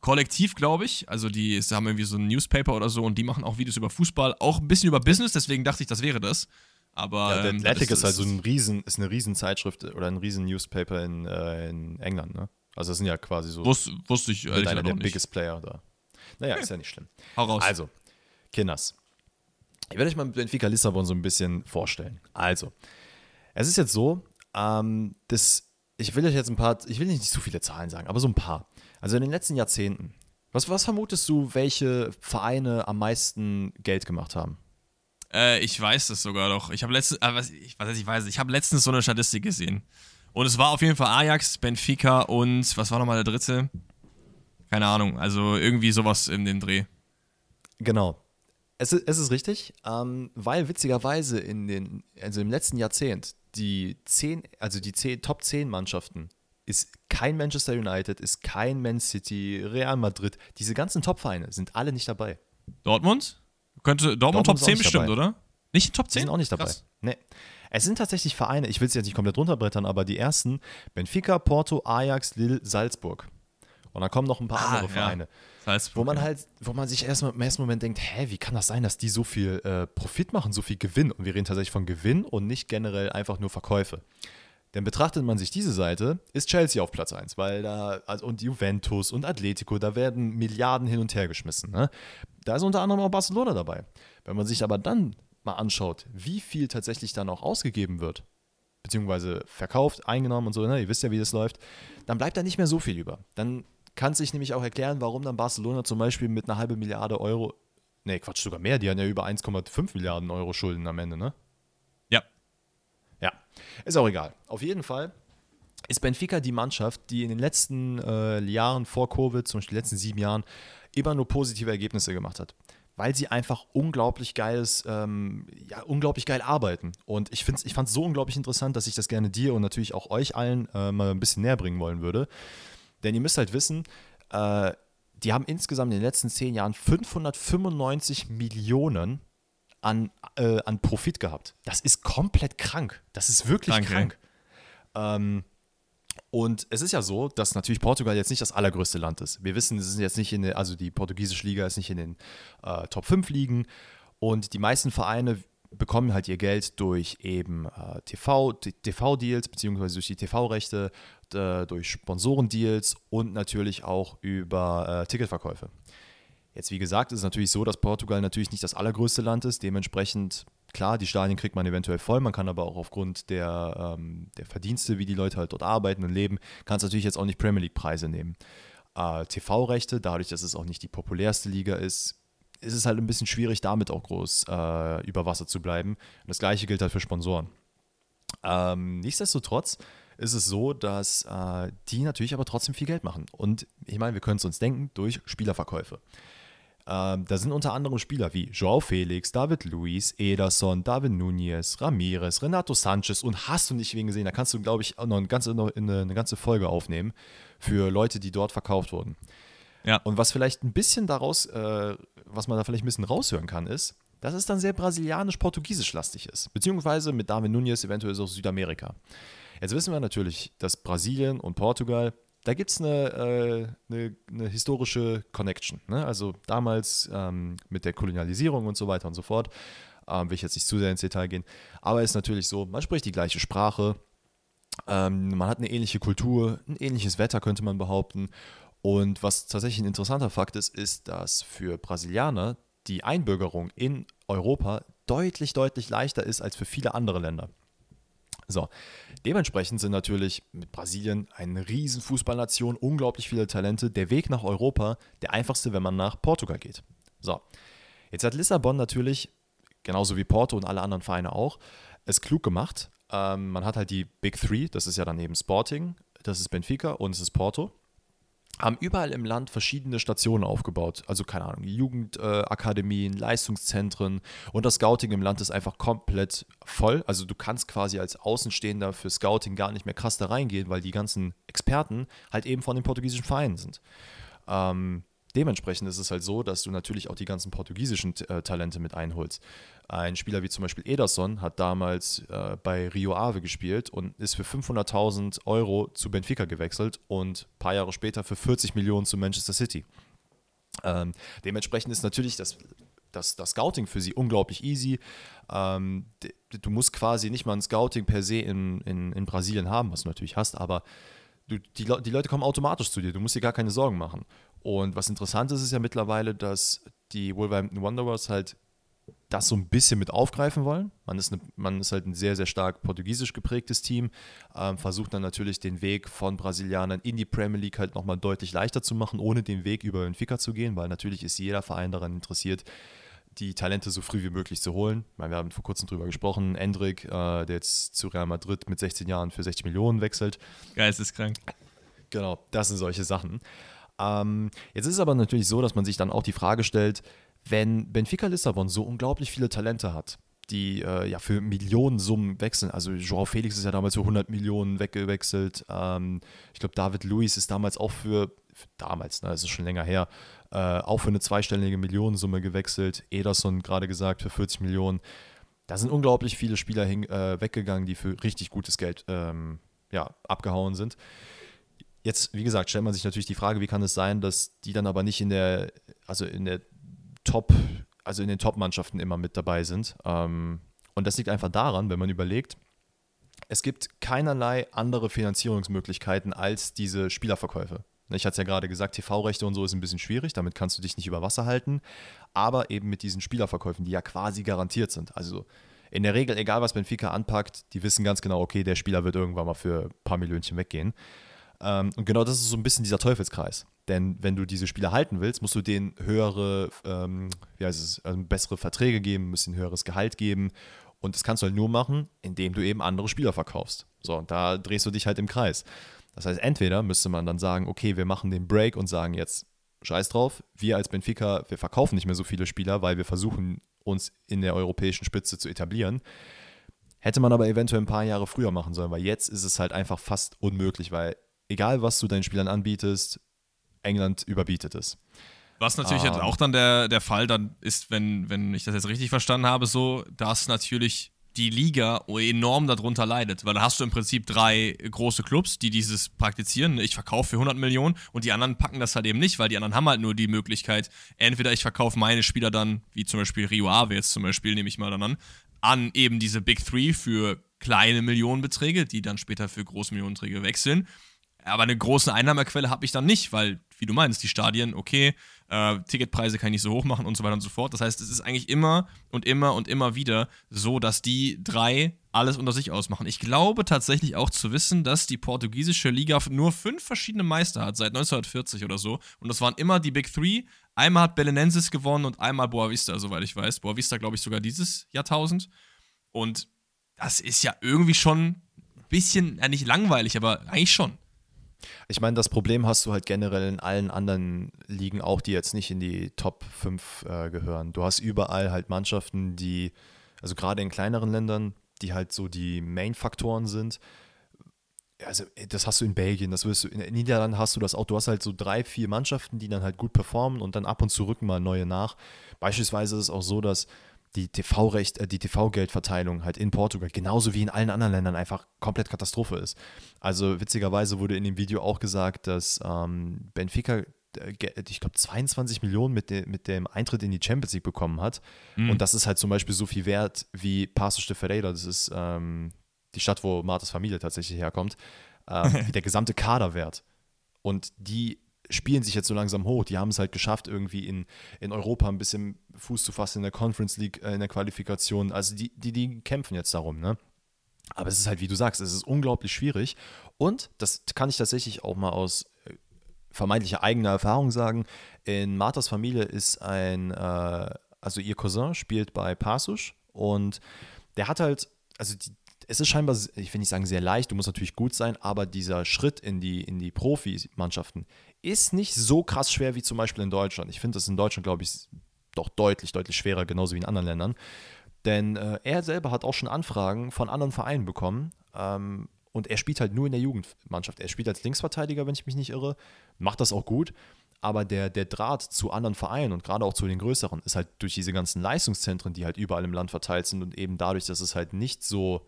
Kollektiv, glaube ich. Also die haben irgendwie so ein Newspaper oder so und die machen auch Videos über Fußball, auch ein bisschen über Business, deswegen dachte ich, das wäre das. Aber ja, der ähm, Athletic ist, ist, halt so ein riesen, ist eine riesen Zeitschrift oder ein riesen Newspaper in, äh, in England, ne? Also das sind ja quasi so. Wus, wusste ich ehrlich einer der nicht. biggest Player da. Naja, ist ja nicht schlimm. Hau raus. Also, Kinders. Ich werde euch mal Benfica Lissabon so ein bisschen vorstellen. Also, es ist jetzt so, ähm, das, ich will euch jetzt ein paar, ich will nicht zu viele Zahlen sagen, aber so ein paar. Also in den letzten Jahrzehnten, was, was vermutest du, welche Vereine am meisten Geld gemacht haben? Äh, ich weiß das sogar doch. Ich habe letztens, äh, was, ich, was ich weiß, ich habe letztens so eine Statistik gesehen. Und es war auf jeden Fall Ajax, Benfica und was war nochmal der dritte? Keine Ahnung, also irgendwie sowas in dem Dreh. Genau. Es ist, es ist richtig, ähm, weil witzigerweise in den, also im letzten Jahrzehnt die zehn, also die zehn, Top 10 Mannschaften ist kein Manchester United, ist kein Man City, Real Madrid. Diese ganzen Top-Vereine sind alle nicht dabei. Dortmund? Könnte Dortmund, Dortmund Top 10 bestimmt, dabei. oder? Nicht Top 10? Die sind auch nicht dabei. Krass. Nee. Es sind tatsächlich Vereine, ich will es jetzt nicht komplett runterbrettern, aber die ersten: Benfica, Porto, Ajax, Lille, Salzburg. Und dann kommen noch ein paar ah, andere Vereine. Ja. Salzburg, wo man halt, wo man sich erstmal im ersten Moment denkt, hä, wie kann das sein, dass die so viel äh, Profit machen, so viel Gewinn? Und wir reden tatsächlich von Gewinn und nicht generell einfach nur Verkäufe. Denn betrachtet man sich diese Seite, ist Chelsea auf Platz 1, weil da, also und Juventus und Atletico, da werden Milliarden hin und her geschmissen. Ne? Da ist unter anderem auch Barcelona dabei. Wenn man sich aber dann mal anschaut, wie viel tatsächlich dann auch ausgegeben wird, beziehungsweise verkauft, eingenommen und so, ne? ihr wisst ja, wie das läuft, dann bleibt da nicht mehr so viel über. Dann kann sich nämlich auch erklären, warum dann Barcelona zum Beispiel mit einer halben Milliarde Euro, ne Quatsch, sogar mehr, die haben ja über 1,5 Milliarden Euro Schulden am Ende, ne? Ja, ist auch egal. Auf jeden Fall ist Benfica die Mannschaft, die in den letzten äh, Jahren vor Covid, zum Beispiel die letzten sieben Jahren, immer nur positive Ergebnisse gemacht hat. Weil sie einfach unglaublich geiles, ähm, ja, unglaublich geil arbeiten. Und ich, ich fand es so unglaublich interessant, dass ich das gerne dir und natürlich auch euch allen äh, mal ein bisschen näher bringen wollen würde. Denn ihr müsst halt wissen, äh, die haben insgesamt in den letzten zehn Jahren 595 Millionen an, äh, an Profit gehabt. Das ist komplett krank. Das ist wirklich Danke. krank. Ähm, und es ist ja so, dass natürlich Portugal jetzt nicht das allergrößte Land ist. Wir wissen, es ist jetzt nicht in der, also die portugiesische Liga ist nicht in den äh, Top 5 Ligen. Und die meisten Vereine bekommen halt ihr Geld durch eben äh, TV, TV-Deals, beziehungsweise durch die TV-Rechte, durch Sponsorendeals und natürlich auch über äh, Ticketverkäufe. Jetzt, wie gesagt, ist es natürlich so, dass Portugal natürlich nicht das allergrößte Land ist. Dementsprechend, klar, die Stadien kriegt man eventuell voll. Man kann aber auch aufgrund der, ähm, der Verdienste, wie die Leute halt dort arbeiten und leben, kann es natürlich jetzt auch nicht Premier League-Preise nehmen. Äh, TV-Rechte, dadurch, dass es auch nicht die populärste Liga ist, ist es halt ein bisschen schwierig, damit auch groß äh, über Wasser zu bleiben. Und das gleiche gilt halt für Sponsoren. Ähm, nichtsdestotrotz ist es so, dass äh, die natürlich aber trotzdem viel Geld machen. Und ich meine, wir können es uns denken, durch Spielerverkäufe. Ähm, da sind unter anderem Spieler wie Joao Felix, David Luiz, Ederson, David Nunez, Ramirez, Renato Sanchez und hast du nicht wen gesehen, da kannst du, glaube ich, noch eine ganze, eine ganze Folge aufnehmen für Leute, die dort verkauft wurden. Ja. Und was vielleicht ein bisschen daraus, äh, was man da vielleicht ein bisschen raushören kann, ist, dass es dann sehr brasilianisch-portugiesisch lastig ist. Beziehungsweise mit David Nunez eventuell auch Südamerika. Jetzt wissen wir natürlich, dass Brasilien und Portugal da gibt es eine, äh, eine, eine, historische Connection. Ne? Also damals ähm, mit der Kolonialisierung und so weiter und so fort. Ähm, will ich jetzt nicht zu sehr ins Detail gehen. Aber es ist natürlich so, man spricht die gleiche Sprache. Ähm, man hat eine ähnliche Kultur, ein ähnliches Wetter, könnte man behaupten. Und was tatsächlich ein interessanter Fakt ist, ist, dass für Brasilianer die Einbürgerung in Europa deutlich, deutlich leichter ist als für viele andere Länder. So, dementsprechend sind natürlich mit Brasilien eine riesen Fußballnation, unglaublich viele Talente. Der Weg nach Europa der einfachste, wenn man nach Portugal geht. So, jetzt hat Lissabon natürlich, genauso wie Porto und alle anderen Vereine auch, es klug gemacht. Ähm, man hat halt die Big Three, das ist ja dann eben Sporting, das ist Benfica und es ist Porto haben überall im Land verschiedene Stationen aufgebaut. Also keine Ahnung, Jugendakademien, äh, Leistungszentren und das Scouting im Land ist einfach komplett voll. Also du kannst quasi als Außenstehender für Scouting gar nicht mehr krass da reingehen, weil die ganzen Experten halt eben von den portugiesischen Vereinen sind. Ähm, dementsprechend ist es halt so, dass du natürlich auch die ganzen portugiesischen äh, Talente mit einholst. Ein Spieler wie zum Beispiel Ederson hat damals äh, bei Rio Ave gespielt und ist für 500.000 Euro zu Benfica gewechselt und ein paar Jahre später für 40 Millionen zu Manchester City. Ähm, dementsprechend ist natürlich das, das, das Scouting für sie unglaublich easy. Ähm, du musst quasi nicht mal ein Scouting per se in, in, in Brasilien haben, was du natürlich hast, aber du, die, die Leute kommen automatisch zu dir. Du musst dir gar keine Sorgen machen. Und was interessant ist, ist ja mittlerweile, dass die Wolverhampton Wanderers halt das so ein bisschen mit aufgreifen wollen. Man ist, eine, man ist halt ein sehr, sehr stark portugiesisch geprägtes Team, ähm, versucht dann natürlich den Weg von Brasilianern in die Premier League halt nochmal deutlich leichter zu machen, ohne den Weg über Benfica zu gehen, weil natürlich ist jeder Verein daran interessiert, die Talente so früh wie möglich zu holen. Meine, wir haben vor kurzem drüber gesprochen, Endrick, äh, der jetzt zu Real Madrid mit 16 Jahren für 60 Millionen wechselt. Geisteskrank. Genau, das sind solche Sachen. Ähm, jetzt ist es aber natürlich so, dass man sich dann auch die Frage stellt, wenn Benfica Lissabon so unglaublich viele Talente hat, die äh, ja für Millionensummen wechseln. Also Joao Felix ist ja damals für 100 Millionen weggewechselt. Ähm, ich glaube, David Luiz ist damals auch für, für damals, ne, das ist schon länger her, äh, auch für eine zweistellige Millionensumme gewechselt. Ederson gerade gesagt für 40 Millionen. Da sind unglaublich viele Spieler hin, äh, weggegangen, die für richtig gutes Geld ähm, ja, abgehauen sind. Jetzt, wie gesagt, stellt man sich natürlich die Frage, wie kann es sein, dass die dann aber nicht in der, also in der Top, also in den Top-Mannschaften immer mit dabei sind. Ähm, und das liegt einfach daran, wenn man überlegt, es gibt keinerlei andere Finanzierungsmöglichkeiten als diese Spielerverkäufe. Ich hatte es ja gerade gesagt, TV-Rechte und so ist ein bisschen schwierig, damit kannst du dich nicht über Wasser halten, aber eben mit diesen Spielerverkäufen, die ja quasi garantiert sind. Also in der Regel, egal was Benfica anpackt, die wissen ganz genau, okay, der Spieler wird irgendwann mal für ein paar Millionchen weggehen. Ähm, und genau das ist so ein bisschen dieser Teufelskreis. Denn wenn du diese Spieler halten willst, musst du denen höhere, ähm, wie heißt es, also bessere Verträge geben, musst ihnen höheres Gehalt geben. Und das kannst du halt nur machen, indem du eben andere Spieler verkaufst. So, und da drehst du dich halt im Kreis. Das heißt, entweder müsste man dann sagen, okay, wir machen den Break und sagen jetzt, scheiß drauf, wir als Benfica, wir verkaufen nicht mehr so viele Spieler, weil wir versuchen, uns in der europäischen Spitze zu etablieren. Hätte man aber eventuell ein paar Jahre früher machen sollen, weil jetzt ist es halt einfach fast unmöglich, weil egal was du deinen Spielern anbietest, England überbietet es. Was natürlich um, auch dann der, der Fall dann ist, wenn, wenn ich das jetzt richtig verstanden habe, so, dass natürlich die Liga enorm darunter leidet, weil dann hast du im Prinzip drei große Clubs, die dieses praktizieren. Ich verkaufe für 100 Millionen und die anderen packen das halt eben nicht, weil die anderen haben halt nur die Möglichkeit, entweder ich verkaufe meine Spieler dann, wie zum Beispiel Rio Ave jetzt zum Beispiel, nehme ich mal dann an, an eben diese Big Three für kleine Millionenbeträge, die dann später für große Millionenträge wechseln. Aber eine große Einnahmequelle habe ich dann nicht, weil, wie du meinst, die Stadien, okay, äh, Ticketpreise kann ich nicht so hoch machen und so weiter und so fort. Das heißt, es ist eigentlich immer und immer und immer wieder so, dass die drei alles unter sich ausmachen. Ich glaube tatsächlich auch zu wissen, dass die portugiesische Liga nur fünf verschiedene Meister hat, seit 1940 oder so. Und das waren immer die Big Three. Einmal hat Belenenses gewonnen und einmal Boavista, soweit ich weiß. Boavista, glaube ich, sogar dieses Jahrtausend. Und das ist ja irgendwie schon ein bisschen, ja nicht langweilig, aber eigentlich schon. Ich meine, das Problem hast du halt generell in allen anderen Ligen auch, die jetzt nicht in die Top 5 äh, gehören. Du hast überall halt Mannschaften, die, also gerade in kleineren Ländern, die halt so die Main-Faktoren sind. Also, das hast du in Belgien, das wirst du, in den Niederlanden hast du das auch. Du hast halt so drei, vier Mannschaften, die dann halt gut performen und dann ab und zu rücken mal neue nach. Beispielsweise ist es auch so, dass die TV-Recht, äh, die TV-Geldverteilung halt in Portugal, genauso wie in allen anderen Ländern, einfach komplett Katastrophe ist. Also witzigerweise wurde in dem Video auch gesagt, dass ähm, Benfica, äh, ich glaube, 22 Millionen mit, de, mit dem Eintritt in die Champions League bekommen hat. Mhm. Und das ist halt zum Beispiel so viel wert wie Paços de Ferreira, das ist ähm, die Stadt, wo Martas Familie tatsächlich herkommt, äh, [laughs] wie der gesamte Kader wert. Und die spielen sich jetzt so langsam hoch. Die haben es halt geschafft, irgendwie in, in Europa ein bisschen Fuß zu fassen in der Conference League, äh, in der Qualifikation. Also die, die, die kämpfen jetzt darum, ne? Aber es ist halt, wie du sagst, es ist unglaublich schwierig. Und das kann ich tatsächlich auch mal aus äh, vermeintlicher eigener Erfahrung sagen. In Marthas Familie ist ein, äh, also ihr Cousin spielt bei Pasusch und der hat halt, also die, es ist scheinbar, ich will nicht sagen sehr leicht, du musst natürlich gut sein, aber dieser Schritt in die, in die Profimannschaften ist nicht so krass schwer wie zum Beispiel in Deutschland. Ich finde das in Deutschland, glaube ich, doch deutlich, deutlich schwerer, genauso wie in anderen Ländern. Denn äh, er selber hat auch schon Anfragen von anderen Vereinen bekommen. Ähm, und er spielt halt nur in der Jugendmannschaft. Er spielt als Linksverteidiger, wenn ich mich nicht irre, macht das auch gut. Aber der, der Draht zu anderen Vereinen und gerade auch zu den größeren ist halt durch diese ganzen Leistungszentren, die halt überall im Land verteilt sind und eben dadurch, dass es halt nicht so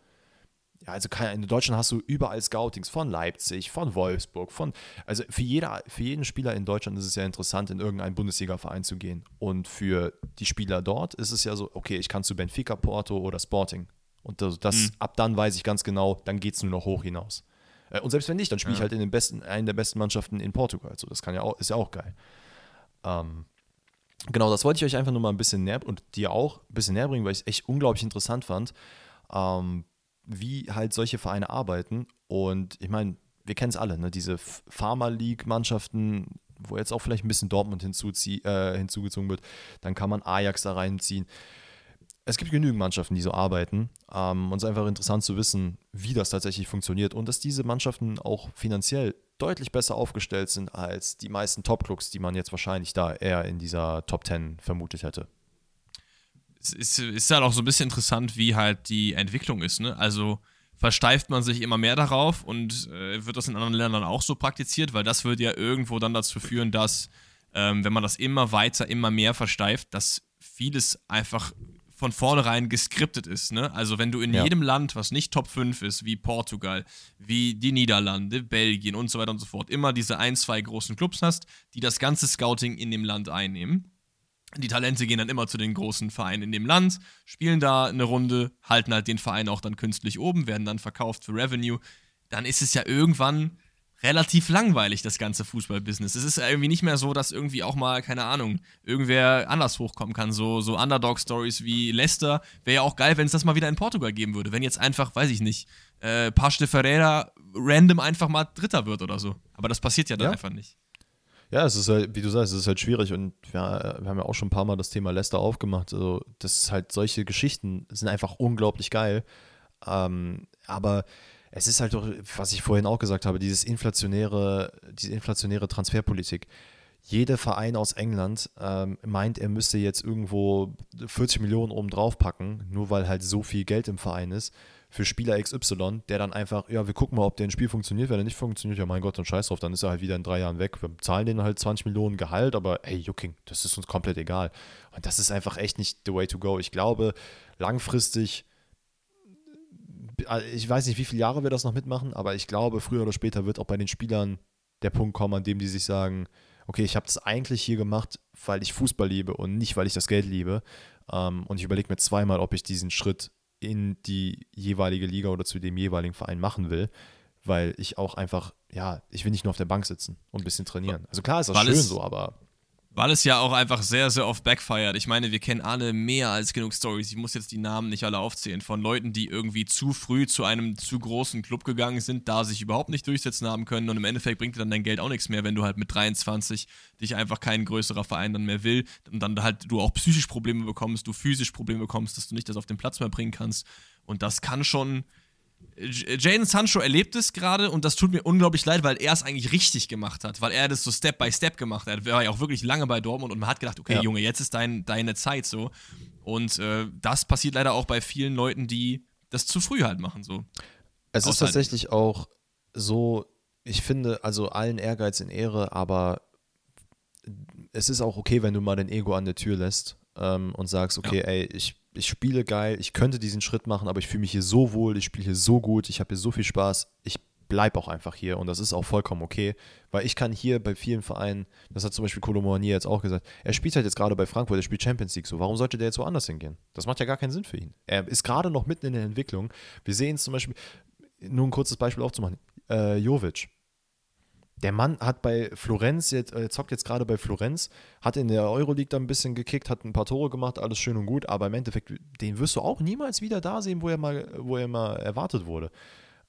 ja, also in Deutschland hast du überall Scoutings von Leipzig, von Wolfsburg, von, also für, jeder, für jeden Spieler in Deutschland ist es ja interessant, in irgendeinen Bundesliga-Verein zu gehen. Und für die Spieler dort ist es ja so, okay, ich kann zu Benfica, Porto oder Sporting. Und das, das mhm. ab dann weiß ich ganz genau, dann geht es nur noch hoch hinaus. Äh, und selbst wenn nicht, dann spiele ja. ich halt in den besten, einen der besten Mannschaften in Portugal. So, das kann ja auch, ist ja auch geil. Ähm, genau, das wollte ich euch einfach nur mal ein bisschen näher und dir auch ein bisschen näher bringen, weil ich es echt unglaublich interessant fand. Ähm, wie halt solche Vereine arbeiten. Und ich meine, wir kennen es alle, ne? diese Pharma League-Mannschaften, wo jetzt auch vielleicht ein bisschen Dortmund äh, hinzugezogen wird, dann kann man Ajax da reinziehen. Es gibt genügend Mannschaften, die so arbeiten. Ähm, und es ist einfach interessant zu wissen, wie das tatsächlich funktioniert und dass diese Mannschaften auch finanziell deutlich besser aufgestellt sind als die meisten Top-Clubs, die man jetzt wahrscheinlich da eher in dieser Top 10 vermutet hätte ist, ist halt auch so ein bisschen interessant, wie halt die Entwicklung ist. Ne? Also versteift man sich immer mehr darauf und äh, wird das in anderen Ländern auch so praktiziert, weil das würde ja irgendwo dann dazu führen, dass, ähm, wenn man das immer weiter, immer mehr versteift, dass vieles einfach von vornherein geskriptet ist. Ne? Also wenn du in ja. jedem Land, was nicht Top 5 ist, wie Portugal, wie die Niederlande, Belgien und so weiter und so fort, immer diese ein, zwei großen Clubs hast, die das ganze Scouting in dem Land einnehmen die Talente gehen dann immer zu den großen Vereinen in dem Land, spielen da eine Runde, halten halt den Verein auch dann künstlich oben, werden dann verkauft für Revenue. Dann ist es ja irgendwann relativ langweilig, das ganze Fußballbusiness. Es ist ja irgendwie nicht mehr so, dass irgendwie auch mal, keine Ahnung, irgendwer anders hochkommen kann. So, so Underdog-Stories wie Leicester wäre ja auch geil, wenn es das mal wieder in Portugal geben würde. Wenn jetzt einfach, weiß ich nicht, äh, Pasch Ferreira random einfach mal Dritter wird oder so. Aber das passiert ja dann ja. einfach nicht. Ja, es ist halt, wie du sagst, es ist halt schwierig und wir, wir haben ja auch schon ein paar Mal das Thema Leicester aufgemacht. Also, das ist halt, solche Geschichten sind einfach unglaublich geil. Ähm, aber es ist halt doch, was ich vorhin auch gesagt habe, dieses inflationäre, diese inflationäre Transferpolitik. Jeder Verein aus England ähm, meint, er müsste jetzt irgendwo 40 Millionen oben drauf packen, nur weil halt so viel Geld im Verein ist für Spieler XY, der dann einfach, ja, wir gucken mal, ob der ein Spiel funktioniert. Wenn er nicht funktioniert, ja, mein Gott, dann scheiß drauf, dann ist er halt wieder in drei Jahren weg. Wir zahlen denen halt 20 Millionen Gehalt, aber ey, Jucking, das ist uns komplett egal. Und das ist einfach echt nicht the way to go. Ich glaube, langfristig, äh, ich weiß nicht, wie viele Jahre wir das noch mitmachen, aber ich glaube, früher oder später wird auch bei den Spielern der Punkt kommen, an dem die sich sagen, okay, ich habe das eigentlich hier gemacht, weil ich Fußball liebe und nicht, weil ich das Geld liebe. Ähm, und ich überlege mir zweimal, ob ich diesen Schritt in die jeweilige Liga oder zu dem jeweiligen Verein machen will, weil ich auch einfach, ja, ich will nicht nur auf der Bank sitzen und ein bisschen trainieren. Also klar ist das weil schön so, aber weil es ja auch einfach sehr, sehr oft backfired. Ich meine, wir kennen alle mehr als genug Stories. Ich muss jetzt die Namen nicht alle aufzählen. Von Leuten, die irgendwie zu früh zu einem zu großen Club gegangen sind, da sich überhaupt nicht durchsetzen haben können. Und im Endeffekt bringt dir dann dein Geld auch nichts mehr, wenn du halt mit 23 dich einfach kein größerer Verein dann mehr will. Und dann halt du auch psychisch Probleme bekommst, du physisch Probleme bekommst, dass du nicht das auf den Platz mehr bringen kannst. Und das kann schon Jaden Sancho erlebt es gerade und das tut mir unglaublich leid, weil er es eigentlich richtig gemacht hat, weil er das so Step by Step gemacht hat. Er war ja auch wirklich lange bei Dortmund und man hat gedacht, okay, ja. Junge, jetzt ist dein, deine Zeit so. Und äh, das passiert leider auch bei vielen Leuten, die das zu früh halt machen. So. Es ist tatsächlich auch so, ich finde, also allen Ehrgeiz in Ehre, aber es ist auch okay, wenn du mal dein Ego an der Tür lässt ähm, und sagst, okay, ja. ey, ich ich spiele geil, ich könnte diesen Schritt machen, aber ich fühle mich hier so wohl, ich spiele hier so gut, ich habe hier so viel Spaß, ich bleibe auch einfach hier und das ist auch vollkommen okay, weil ich kann hier bei vielen Vereinen, das hat zum Beispiel Colomboigny jetzt auch gesagt, er spielt halt jetzt gerade bei Frankfurt, er spielt Champions League so, warum sollte der jetzt woanders hingehen? Das macht ja gar keinen Sinn für ihn. Er ist gerade noch mitten in der Entwicklung. Wir sehen es zum Beispiel, nur ein kurzes Beispiel aufzumachen, äh, Jovic. Der Mann hat bei Florenz, jetzt, äh, zockt jetzt gerade bei Florenz, hat in der Euroleague da ein bisschen gekickt, hat ein paar Tore gemacht, alles schön und gut, aber im Endeffekt, den wirst du auch niemals wieder da sehen, wo er mal, wo er mal erwartet wurde.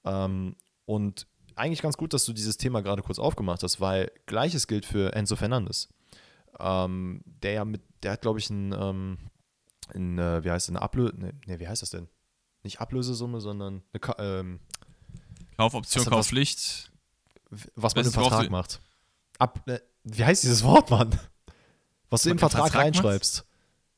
Ähm, und eigentlich ganz gut, dass du dieses Thema gerade kurz aufgemacht hast, weil gleiches gilt für Enzo Fernandes. Ähm, der ja mit, der hat, glaube ich, ein, ähm, ein äh, wie heißt das, eine Ablöse, ne, ne, wie heißt das denn? Nicht Ablösesumme, sondern eine, Ka ähm, Kaufoption, Was- was- man im Vertrag macht. Ab, äh, wie heißt dieses Wort, Mann? Was du Man im im Vertrag, Vertrag macht? reinschreibst.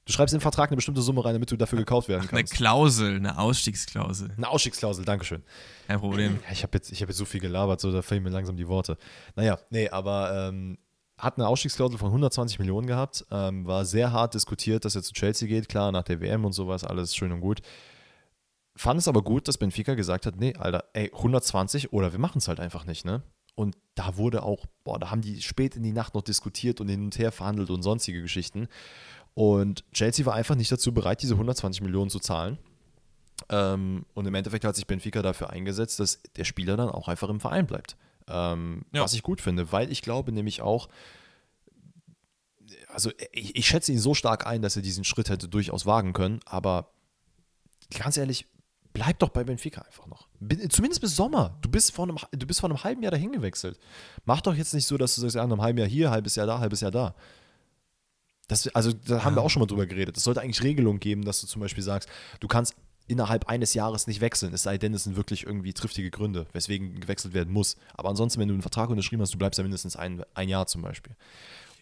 Du schreibst den Vertrag eine bestimmte Summe rein, damit du dafür gekauft werden Eine kannst. Klausel, eine Ausstiegsklausel. Eine Ausstiegsklausel, Dankeschön. Kein Problem. Ja, ich habe jetzt, ich hab jetzt so viel gelabert, so da fehlen mir langsam die Worte. Naja, nee, aber ähm, hat eine Ausstiegsklausel von 120 Millionen gehabt, ähm, war sehr hart diskutiert, dass er zu Chelsea geht, klar, nach der WM und sowas, alles schön und gut. Fand es aber gut, dass Benfica gesagt hat, nee, Alter, ey, 120 oder wir machen es halt einfach nicht, ne? Und da wurde auch, boah, da haben die spät in die Nacht noch diskutiert und hin und her verhandelt und sonstige Geschichten. Und Chelsea war einfach nicht dazu bereit, diese 120 Millionen zu zahlen. Ähm, und im Endeffekt hat sich Benfica dafür eingesetzt, dass der Spieler dann auch einfach im Verein bleibt. Ähm, Ja. Was ich gut finde, weil ich glaube nämlich auch, also ich, ich schätze ihn so stark ein, dass er diesen Schritt hätte durchaus wagen können, aber ganz ehrlich, bleib doch bei Benfica einfach noch. Zumindest bis Sommer. Du bist, vor einem, du bist vor einem halben Jahr dahin gewechselt. Mach doch jetzt nicht so, dass du sagst, ja, in einem halben Jahr hier, halbes Jahr da, halbes Jahr da. Das, also da haben wir auch schon mal drüber geredet. Es sollte eigentlich Regelungen geben, dass du zum Beispiel sagst, du kannst innerhalb eines Jahres nicht wechseln, es sei denn, es sind wirklich irgendwie triftige Gründe, weswegen gewechselt werden muss. Aber ansonsten, wenn du einen Vertrag unterschrieben hast, du bleibst ja mindestens ein, ein Jahr zum Beispiel.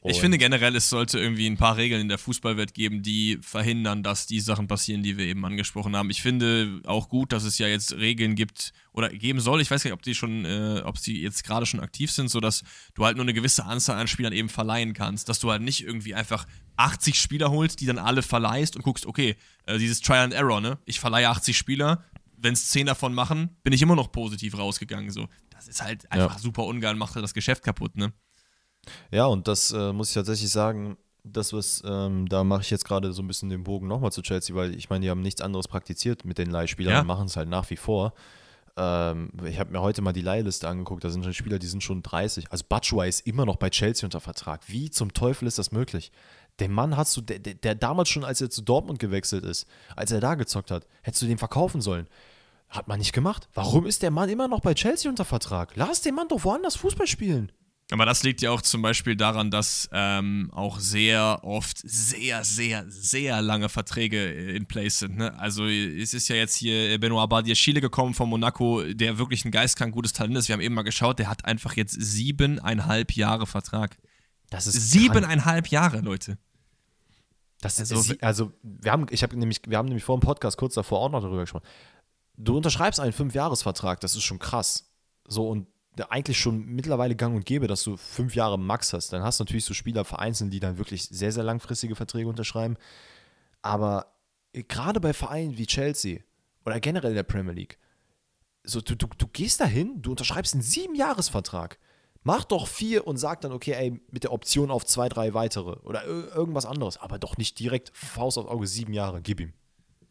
Ich finde generell, es sollte irgendwie ein paar Regeln in der Fußballwelt geben, die verhindern, dass die Sachen passieren, die wir eben angesprochen haben. Ich finde auch gut, dass es ja jetzt Regeln gibt oder geben soll. Ich weiß gar nicht, ob die schon, äh, ob sie jetzt gerade schon aktiv sind, sodass du halt nur eine gewisse Anzahl an Spielern eben verleihen kannst. Dass du halt nicht irgendwie einfach 80 Spieler holst, die dann alle verleihst und guckst, okay, äh, dieses Trial and Error, ne? Ich verleihe 80 Spieler, wenn es 10 davon machen, bin ich immer noch positiv rausgegangen. So. Das ist halt einfach super ungeil und macht halt das Geschäft kaputt, ne? Ja, und das äh, muss ich tatsächlich sagen, das, was, ähm, da mache ich jetzt gerade so ein bisschen den Bogen nochmal zu Chelsea, weil ich meine, die haben nichts anderes praktiziert mit den Leihspielern Ja. und machen es halt nach wie vor. Ähm, ich habe mir heute mal die Leihliste angeguckt, da sind schon Spieler, die sind schon 30. Also Batshuayi ist immer noch bei Chelsea unter Vertrag. Wie zum Teufel ist das möglich? Den Mann hast du, der, der, der damals schon, als er zu Dortmund gewechselt ist, als er da gezockt hat, hättest du den verkaufen sollen. Hat man nicht gemacht. Warum ist der Mann immer noch bei Chelsea unter Vertrag? Lass den Mann doch woanders Fußball spielen. Aber das liegt ja auch zum Beispiel daran, dass ähm, auch sehr oft sehr, sehr, sehr lange Verträge in place sind. Ne? Also es ist ja jetzt hier Benoit Badiachile gekommen von Monaco, der wirklich ein geistkrank gutes Talent ist. Wir haben eben mal geschaut, der hat einfach jetzt siebeneinhalb Jahre Vertrag. Das ist. Siebeneinhalb Jahre, Leute. Das Also, also, also wir haben, ich habe nämlich, wir haben nämlich vor dem Podcast kurz davor auch noch darüber gesprochen. Du unterschreibst einen Fünfjahresvertrag, das ist schon krass. So und eigentlich schon mittlerweile gang und gäbe, dass du fünf Jahre Max hast. Dann hast du natürlich so Spieler vereinzelt, die dann wirklich sehr, sehr langfristige Verträge unterschreiben. Aber gerade bei Vereinen wie Chelsea oder generell in der Premier League, so, du, du, du gehst dahin, du unterschreibst einen Siebenjahresvertrag. Mach doch vier und sag dann, okay, ey, mit der Option auf zwei, drei weitere oder ir- irgendwas anderes, aber doch nicht direkt Faust aufs Auge, sieben Jahre, gib ihm.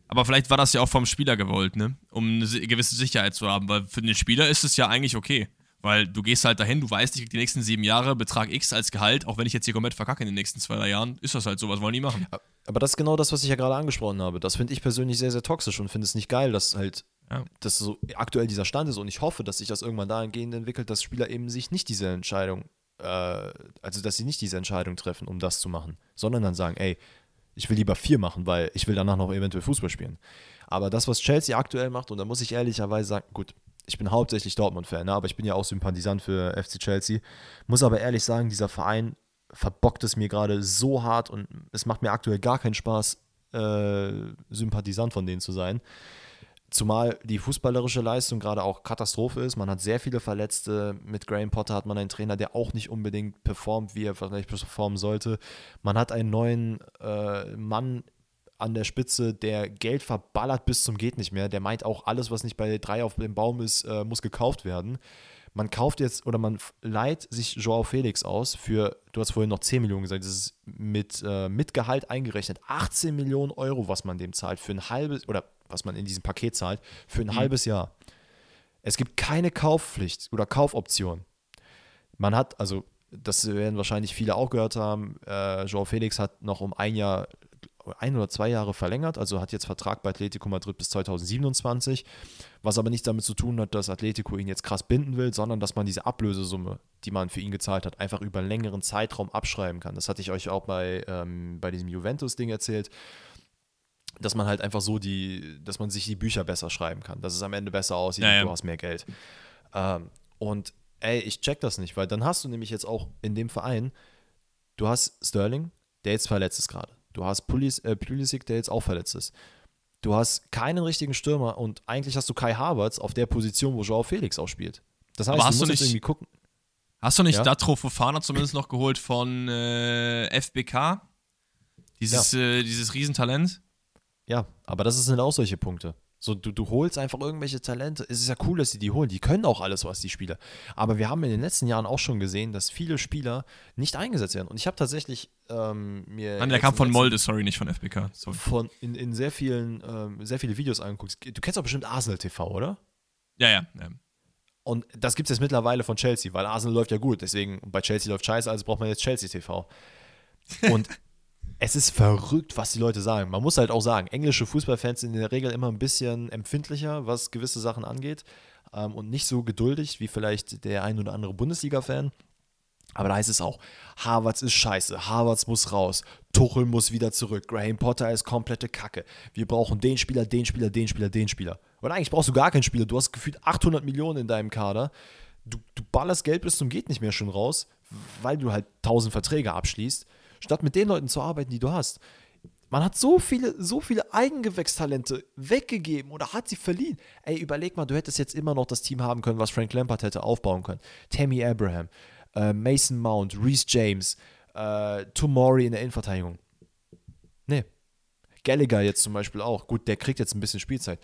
Aber vielleicht war das ja auch vom Spieler gewollt, ne? Um eine gewisse Sicherheit zu haben, weil für den Spieler ist es ja eigentlich okay. Weil du gehst halt dahin, du weißt, ich krieg die nächsten sieben Jahre Betrag X als Gehalt, auch wenn ich jetzt hier komplett verkacke in den nächsten zwei, drei Jahren, ist das halt so, was wollen die machen? Aber das ist genau das, was ich ja gerade angesprochen habe. Das finde ich persönlich sehr, sehr toxisch und finde es nicht geil, dass halt Ja. dass so aktuell dieser Stand ist und ich hoffe, dass sich das irgendwann dahingehend entwickelt, dass Spieler eben sich nicht diese Entscheidung, äh, also dass sie nicht diese Entscheidung treffen, um das zu machen, sondern dann sagen, ey, ich will lieber vier machen, weil ich will danach noch eventuell Fußball spielen. Aber das, was Chelsea aktuell macht, und da muss ich ehrlicherweise sagen, gut, ich bin hauptsächlich Dortmund-Fan, ne, aber ich bin ja auch Sympathisant für FC Chelsea, muss aber ehrlich sagen, dieser Verein verbockt es mir gerade so hart und es macht mir aktuell gar keinen Spaß, äh, Sympathisant von denen zu sein. Zumal die fußballerische Leistung gerade auch Katastrophe ist. Man hat sehr viele Verletzte. Mit Graham Potter hat man einen Trainer, der auch nicht unbedingt performt, wie er vielleicht performen sollte. Man hat einen neuen äh, Mann an der Spitze, der Geld verballert bis zum geht nicht mehr. Der meint auch, alles, was nicht bei drei auf dem Baum ist, äh, muss gekauft werden. Man kauft jetzt oder man leiht sich Joao Felix aus für, du hast vorhin noch 10 Millionen gesagt, das ist mit, äh, mit Gehalt eingerechnet, 18 Millionen Euro, was man dem zahlt für ein halbes, oder was man in diesem Paket zahlt, für ein halbes Jahr. Es gibt keine Kaufpflicht oder Kaufoption. man hat, also das werden wahrscheinlich viele auch gehört haben, äh, Joao Felix hat noch um ein Jahr, ein oder zwei Jahre verlängert, also hat jetzt Vertrag bei Atletico Madrid bis 2027, was aber nichts damit zu tun hat, dass Atletico ihn jetzt krass binden will, sondern dass man diese Ablösesumme, die man für ihn gezahlt hat, einfach über einen längeren Zeitraum abschreiben kann. Das hatte ich euch auch bei, ähm, bei diesem Juventus-Ding erzählt dass man halt einfach so die, dass man sich die Bücher besser schreiben kann, dass es am Ende besser aussieht Ja, und ja. du hast mehr Geld. Ähm, und ey, ich check das nicht, weil dann hast du nämlich jetzt auch in dem Verein, du hast Sterling, der jetzt verletzt ist gerade. Du hast Pulis, äh, Pulisic, der jetzt auch verletzt ist. Du hast keinen richtigen Stürmer und eigentlich hast du Kai Havertz auf der Position, wo Joao Felix auch spielt. Das heißt, Aber hast du du nicht- irgendwie gucken. Hast du nicht Ja? Datro Fofana zumindest noch geholt von äh, FBK? Dieses, äh, dieses Riesentalent? Ja, aber das sind auch solche Punkte. So, du, du holst einfach irgendwelche Talente. Es ist ja cool, dass sie die holen. Die können auch alles, was die Spieler. Aber wir haben in den letzten Jahren auch schon gesehen, dass viele Spieler nicht eingesetzt werden. Und ich habe tatsächlich ähm, mir. Mann, der kam von Molde, sorry, nicht von FBK. Sorry. Von in, in sehr vielen, ähm, sehr viele Videos angeguckt. Du kennst doch bestimmt Arsenal TV, oder? Ja, ja. ja. Und das gibt es jetzt mittlerweile von Chelsea, weil Arsenal läuft ja gut. Deswegen, bei Chelsea läuft scheiße, also braucht man jetzt Chelsea TV. Und [laughs] es ist verrückt, was die Leute sagen. Man muss halt auch sagen, englische Fußballfans sind in der Regel immer ein bisschen empfindlicher, was gewisse Sachen angeht. Ähm, und nicht so geduldig wie vielleicht der ein oder andere Bundesliga-Fan. Aber da heißt es auch, Harvards ist scheiße, Harvards muss raus, Tuchel muss wieder zurück, Graham Potter ist komplette Kacke. Wir brauchen den Spieler, den Spieler, den Spieler, den Spieler. Und eigentlich brauchst du gar keinen Spieler, du hast gefühlt 800 Millionen in deinem Kader. Du, du ballerst Geld bis zum geht nicht mehr schon raus, weil du halt 1000 Verträge abschließt, statt mit den Leuten zu arbeiten, die du hast. Man hat so viele, so viele Eigengewächstalente weggegeben oder hat sie verliehen. Ey, überleg mal, du hättest jetzt immer noch das Team haben können, was Frank Lampard hätte aufbauen können. Tammy Abraham, äh, Mason Mount, Reese James, äh, Tomori in der Innenverteidigung. Nee. Gallagher jetzt zum Beispiel auch. Gut, der kriegt jetzt ein bisschen Spielzeit.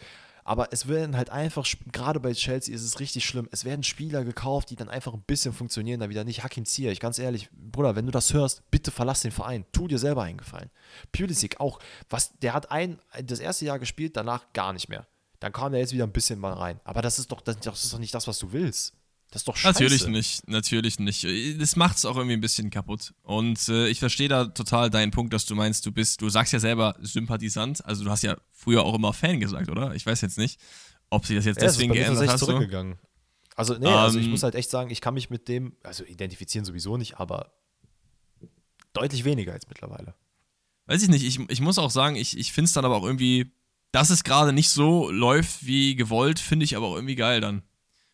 Aber es werden halt einfach, gerade bei Chelsea ist es richtig schlimm, es werden Spieler gekauft, die dann einfach ein bisschen funktionieren, da wieder nicht Hakim Ziyech. Ganz ehrlich, Bruder, wenn du das hörst, bitte verlass den Verein. Tu dir selber einen Gefallen. Pulisic auch, was, der hat ein, das erste Jahr gespielt, danach gar nicht mehr. Dann kam er jetzt wieder ein bisschen mal rein. Aber das ist doch, das ist doch nicht das, was du willst. Das ist doch scheiße. Natürlich nicht, natürlich nicht. Das macht es auch irgendwie ein bisschen kaputt. Und äh, ich verstehe da total deinen Punkt, dass du meinst, du bist, du sagst ja selber Sympathisant. Also du hast ja früher auch immer Fan gesagt, oder? Ich weiß jetzt nicht, ob sie das jetzt Ja, es ist deswegen bei mir geändert. So. zurückgegangen. Also, nee, also ich Ähm, muss halt echt sagen, ich kann mich mit dem, also identifizieren sowieso nicht, aber deutlich weniger als mittlerweile. Weiß ich nicht, ich, ich muss auch sagen, ich, ich finde es dann aber auch irgendwie, dass es gerade nicht so läuft wie gewollt, finde ich aber auch irgendwie geil dann.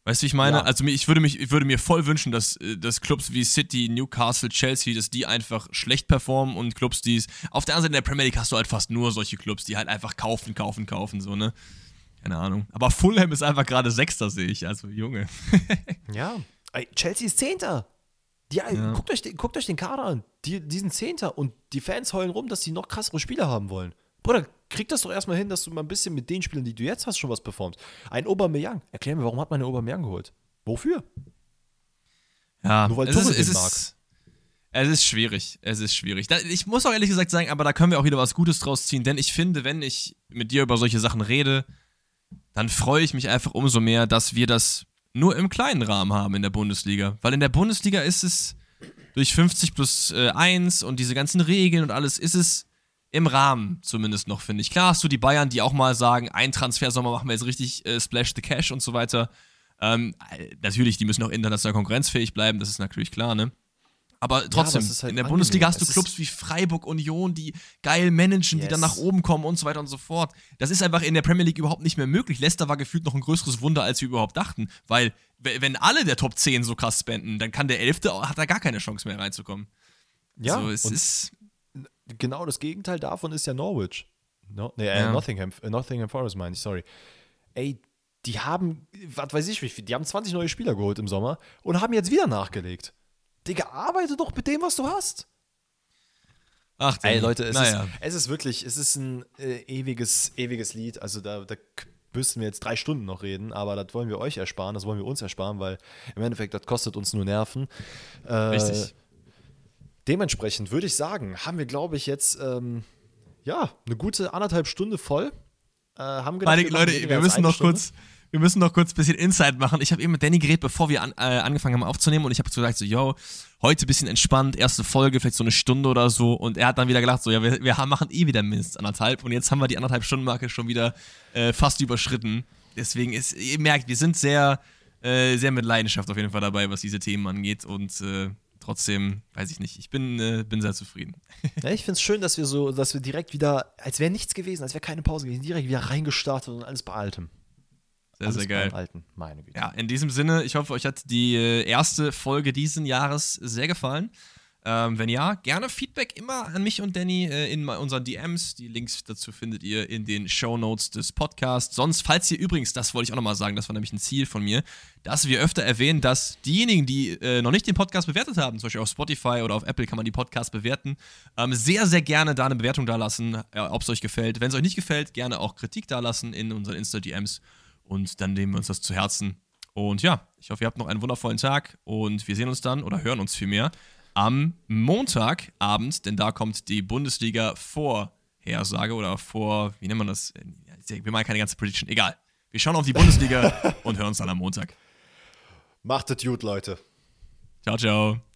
Weißt du, wie ich meine? Ja. Also ich würde, mich, ich würde mir voll wünschen, dass, äh, dass Clubs wie City, Newcastle, Chelsea, dass die einfach schlecht performen und Clubs, die es. Auf der anderen Seite in der Premier League hast du halt fast nur solche Clubs, die halt einfach kaufen, kaufen, kaufen, so, ne? Keine Ahnung. Aber Fulham ist einfach gerade Sechster, sehe ich. Also, Junge. [laughs] Ja. Ey, Chelsea ist Zehnter. Die, Ja. guckt, euch den, guckt euch den Kader an. Die, die sind Zehnter und die Fans heulen rum, dass sie noch krassere Spieler haben wollen. Bruder, krieg das doch erstmal hin, dass du mal ein bisschen mit den Spielern, die du jetzt hast, schon was performst. Ein Aubameyang. Erklär mir, warum hat man einen Aubameyang geholt? Wofür? Ja, Nur weil es Tuchel ist, es ist, es ist schwierig. Es ist schwierig. Da, ich muss auch ehrlich gesagt sagen, aber da können wir auch wieder was Gutes draus ziehen, denn ich finde, wenn ich mit dir über solche Sachen rede, dann freue ich mich einfach umso mehr, dass wir das nur im kleinen Rahmen haben in der Bundesliga. Weil in der Bundesliga ist es durch 50 plus äh, 1 und diese ganzen Regeln und alles, ist es im Rahmen zumindest noch, finde ich. Klar hast du die Bayern, die auch mal sagen, ein Transfersommer machen wir jetzt richtig äh, Splash the Cash und so weiter. Ähm, äh, natürlich, die müssen auch international konkurrenzfähig bleiben, das ist natürlich klar, ne? Aber trotzdem, ist halt in der angenehm. Bundesliga hast du Es Clubs wie Freiburg, Union, die geil managen, die dann Yes. nach oben kommen und so weiter und so fort. Das ist einfach in der Premier League überhaupt nicht mehr möglich. Leicester war gefühlt noch ein größeres Wunder, als wir überhaupt dachten. Weil, wenn alle der Top 10 so krass spenden, dann kann der Elfte, hat da gar keine Chance mehr reinzukommen. Ja, also, es ist. Genau das Gegenteil davon ist ja Norwich. No, nee, äh, Ja. Nottingham, äh, Nottingham Forest meine ich, sorry. Ey, die haben, was weiß ich wie viel, die haben 20 neue Spieler geholt im Sommer und haben jetzt wieder nachgelegt. Digga, arbeite doch mit dem, was du hast. Ach, Ey. Leute, es, naja. ist, es ist wirklich, es ist ein äh, ewiges, ewiges Lied. Also da, da müssten wir jetzt drei Stunden noch reden, aber das wollen wir euch ersparen, das wollen wir uns ersparen, weil im Endeffekt, das kostet uns nur Nerven. Äh, Richtig. Dementsprechend würde ich sagen, haben wir, glaube ich, jetzt ähm, ja, eine gute anderthalb Stunde voll. Äh, haben gedacht, wir Leute, wir müssen noch Stunde. kurz, wir müssen noch kurz ein bisschen Insight machen. Ich habe eben mit Danny geredet, bevor wir an, äh, angefangen haben aufzunehmen und ich habe so gesagt, so, yo, heute ein bisschen entspannt, erste Folge, vielleicht so eine Stunde oder so und er hat dann wieder gelacht, so, ja, wir, wir machen eh wieder mindestens anderthalb und jetzt haben wir die anderthalb Stunden Marke schon wieder äh, fast überschritten. Deswegen ist, ihr merkt, wir sind sehr, äh, sehr mit Leidenschaft auf jeden Fall dabei, was diese Themen angeht und äh, trotzdem, weiß ich nicht, ich bin, äh, bin sehr zufrieden. [laughs] Ja, ich finde es schön, dass wir so, dass wir direkt wieder, als wäre nichts gewesen, als wäre keine Pause gewesen, direkt wieder reingestartet und alles bei Altem. Sehr, sehr geil. Alten, meine Güte. Ja, in diesem Sinne, ich hoffe, euch hat die äh, erste Folge diesen Jahres sehr gefallen. Ähm, wenn ja, gerne Feedback immer an mich und Danny äh, in unseren DMs. Die Links dazu findet ihr in den Show Notes des Podcasts. Sonst, falls ihr übrigens, das wollte ich auch nochmal sagen, das war nämlich ein Ziel von mir, dass wir öfter erwähnen, dass diejenigen, die äh, noch nicht den Podcast bewertet haben, zum Beispiel auf Spotify oder auf Apple kann man die Podcasts bewerten, ähm, sehr, sehr gerne da eine Bewertung da lassen, äh, ob es euch gefällt. Wenn es euch nicht gefällt, gerne auch Kritik da lassen in unseren Insta-DMs und dann nehmen wir uns das zu Herzen. Und ja, ich hoffe, ihr habt noch einen wundervollen Tag und wir sehen uns dann oder hören uns vielmehr am Montagabend, denn da kommt die Bundesliga-Vorhersage oder vor, wie nennt man das? Wir machen keine ganze Prediction, egal. Wir schauen auf die Bundesliga [laughs] und hören uns dann am Montag. Macht es gut, Leute. Ciao, ciao.